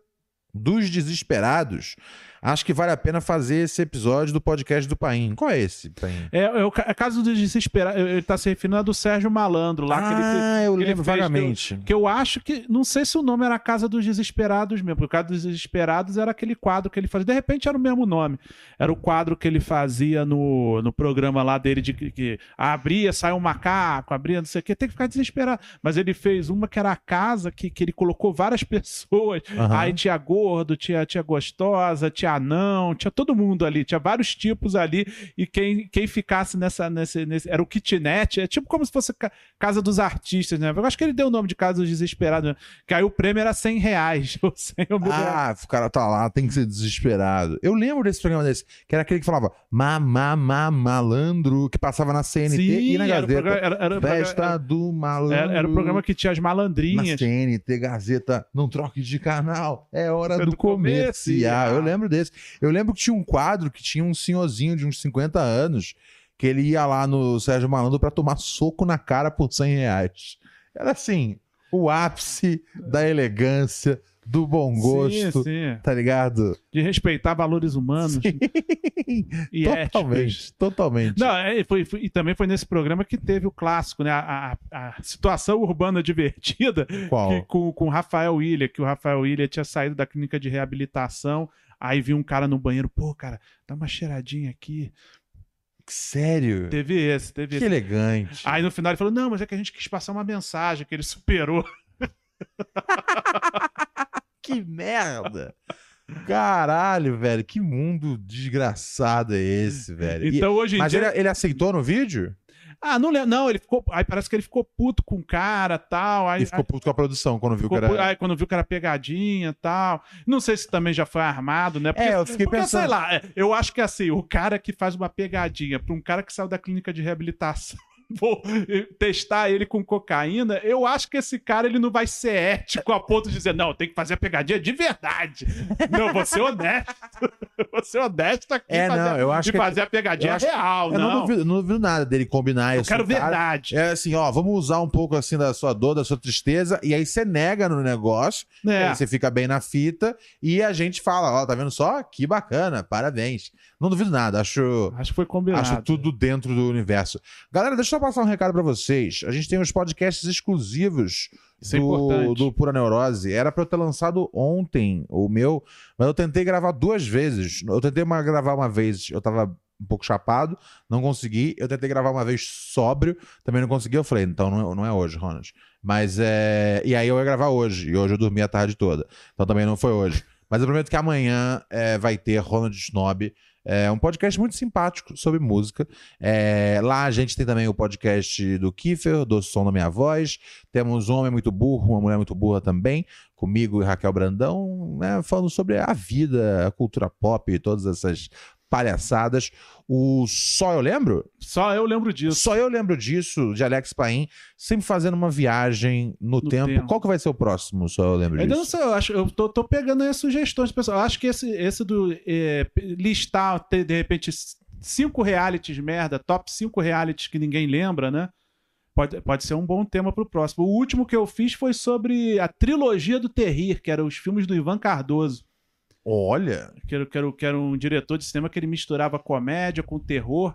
dos desesperados? Acho que vale a pena fazer esse episódio do podcast do Paim. Qual é esse, Paim? É, é o é caso do. Ele tá se referindo a do Sérgio Malandro lá. que ele ah, eu que ele lembro fez vagamente. Que eu acho que. Não sei se o nome era Casa dos Desesperados mesmo, porque o Casa dos Desesperados era aquele quadro que ele fazia. De repente era o mesmo nome. Era o quadro que ele fazia no, no programa lá dele de que, que abria, saiu um macaco, abria, não sei o quê. Tem que ficar desesperado. Mas ele fez uma que era a casa que, que ele colocou várias (laughs) pessoas. Aham. Aí tinha gordo, tinha, tinha gostosa, tinha anão, tinha todo mundo ali, tinha vários tipos ali, e quem, quem ficasse nessa, nesse, nesse. Era o kitnet, é tipo como se fosse ca- Casa dos Artistas, né? Eu acho que ele deu o nome de Casa dos Desesperados, né? que aí o prêmio era 100 reais, (laughs) ou 100 ou mil reais. Ah, o cara tá lá, tem que ser desesperado. Eu lembro desse programa desse, que era aquele que falava mamá, ma, malandro, que passava na CNT e na era Gazeta. programa- era- programa- Festa do malandro. era, o programa que tinha as Na malandrinhas. CNT, Gazeta, não troque de canal, é hora É do, do comercial. comercial. Eu lembro desse. Eu lembro que tinha um quadro que tinha um senhorzinho de uns 50 anos que ele ia lá no Sérgio Malandro pra tomar soco na cara por 100 reais. Era assim, o ápice da elegância, do bom gosto, Sim, sim. tá ligado? De respeitar valores humanos (laughs) e éticos. totalmente, totalmente. Não, é, foi, foi- e também foi nesse programa que teve o clássico, né? A, a- a situação urbana (laughs) divertida Qual? que- com, com o Rafael William, que o Rafael William tinha saído da clínica de reabilitação. Aí viu um cara no banheiro, pô, cara, dá uma cheiradinha aqui. Sério? Teve esse, teve Que esse. elegante. Aí no final ele falou: não, mas é que a gente quis passar uma mensagem, que ele superou. (laughs) Que merda! Caralho, velho, que mundo desgraçado é esse, velho? E- Então hoje em Mas dia. ele, ele aceitou no vídeo? Ah, não lembro. Não, ele ficou. Aí parece que ele ficou puto com o cara tal. Aí, E ficou puto com a produção quando viu era. pu- aí quando viu que era pegadinha e tal. Não sei se também já foi armado, né? Porque, É, eu fiquei porque, pensando. sei lá, é, eu acho que assim, o cara que faz uma pegadinha pra um cara que saiu da clínica de reabilitação. (laughs) Vou eh, testar ele com cocaína. Eu acho que esse cara ele não vai ser ético a ponto de dizer, não, tem que fazer a pegadinha de verdade. Não, vou ser honesto. (laughs) Vou ser honesto aqui É, fazer, não, eu acho de que- fazer a pegadinha eu acho- real, Eu não. não duvido, não duvido nada dele combinar Eu isso. quero com o cara. verdade. É assim, ó, vamos usar um pouco assim da sua dor, da sua tristeza, e aí você nega no negócio, É. aí você fica bem na fita, e a gente fala, ó, tá vendo só? Que bacana, parabéns. Não duvido nada, acho. Acho que foi combinado. Acho tudo dentro do universo. Galera, deixa eu passar um recado pra vocês. A gente tem uns podcasts exclusivos Isso é do, importante. do Pura Neurose. Era pra eu ter lançado ontem o meu, mas eu tentei gravar duas vezes. Eu tentei uma- gravar uma vez, eu tava um pouco chapado, não consegui. Eu tentei gravar uma vez sóbrio, também não consegui. Eu falei, então não é, não é hoje, Ronald. Mas é. E aí eu ia gravar hoje, e hoje eu dormi a tarde toda. Então também não foi hoje. Mas eu prometo que amanhã é, vai ter Ronald Snob. É um podcast muito simpático sobre música. É, lá a gente tem também o podcast do Kiefer, do Som da Minha Voz. Temos um homem muito burro, uma mulher muito burra também, comigo e Raquel Brandão, né, falando sobre a vida, a cultura pop e todas essas palhaçadas. O Só Eu Lembro? Só eu lembro disso. Só Eu Lembro Disso, de Alex Paim, sempre fazendo uma viagem no, tempo. tempo. Qual que vai ser o próximo Só Eu Lembro não Disso? sei, eu, acho, eu tô, tô pegando aí as sugestões, pessoal. Eu acho que esse, esse do é, listar, ter, de repente, cinco realities merda, top cinco realities que ninguém lembra, né? Pode, pode ser um bom tema pro próximo. O último que eu fiz foi sobre a trilogia do Terrir, que eram os filmes do Ivan Cardoso. Olha, Que era, que, era, que era um diretor de cinema que ele misturava comédia com terror,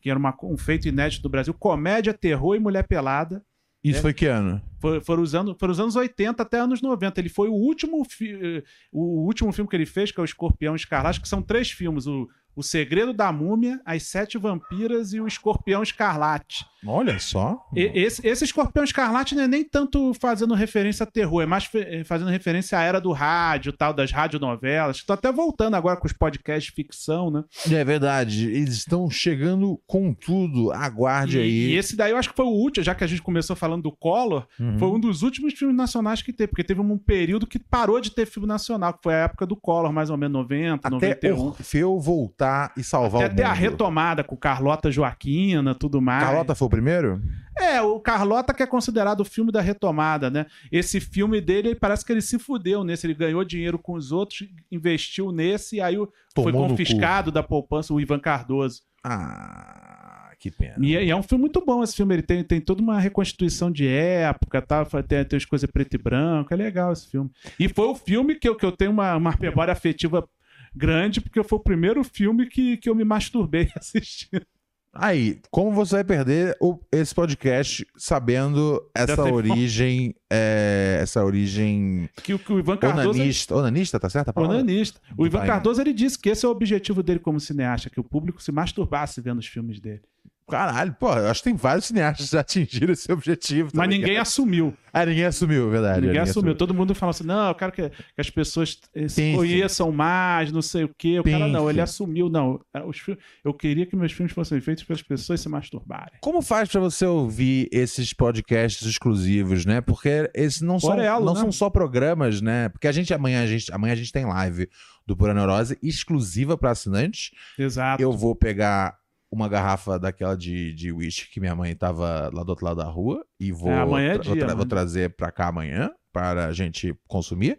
que era uma- um feito inédito do Brasil. Comédia, terror e mulher pelada. isso É. foi que ano? Foram, os anos, os anos 80 até anos 90. Ele foi o último, fi- eh, o último filme que ele fez, que é o Escorpião Escarlate, que são três filmes: o, o Segredo da Múmia, As Sete Vampiras e o Escorpião Escarlate. Olha só. E- esse, esse Escorpião Escarlate não é nem tanto fazendo referência a terror, é mais eh, fazendo referência à era do rádio, tal, das radionovelas. Estou até voltando agora com os podcasts de ficção, né? É verdade, eles estão chegando com tudo. Aguarde E, aí. e esse daí eu acho que foi o último, já que a gente começou falando do Collor, Uhum. foi um dos últimos filmes nacionais que teve, porque teve um período que parou de ter filme nacional, que foi a época do Collor, mais ou menos 90, Até 91. Orfeu voltar e salvar Até o ter a mundo. retomada com Carlota Joaquina, tudo mais. Carlota foi o primeiro? É, o Carlota que é considerado o filme da retomada, né? Esse filme dele, parece que ele se fudeu nesse, ele ganhou dinheiro com os outros, investiu nesse, e aí foi Tomou no confiscado da poupança o Ivan Cardoso. Ah, que pena. E é, e é um filme muito bom esse filme. Ele tem, tem toda uma reconstituição de época, tá? tem, tem as coisas preto e branco. É legal esse filme. E foi o filme que eu, que eu tenho uma, uma memória afetiva grande, porque foi o primeiro filme que, que eu me masturbei (laughs) assistindo. Aí, como você vai perder o- esse podcast sabendo essa origem, é, essa origem Que, o- que o Ivan Cardoso. onanista, onanista, tá certo? Onanista. O Ivan Vai. Cardoso ele disse que esse é o objetivo dele como cineasta, que o público se masturbasse vendo os filmes dele. Caralho, pô, eu acho que tem vários cineastas que já atingiram esse objetivo. tá Mas ligado? ninguém assumiu. Ah, ninguém assumiu, verdade. Ninguém assumiu. Todo mundo fala assim: não, eu quero que, que as pessoas eh, se Pense. conheçam mais, não sei o quê. O cara não, Pense. ele assumiu, não. eh, Os eu queria que meus filmes fossem feitos para as pessoas se masturbarem. Como faz pra você ouvir esses podcasts exclusivos, né? Porque esses não, são, Orelo, não né? são só programas, né? Porque a gente amanhã a gente amanhã a gente tem live do Pura Neurose exclusiva pra assinantes. Exato. Eu vou pegar uma garrafa daquela de, de whisky que minha mãe tava lá do outro lado da rua e vou, É, amanhã é tra- vou, dia, tra- vou trazer pra cá amanhã para a gente consumir.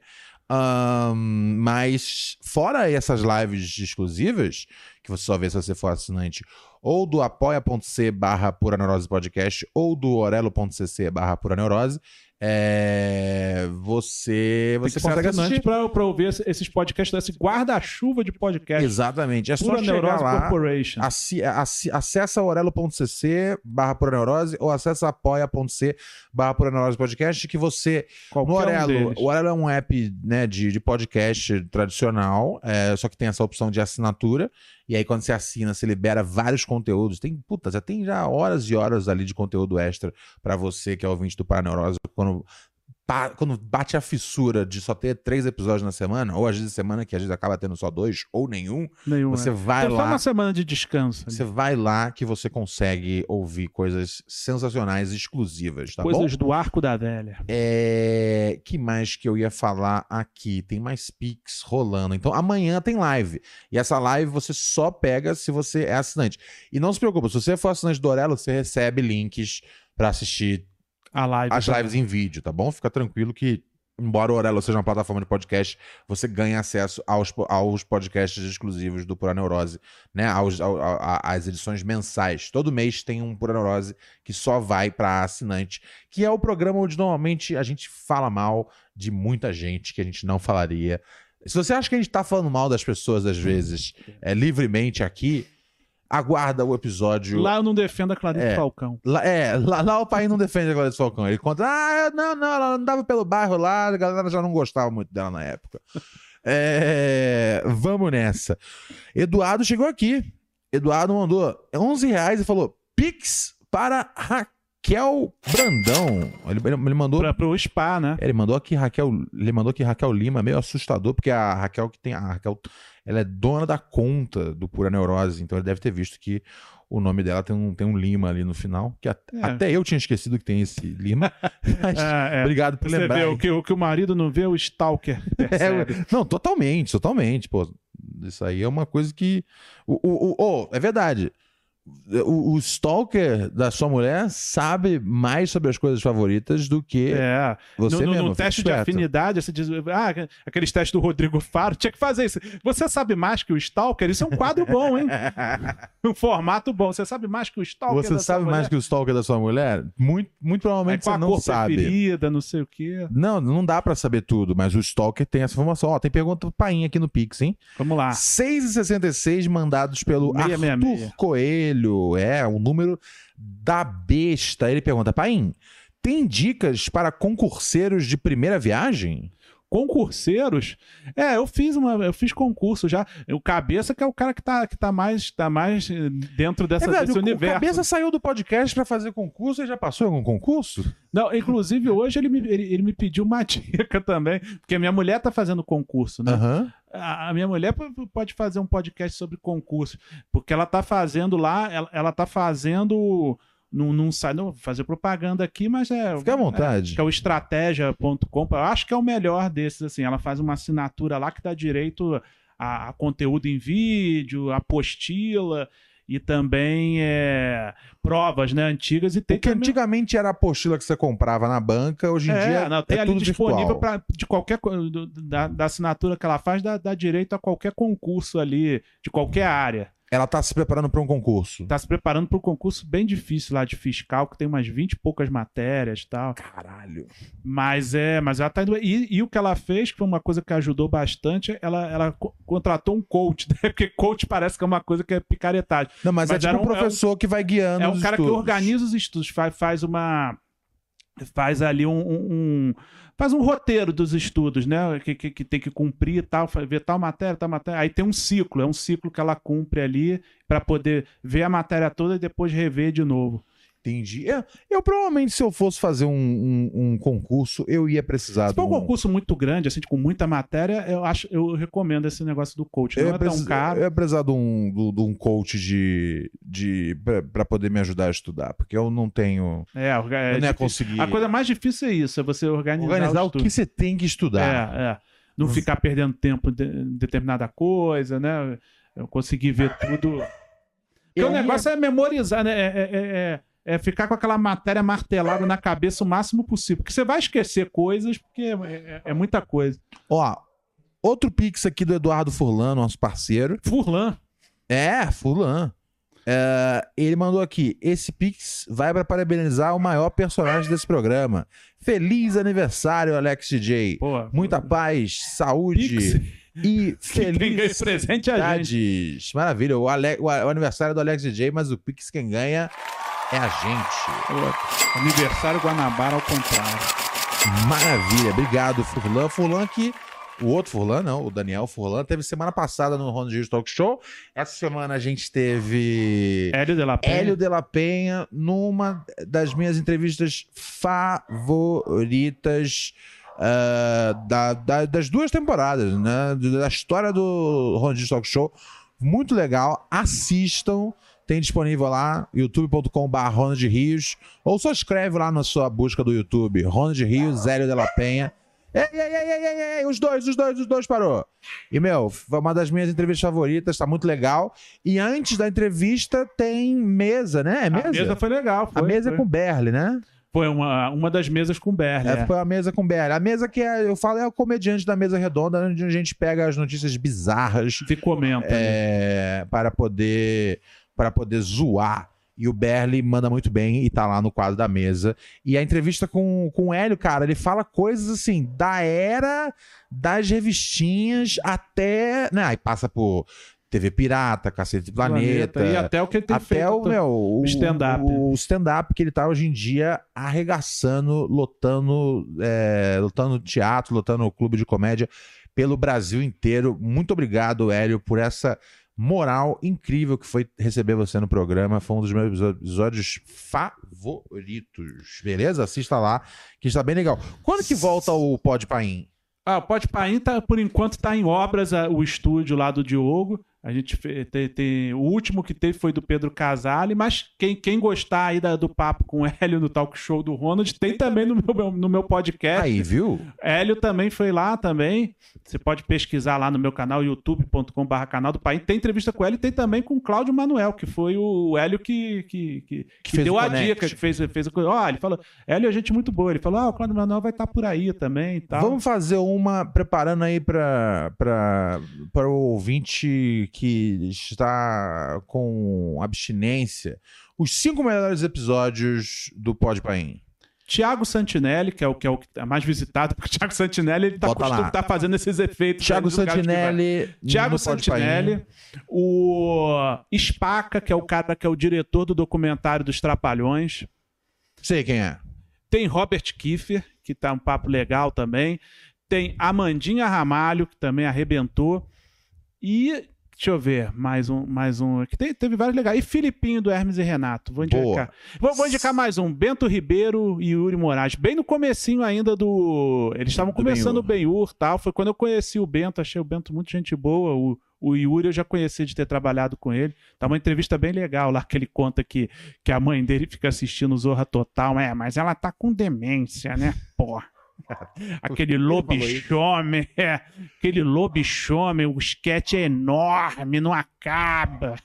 Ahn, mas fora essas lives exclusivas, que você só vê se você for assinante, ou do apoia.c barra Pura Neurose Podcast, ou do orelo.cc barra Pura Neurose, é, você, Tem você que consegue assistir. pra ouvir esse- esses podcasts, desse guarda-chuva de podcast. Exatamente. É só chegar lá, Corporation. assi- assi- acessa orelo.cc barra Pura Neurose ou acessa apoia.c barra Pura Neurose Podcast que você Qualquer no um Orelo, deles. o Orelo é um app né, de, de podcast tradicional, é, só que tem essa opção de assinatura. E aí, quando você assina, você libera vários conteúdos. Tem, puta, já tem já horas e horas ali de conteúdo extra pra você que é ouvinte do Paraneurose. Quando, quando bate a fissura de só ter três episódios na semana, ou às vezes semana que às vezes acaba tendo só dois ou nenhum, Nenhum, você é. vai Então, Só lá. uma semana de descanso. ali. Você vai lá que você consegue ouvir coisas sensacionais, exclusivas, tá bom? Coisas do arco da velha. É... que mais que eu ia falar aqui? Tem mais pics rolando. Então amanhã tem live. E essa live você só pega se você é assinante. E não se preocupe, se você for assinante do Orelo, você recebe links pra assistir live. as lives em vídeo, tá bom? Fica tranquilo que, embora o Orelo seja uma plataforma de podcast, você ganha acesso aos, aos podcasts exclusivos do Pura Neurose, né? Aos, ao- ao- a- às edições mensais. Todo mês tem um Pura Neurose que só vai para assinante, que é o programa onde normalmente a gente fala mal de muita gente que a gente não falaria. Se você acha que a gente tá falando mal das pessoas, às vezes, é, livremente aqui, aguarda o episódio. Lá eu não defendo a Clarice É. Falcão. Lá, é, lá, lá o pai não defende a Clarice Falcão. Ele conta, ah, não, não, ela andava pelo bairro lá, a galera já não gostava muito dela na época. (laughs) É, vamos nessa. Eduardo chegou aqui. Eduardo mandou 11 reais e falou, Pix para Raquel Brandão. Ele, ele, ele mandou... Pra, pro spa, né? Ele mandou aqui Raquel, ele mandou aqui Raquel Lima, meio assustador, porque a Raquel que tem a Raquel, ela é dona da conta do Pura Neurose, então ele deve ter visto que o nome dela tem um, tem um Lima ali no final, que at- É. até eu tinha esquecido que tem esse Lima. (laughs) Mas É, é. obrigado por Você lembrar. vê o que, o que o marido não vê, o stalker (laughs) É, não, totalmente, totalmente, pô. Isso aí é uma coisa que. O, o, o- oh, é verdade. O, o stalker da sua mulher sabe mais sobre as coisas favoritas do que É. você no, no- mesmo. no teste de afinidade, você diz, ah, aqueles testes do Rodrigo Faro, tinha que fazer isso. Você sabe mais que o Stalker? Isso é um quadro bom, hein? (laughs) um formato bom. Você sabe mais que o Stalker? Você sabe mais que o stalker da sua mulher? Muito, muito provavelmente qual você não sabe. preferida, não sei o quê. Não, não dá pra saber tudo, mas o Stalker tem essa informação. Ó, tem pergunta pro Painha aqui no Pix, hein? Vamos lá. 6,66 mandados pelo 666. Arthur Coelho. É, o número da besta. Ele pergunta, Paim, tem dicas para concurseiros de primeira viagem? Concurseiros? É, eu fiz uma, eu fiz concurso já. O cabeça que é o cara que tá, que tá mais, tá mais eh, dentro dessa, é verdade, desse o, o universo. Cabeça saiu do podcast pra fazer concurso e já passou algum concurso? Não, inclusive hoje ele me, ele, ele me pediu uma (laughs) dica também, porque a minha mulher tá fazendo concurso, né? Aham. A a minha mulher pode fazer um podcast sobre concurso, porque ela tá fazendo lá, ela, ela tá fazendo. Não, não sai, não vou fazer propaganda aqui, mas é. Fica à vontade. É, que é o estratégia.com. Eu acho que é o melhor desses, assim. Ela faz uma assinatura lá que dá direito a, a conteúdo em vídeo, apostila e também é, provas, né, antigas. E tem Porque também- antigamente era a apostila que você comprava na banca, hoje em é, dia não, tem é ali tudo disponível para de qualquer da, da assinatura que ela faz dá, dá direito a qualquer concurso ali de qualquer área. Ela tá se preparando para um concurso. Tá se preparando para um concurso bem difícil lá de fiscal que tem umas 20 e poucas matérias, e tal. Caralho. Mas é, mas ela tá indo e, e o que ela fez que foi uma coisa que ajudou bastante, ela, ela co- contratou um coach, (laughs) né? porque coach parece que é uma coisa que é picaretagem. Não, mas, é Mas tipo era um um- é um- professor que vai guiando É um cara que estudos. organiza os estudos, faz, faz uma. Faz ali um- um- Faz um roteiro dos estudos, né? Que, que, que tem que cumprir tal, ver tal matéria, tal matéria. Aí tem um ciclo, é um ciclo que ela cumpre ali para poder ver a matéria toda e depois rever de novo. Entendi. Eu, eu provavelmente, se eu fosse fazer um, um- um concurso, eu ia precisar Se for um concurso muito grande, assim, com muita matéria, eu acho, eu recomendo esse negócio do coach. Eu Não ia, é tão precis- caro. eu ia precisar de um, de- de um coach de, de, pra poder me ajudar a estudar, porque eu não tenho... É, é eu não ia conseguir A coisa mais difícil é isso, é você organizar, organizar o o que você tem que estudar. É, é. Não ficar perdendo tempo de- em determinada coisa, né? Eu consegui ver tudo. Porque Eu o negócio é memorizar, né? É, é- é- ficar com aquela matéria martelada na cabeça o máximo possível. Porque você vai esquecer coisas, porque é, é- é muita coisa. Ó, outro pix aqui do Eduardo Furlan, nosso parceiro. Furlan. É, Furlan. É, ele mandou aqui: esse Pix vai para parabenizar o maior personagem desse programa. Feliz aniversário, Alex DJ. Pô, Muita paz, saúde Pix. e (laughs) esse presente a gente. Maravilha. O, Ale- o aniversário do Alex DJ, mas o Pix quem ganha é a gente. Aniversário Guanabara ao contrário. Maravilha. Obrigado, Furlan. Furlan que. O outro Furlan, não, o Daniel Furlan, teve semana passada no Ronald Rios Talk Show. Essa semana a gente teve. Hélio de la Penha. Hélio de la Penha numa das minhas entrevistas favoritas ah, da- da- das duas temporadas, né? Da história do Ronaldinho Talk Show. Muito legal. Assistam. Tem disponível lá, youtube.com.br Ronald Rios. Ou só escreve lá na sua busca do YouTube, Ronald Rios, Hélio de la Penha. Ei, ei, ei, ei, ei, ei, os dois, os dois, os dois parou. E, meu, foi uma das minhas entrevistas favoritas, tá muito legal. E antes da entrevista tem mesa, né? É mesa? A mesa foi legal. A Foi, mesa foi. é com Berle, né? Foi uma, uma das mesas com Berle. É, é. Foi a mesa com Berle. A mesa que é, eu falo é o comediante da mesa redonda, onde a gente pega as notícias bizarras Se comenta. né? é, para poder para poder zoar. E o Berli manda muito bem e tá lá no quadro da mesa. E a entrevista com, com o Hélio, cara, ele fala coisas assim, da era das revistinhas até. Né, aí passa por TV Pirata, Cacete Planeta. E até o que ele tem até feito. o, meu, o stand-up. O, o stand-up que ele tá hoje em dia arregaçando, lotando, é, lotando teatro, lotando clube de comédia pelo Brasil inteiro. Muito obrigado, Hélio, por essa moral incrível que foi receber você no programa. Foi um dos meus episódios favoritos. Beleza? Assista lá, que está bem legal. Quando que volta o Pod Paim? Ah, o Pode Paim, tá, por enquanto, tá em obras a- o estúdio lá do Diogo. A gente tem, tem- o último que teve foi do Pedro Casale, mas quem, quem gostar aí da- do papo com o Hélio no talk show do Ronald, tem também no meu, no meu podcast. Aí, viu? Hélio também foi lá também. Você pode pesquisar lá no meu canal, youtube.com.br canal do Paim. Tem entrevista com o Hélio e tem também com o Cláudio Manuel, que foi o Hélio que, que, que, que fez deu a connect. dica, que fez, fez a coisa. Ó, ele falou, Hélio é gente muito boa. Ele falou, ah, o Cláudio Manuel vai estar por aí também e tal. Vamos fazer uma preparando aí para para o ouvinte que está com abstinência. Os cinco melhores episódios do Pod Paim. Tiago Santinelli, que é o que é o que é mais visitado, porque (laughs) o Tiago Santinelli ele tá, costuma, tá fazendo esses efeitos. Vai. Santinelli. Tiago. Santinelli, o Spaca, que é o cara que é o diretor do documentário dos Trapalhões. Sei quem é. Tem Robert Kiefer, que tá um papo legal também. Tem Amandinha Ramalho, que também arrebentou. E deixa eu ver, mais um, mais um. Que teve vários legais. E Filipinho do Hermes e Renato. Vou indicar. Vou, vou indicar mais um. Bento Ribeiro e Yuri Moraes. Bem no comecinho ainda do. Eles estavam Do começando o. Ben-Hur tal. Foi quando eu conheci o Bento. Achei o Bento muito gente boa. O, o Yuri eu já conheci de ter trabalhado com ele. Tá uma entrevista bem legal lá que ele conta que, que a mãe dele fica assistindo Zorra Total. É, mas ela tá com demência, né? Porra. (laughs) Aquele lobisomem, é, aquele lobisomem, o sketch é enorme, não acaba.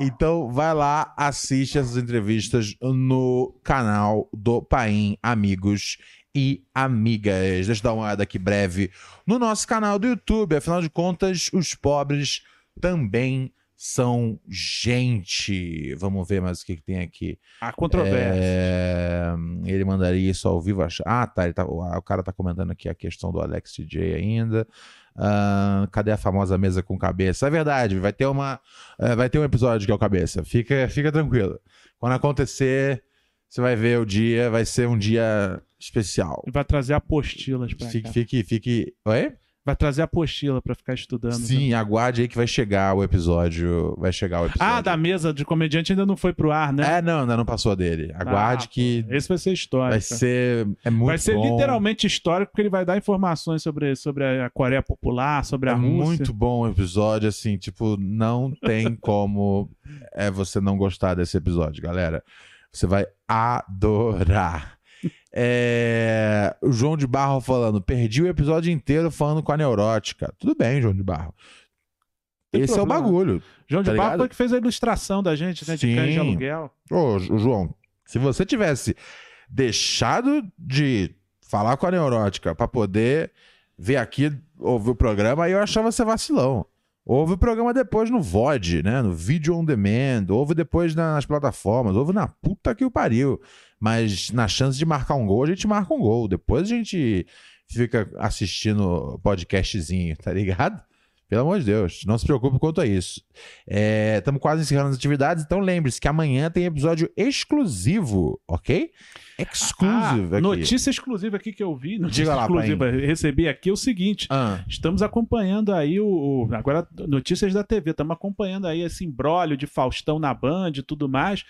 Então vai lá, assiste essas entrevistas no canal do Paim Amigos e Amigas. Deixa eu dar uma olhada aqui breve no nosso canal do YouTube. Afinal de contas, os pobres também são gente. Vamos ver mais o que, que tem aqui. A controvérsia. É, ele mandaria isso ao vivo. Ah, tá, ele tá. O cara tá comentando aqui a questão do Alex DJ ainda. Ah, cadê a famosa mesa com cabeça? É verdade, vai ter uma. é, vai ter um episódio que é o cabeça. Fica, fica tranquilo. Quando acontecer, você vai ver o dia, vai ser um dia especial. Vai trazer apostilas pra Fique, cá. fique, fique. Oi? Vai trazer apostila pra ficar estudando. Sim, aguarde aí que vai chegar o episódio. Vai chegar o episódio. Ah, da mesa de comediante ainda não foi pro ar, né? É, não, ainda não passou dele. Aguarde Ah, que Esse vai ser histórico. vai ser. É muito vai ser bom. literalmente histórico, porque ele vai dar informações sobre, sobre a Coreia Popular, sobre a É Rússia. muito bom o episódio, assim, tipo, não tem (laughs) como é você não gostar desse episódio, galera. Você vai adorar. É, O João de Barro falando, perdi o episódio inteiro falando com a neurótica. Tudo bem, João de Barro. Tem Esse é o problema. bagulho. João de tá Barro ligado? foi que fez a ilustração da gente, né? De Sim. cães de aluguel. Ô, João, se você tivesse deixado de falar com a neurótica pra poder ver aqui, ouvir o programa, aí eu achava você vacilão. Ouve o programa depois no VOD, né? No Video On Demand. Ouve depois na- nas plataformas. Ouve na puta que o pariu. Mas na chance de marcar um gol, a gente marca um gol. Depois a gente fica assistindo podcastzinho, tá ligado? Pelo amor de Deus, não se preocupe quanto a isso. Estamos quase encerrando as atividades, então lembre-se que amanhã tem episódio exclusivo, ok? Exclusive Ah, aqui. notícia exclusiva aqui que eu vi. Notícia Diga lá, exclusiva. Recebi aqui é o seguinte: Ah, estamos acompanhando aí o. o- agora, notícias da TV. Estamos acompanhando aí esse imbróglio de Faustão na Band e tudo mais.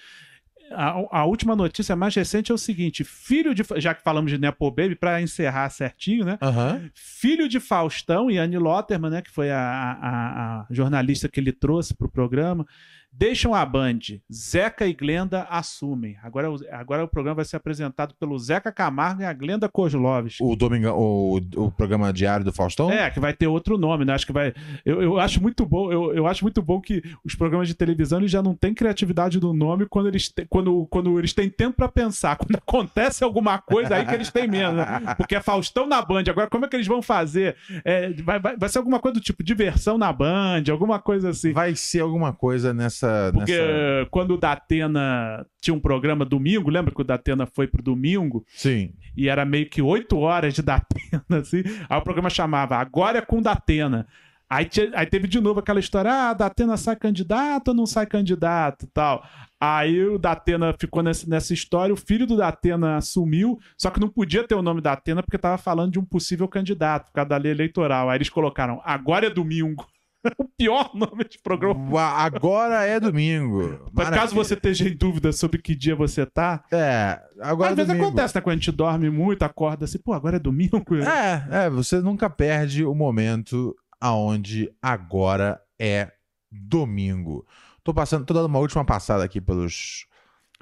A, a última notícia mais recente é o seguinte: filho de. Já que falamos de Nepo Baby, para encerrar certinho, né? Aham. Filho de Faustão e Anne Lotterman, né, que foi a, a- a jornalista que ele trouxe para o programa, deixam a Band. Zeca e Glenda assumem. Agora, o- agora o programa vai ser apresentado pelo Zeca Camargo e a Glenda Kozlovski. O, Domingão, o, o programa diário do Faustão? É, que vai ter outro nome, né? Acho que vai. Eu, eu acho muito bom. Eu, eu acho muito bom que os programas de televisão eles já não têm criatividade no nome quando eles têm, quando, quando eles têm tempo pra pensar. (laughs) Quando acontece alguma coisa aí que eles têm menos, né? Porque é Faustão na Band. Agora, como é que eles vão fazer? É, vai, vai, vai ser alguma coisa do tipo diversão na Band, alguma coisa assim. Vai ser alguma coisa nessa. Porque nessa... quando o Datena tinha um programa domingo, lembra que o Datena foi pro domingo? Sim. e era meio que oito horas de Datena, (laughs) assim. Aí o programa chamava Agora é com Datena. Aí, aí teve de novo aquela história: ah, Datena sai candidato ou não sai candidato tal. Aí o Datena ficou nessa, nessa história, o filho do Datena assumiu, só que não podia ter o nome Datena porque tava falando de um possível candidato, por causa da lei eleitoral. Aí eles colocaram Agora é domingo. (laughs) o pior nome de programa. Agora é domingo. Mas caso você esteja em dúvida sobre que dia você tá, É, agora às é vezes domingo. acontece, né? Quando a gente dorme muito, acorda assim, pô, agora é domingo. É, é, você nunca perde o momento aonde agora é domingo. Tô passando, tô dando uma última passada aqui pelos,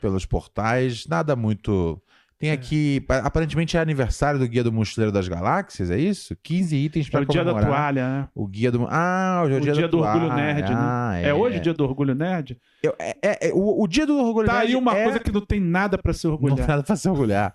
pelos portais, nada muito. Tem aqui, pa- aparentemente é aniversário do Guia do Mochileiro das Galáxias, é isso? 15 itens É para o dia da toalha, né? O Guia do Ah, hoje é o, O dia, dia, do Orgulho toalha. Nerd, Ah, né? É. hoje o dia do Orgulho Nerd? Eu- é, é- é- o, o dia do Orgulho Tá Nerd aí uma é- coisa que não tem nada pra se Não orgulhar. tem nada pra se orgulhar.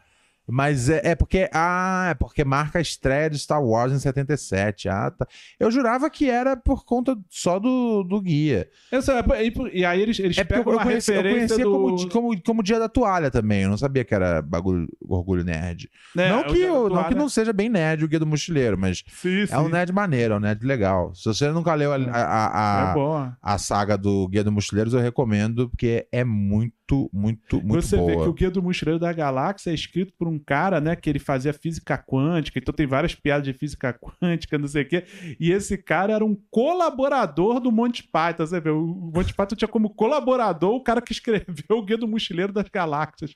Mas é, é porque. Ah, é porque marca a estreia de Star Wars em 77. Ah, tá. Eu jurava que era por conta só do, do guia. Essa- e, e aí eles, eles É pegam eu, uma conhecia, eu conhecia do... como, como, como dia da toalha também. Eu não sabia que era bagulho, orgulho nerd. né, não, que, eu- não que não seja bem nerd o guia do mochileiro, mas Sim, é um nerd maneiro, é um nerd legal. Se você nunca leu a, a, a, É bom. a saga do Guia do Mochileiros, eu recomendo, porque é muito, muito, muito Você vê boa. que o Guia do Mochileiro da Galáxia é escrito por um cara, né, que ele fazia física quântica, então tem várias piadas de física (laughs) quântica, não sei o quê. E esse cara era um colaborador do Monty Python, você vê, o Monty Python tinha como colaborador o cara que escreveu o Guia do Mochileiro das Galáxias.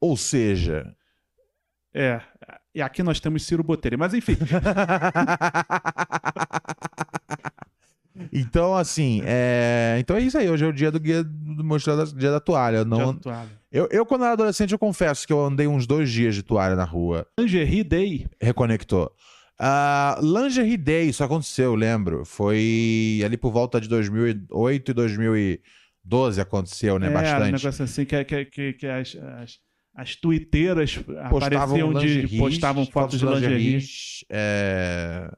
Ou seja, É, e aqui nós temos Ciro Botelho, mas enfim. (laughs) Então, assim, é... então é isso aí. Hoje é o dia do guia do mochileiro da, dia da toalha. Não... do toalha. eu, eu, quando era adolescente, eu confesso que eu andei uns dois dias de toalha na rua. Lingerie Day. Reconectou. Uh, Lingerie Day, isso aconteceu, eu lembro. Foi ali por volta de 2008 e 2012 aconteceu, né? É, Era um Bastante. negócio assim que, que, que, que as, as, as tuiteiras Postavam apareciam de. postavam fotos de lingerie. é...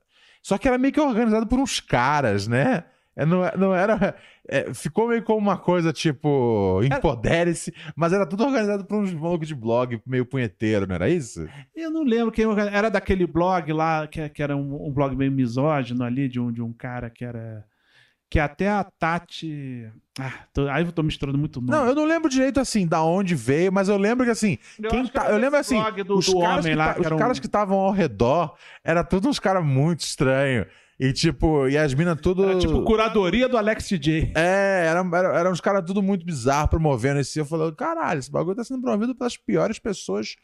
Só que era meio que organizado por uns caras, né? É, Não, não era. é, ficou meio como uma coisa tipo. Empodere-se, mas era tudo organizado por uns malucos de blog meio punheteiro, não era isso? Eu não lembro quem organi- era daquele blog lá, que, que era um, um blog meio misógino ali, de um, de um cara que era. Que até a Tati. Ah, tô- aí eu tô misturando muito nome. Não, eu não lembro direito assim da onde veio, mas eu lembro que assim. Eu quem tá- eu lembro assim. do- os do caras homem que lá, ta- os um- caras que estavam ao redor era tudo uns caras muito estranhos. E tipo, e as minas tudo. Era tipo curadoria do Alex DJ. É, eram era, era uns caras tudo muito bizarro promovendo esse. Eu falei, caralho, esse bagulho tá sendo promovido pelas piores pessoas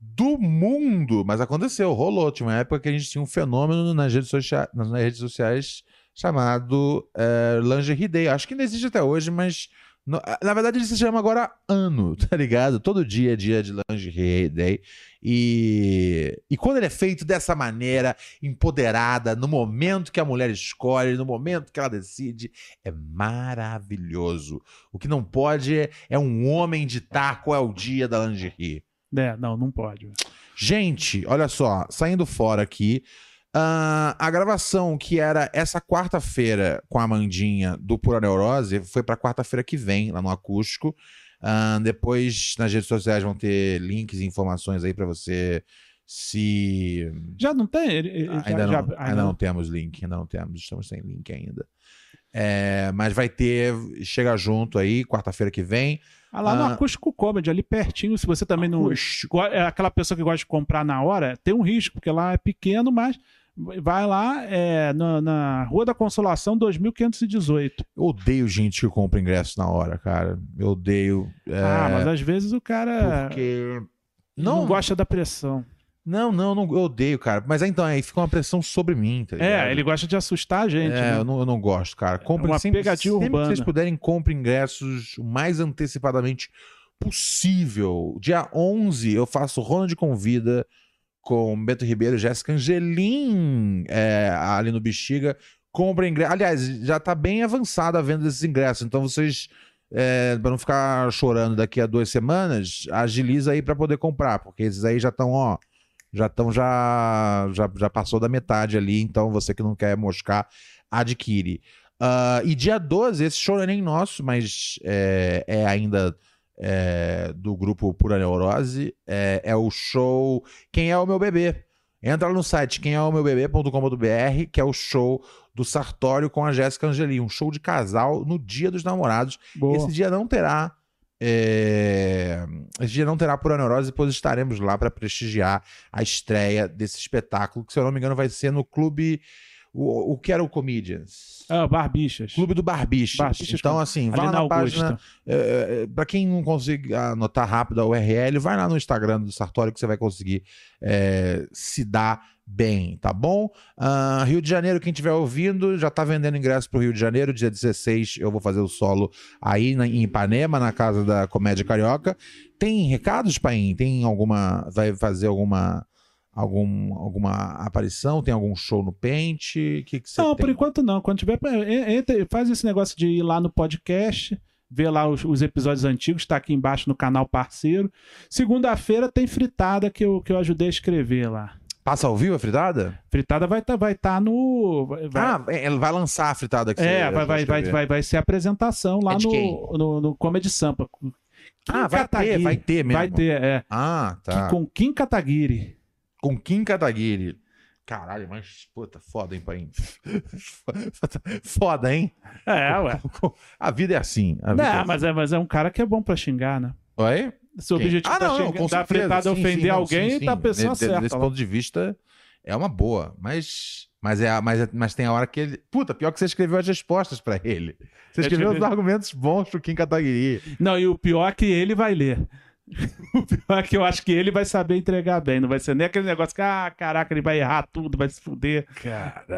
do mundo. Mas aconteceu, rolou. Tinha uma época que a gente tinha um fenômeno nas redes, socia nas redes sociais chamado é, Lingerie Day. Acho que ainda existe até hoje, mas. no- na verdade, ele se chama agora ano, (laughs) tá ligado? Todo dia é dia de Lingerie Day. E, e quando ele é feito dessa maneira, empoderada, no momento que a mulher escolhe, no momento que ela decide, é maravilhoso. O que não pode é, é um homem ditar qual é o dia da lingerie. É, não, não pode. Gente, olha só, saindo fora aqui. Ah, a gravação que era essa quarta-feira com a Amandinha do Pura Neurose foi pra quarta-feira que vem, lá no acústico. Ah, depois nas redes sociais vão ter links e informações aí pra você se. Já não tem? Ele- ele- já- ainda, não, já- ainda não temos link, ainda não temos, estamos sem link ainda. É, mas vai ter, chega junto aí, quarta-feira que vem. Ah, lá no Ah. Acústico Comedy, ali pertinho, se você também não. go- É aquela pessoa que gosta de comprar na hora, tem um risco, porque lá é pequeno, mas vai lá é, na, na Rua da Consolação 2518. Eu odeio gente que compra ingresso na hora, cara. Eu odeio. é, Ah, mas às vezes o cara Porque. não, Não, gosta da pressão. não, não, não, eu odeio, cara. Mas então, aí fica uma pressão sobre mim, tá? É, ele gosta de assustar a gente. É, né? eu, não, eu não gosto, cara. Comprem uma sempre, pegadinha sempre que urbana. vocês puderem, comprem ingressos o mais antecipadamente possível. Dia 11 eu faço Ronald Convida com Beto Ribeiro Jéssica Angelim é, ali no Bexiga. Comprem ingressos. Aliás, já tá bem avançada a venda desses ingressos, então vocês... É, para não ficar chorando daqui a duas semanas, agiliza aí para poder comprar, porque esses aí já estão, ó, já estão já, já já passou da metade ali, então você que não quer moscar, adquire. Ah, e dia 12, esse show é nem nosso, mas é, é ainda é, do grupo Pura Neurose, é, é o show Quem é o Meu Bebê. Entra lá no site quemēomeuBebê.com.br, que é o show do Sartório com a Jéssica Angeli, um show de casal no Dia dos Namorados. Boa. Esse dia não terá. é, Esse dia não terá Pura Neurose, pois estaremos lá para prestigiar a estreia desse espetáculo, que, se eu não me engano, vai ser no clube. O, o que era o Comedians? Ah, Barbichas. Clube do Barbichas. Barbichas, então, assim, vai na na página. Augusta. para quem não consegue anotar rápido a URL, vai lá no Instagram do Sartório que você vai conseguir é, se dar bem, tá bom? Ah, Rio de Janeiro, quem estiver ouvindo, já tá vendendo ingresso pro Rio de Janeiro. Dia 16 eu vou fazer o solo aí na- em Ipanema, na casa da Comédia Carioca. Tem recados, Paim? Tem alguma. Vai fazer alguma. Algum, alguma aparição? Tem algum show no Pente? Que, que Não, tem? por enquanto não. Quando tiver, en- entra, faz esse negócio de ir lá no podcast, ver lá os, os episódios antigos, tá aqui embaixo no canal parceiro. Segunda-feira tem fritada que eu, que eu ajudei a escrever lá. Passa ao vivo a fritada? Fritada vai estar vai tá no. Vai, Ah, ela vai lançar a fritada que é, vai, vai, vai, vai, vai ser a apresentação lá É no, no, no Comedy Sampa. Kim Ah, vai ter, Kataguiri. vai ter mesmo. Vai ter, é. Ah, tá. Com Kim Kataguiri. Com Kim Kataguiri. Caralho, mas, puta, foda, hein, pai? (laughs) Foda, hein? É, ué. A vida é assim. A vida é Não, assim. mas é, mas é um cara que é bom pra xingar, né? Oi? Se o Quem? objetivo Ah, da, não, não, xinga- com da certeza. fritada é Sim, ofender sim, não, alguém, sim, sim. tá a pessoa Desse- certa. Desse lá. ponto de vista, é uma boa. Mas, mas, é, mas, é- mas tem a hora que ele. Puta, pior que você escreveu as respostas pra ele. Você Eu escreveu os escrevi. argumentos bons pro Kim Kataguiri. Não, e o pior é que ele vai ler. (laughs) O pior é que eu acho que ele vai saber entregar bem. Não vai ser nem aquele negócio que, ah, caraca, ele vai errar tudo, vai se fuder.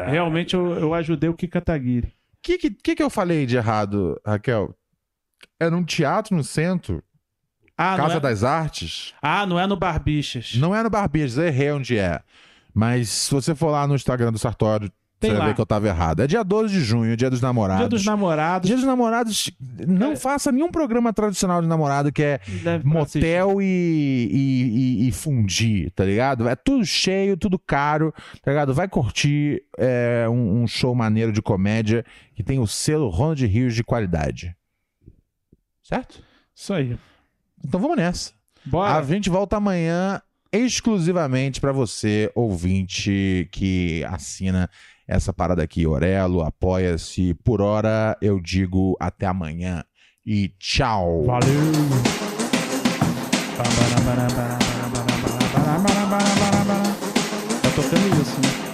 Realmente eu, eu ajudei o Kikataguiri. O que, que, que eu falei de errado, Raquel? É num teatro no centro? Ah, Casa é... das Artes? ah, não é no Barbichas. Não é no Barbichas, errei onde é. Mas se você for lá no Instagram do Sartório, Tem você vai lá. ver que eu tava errado. É dia 12 de junho, dia dos namorados. Dia dos namorados. Dia dos namorados, não É. faça nenhum programa tradicional de namorado que é Deve motel e, e, e, e fundir, tá ligado? É tudo cheio, tudo caro, tá ligado? Vai curtir é, um, um show maneiro de comédia que tem o selo Ronald Rios de qualidade. Certo? Isso aí. Então vamos nessa. Bora. A gente volta amanhã exclusivamente pra você, ouvinte que assina essa parada aqui, Orelo, apoia-se. Por hora, eu digo até amanhã e tchau. Valeu. Tá tocando isso, né?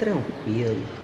Tranquilo.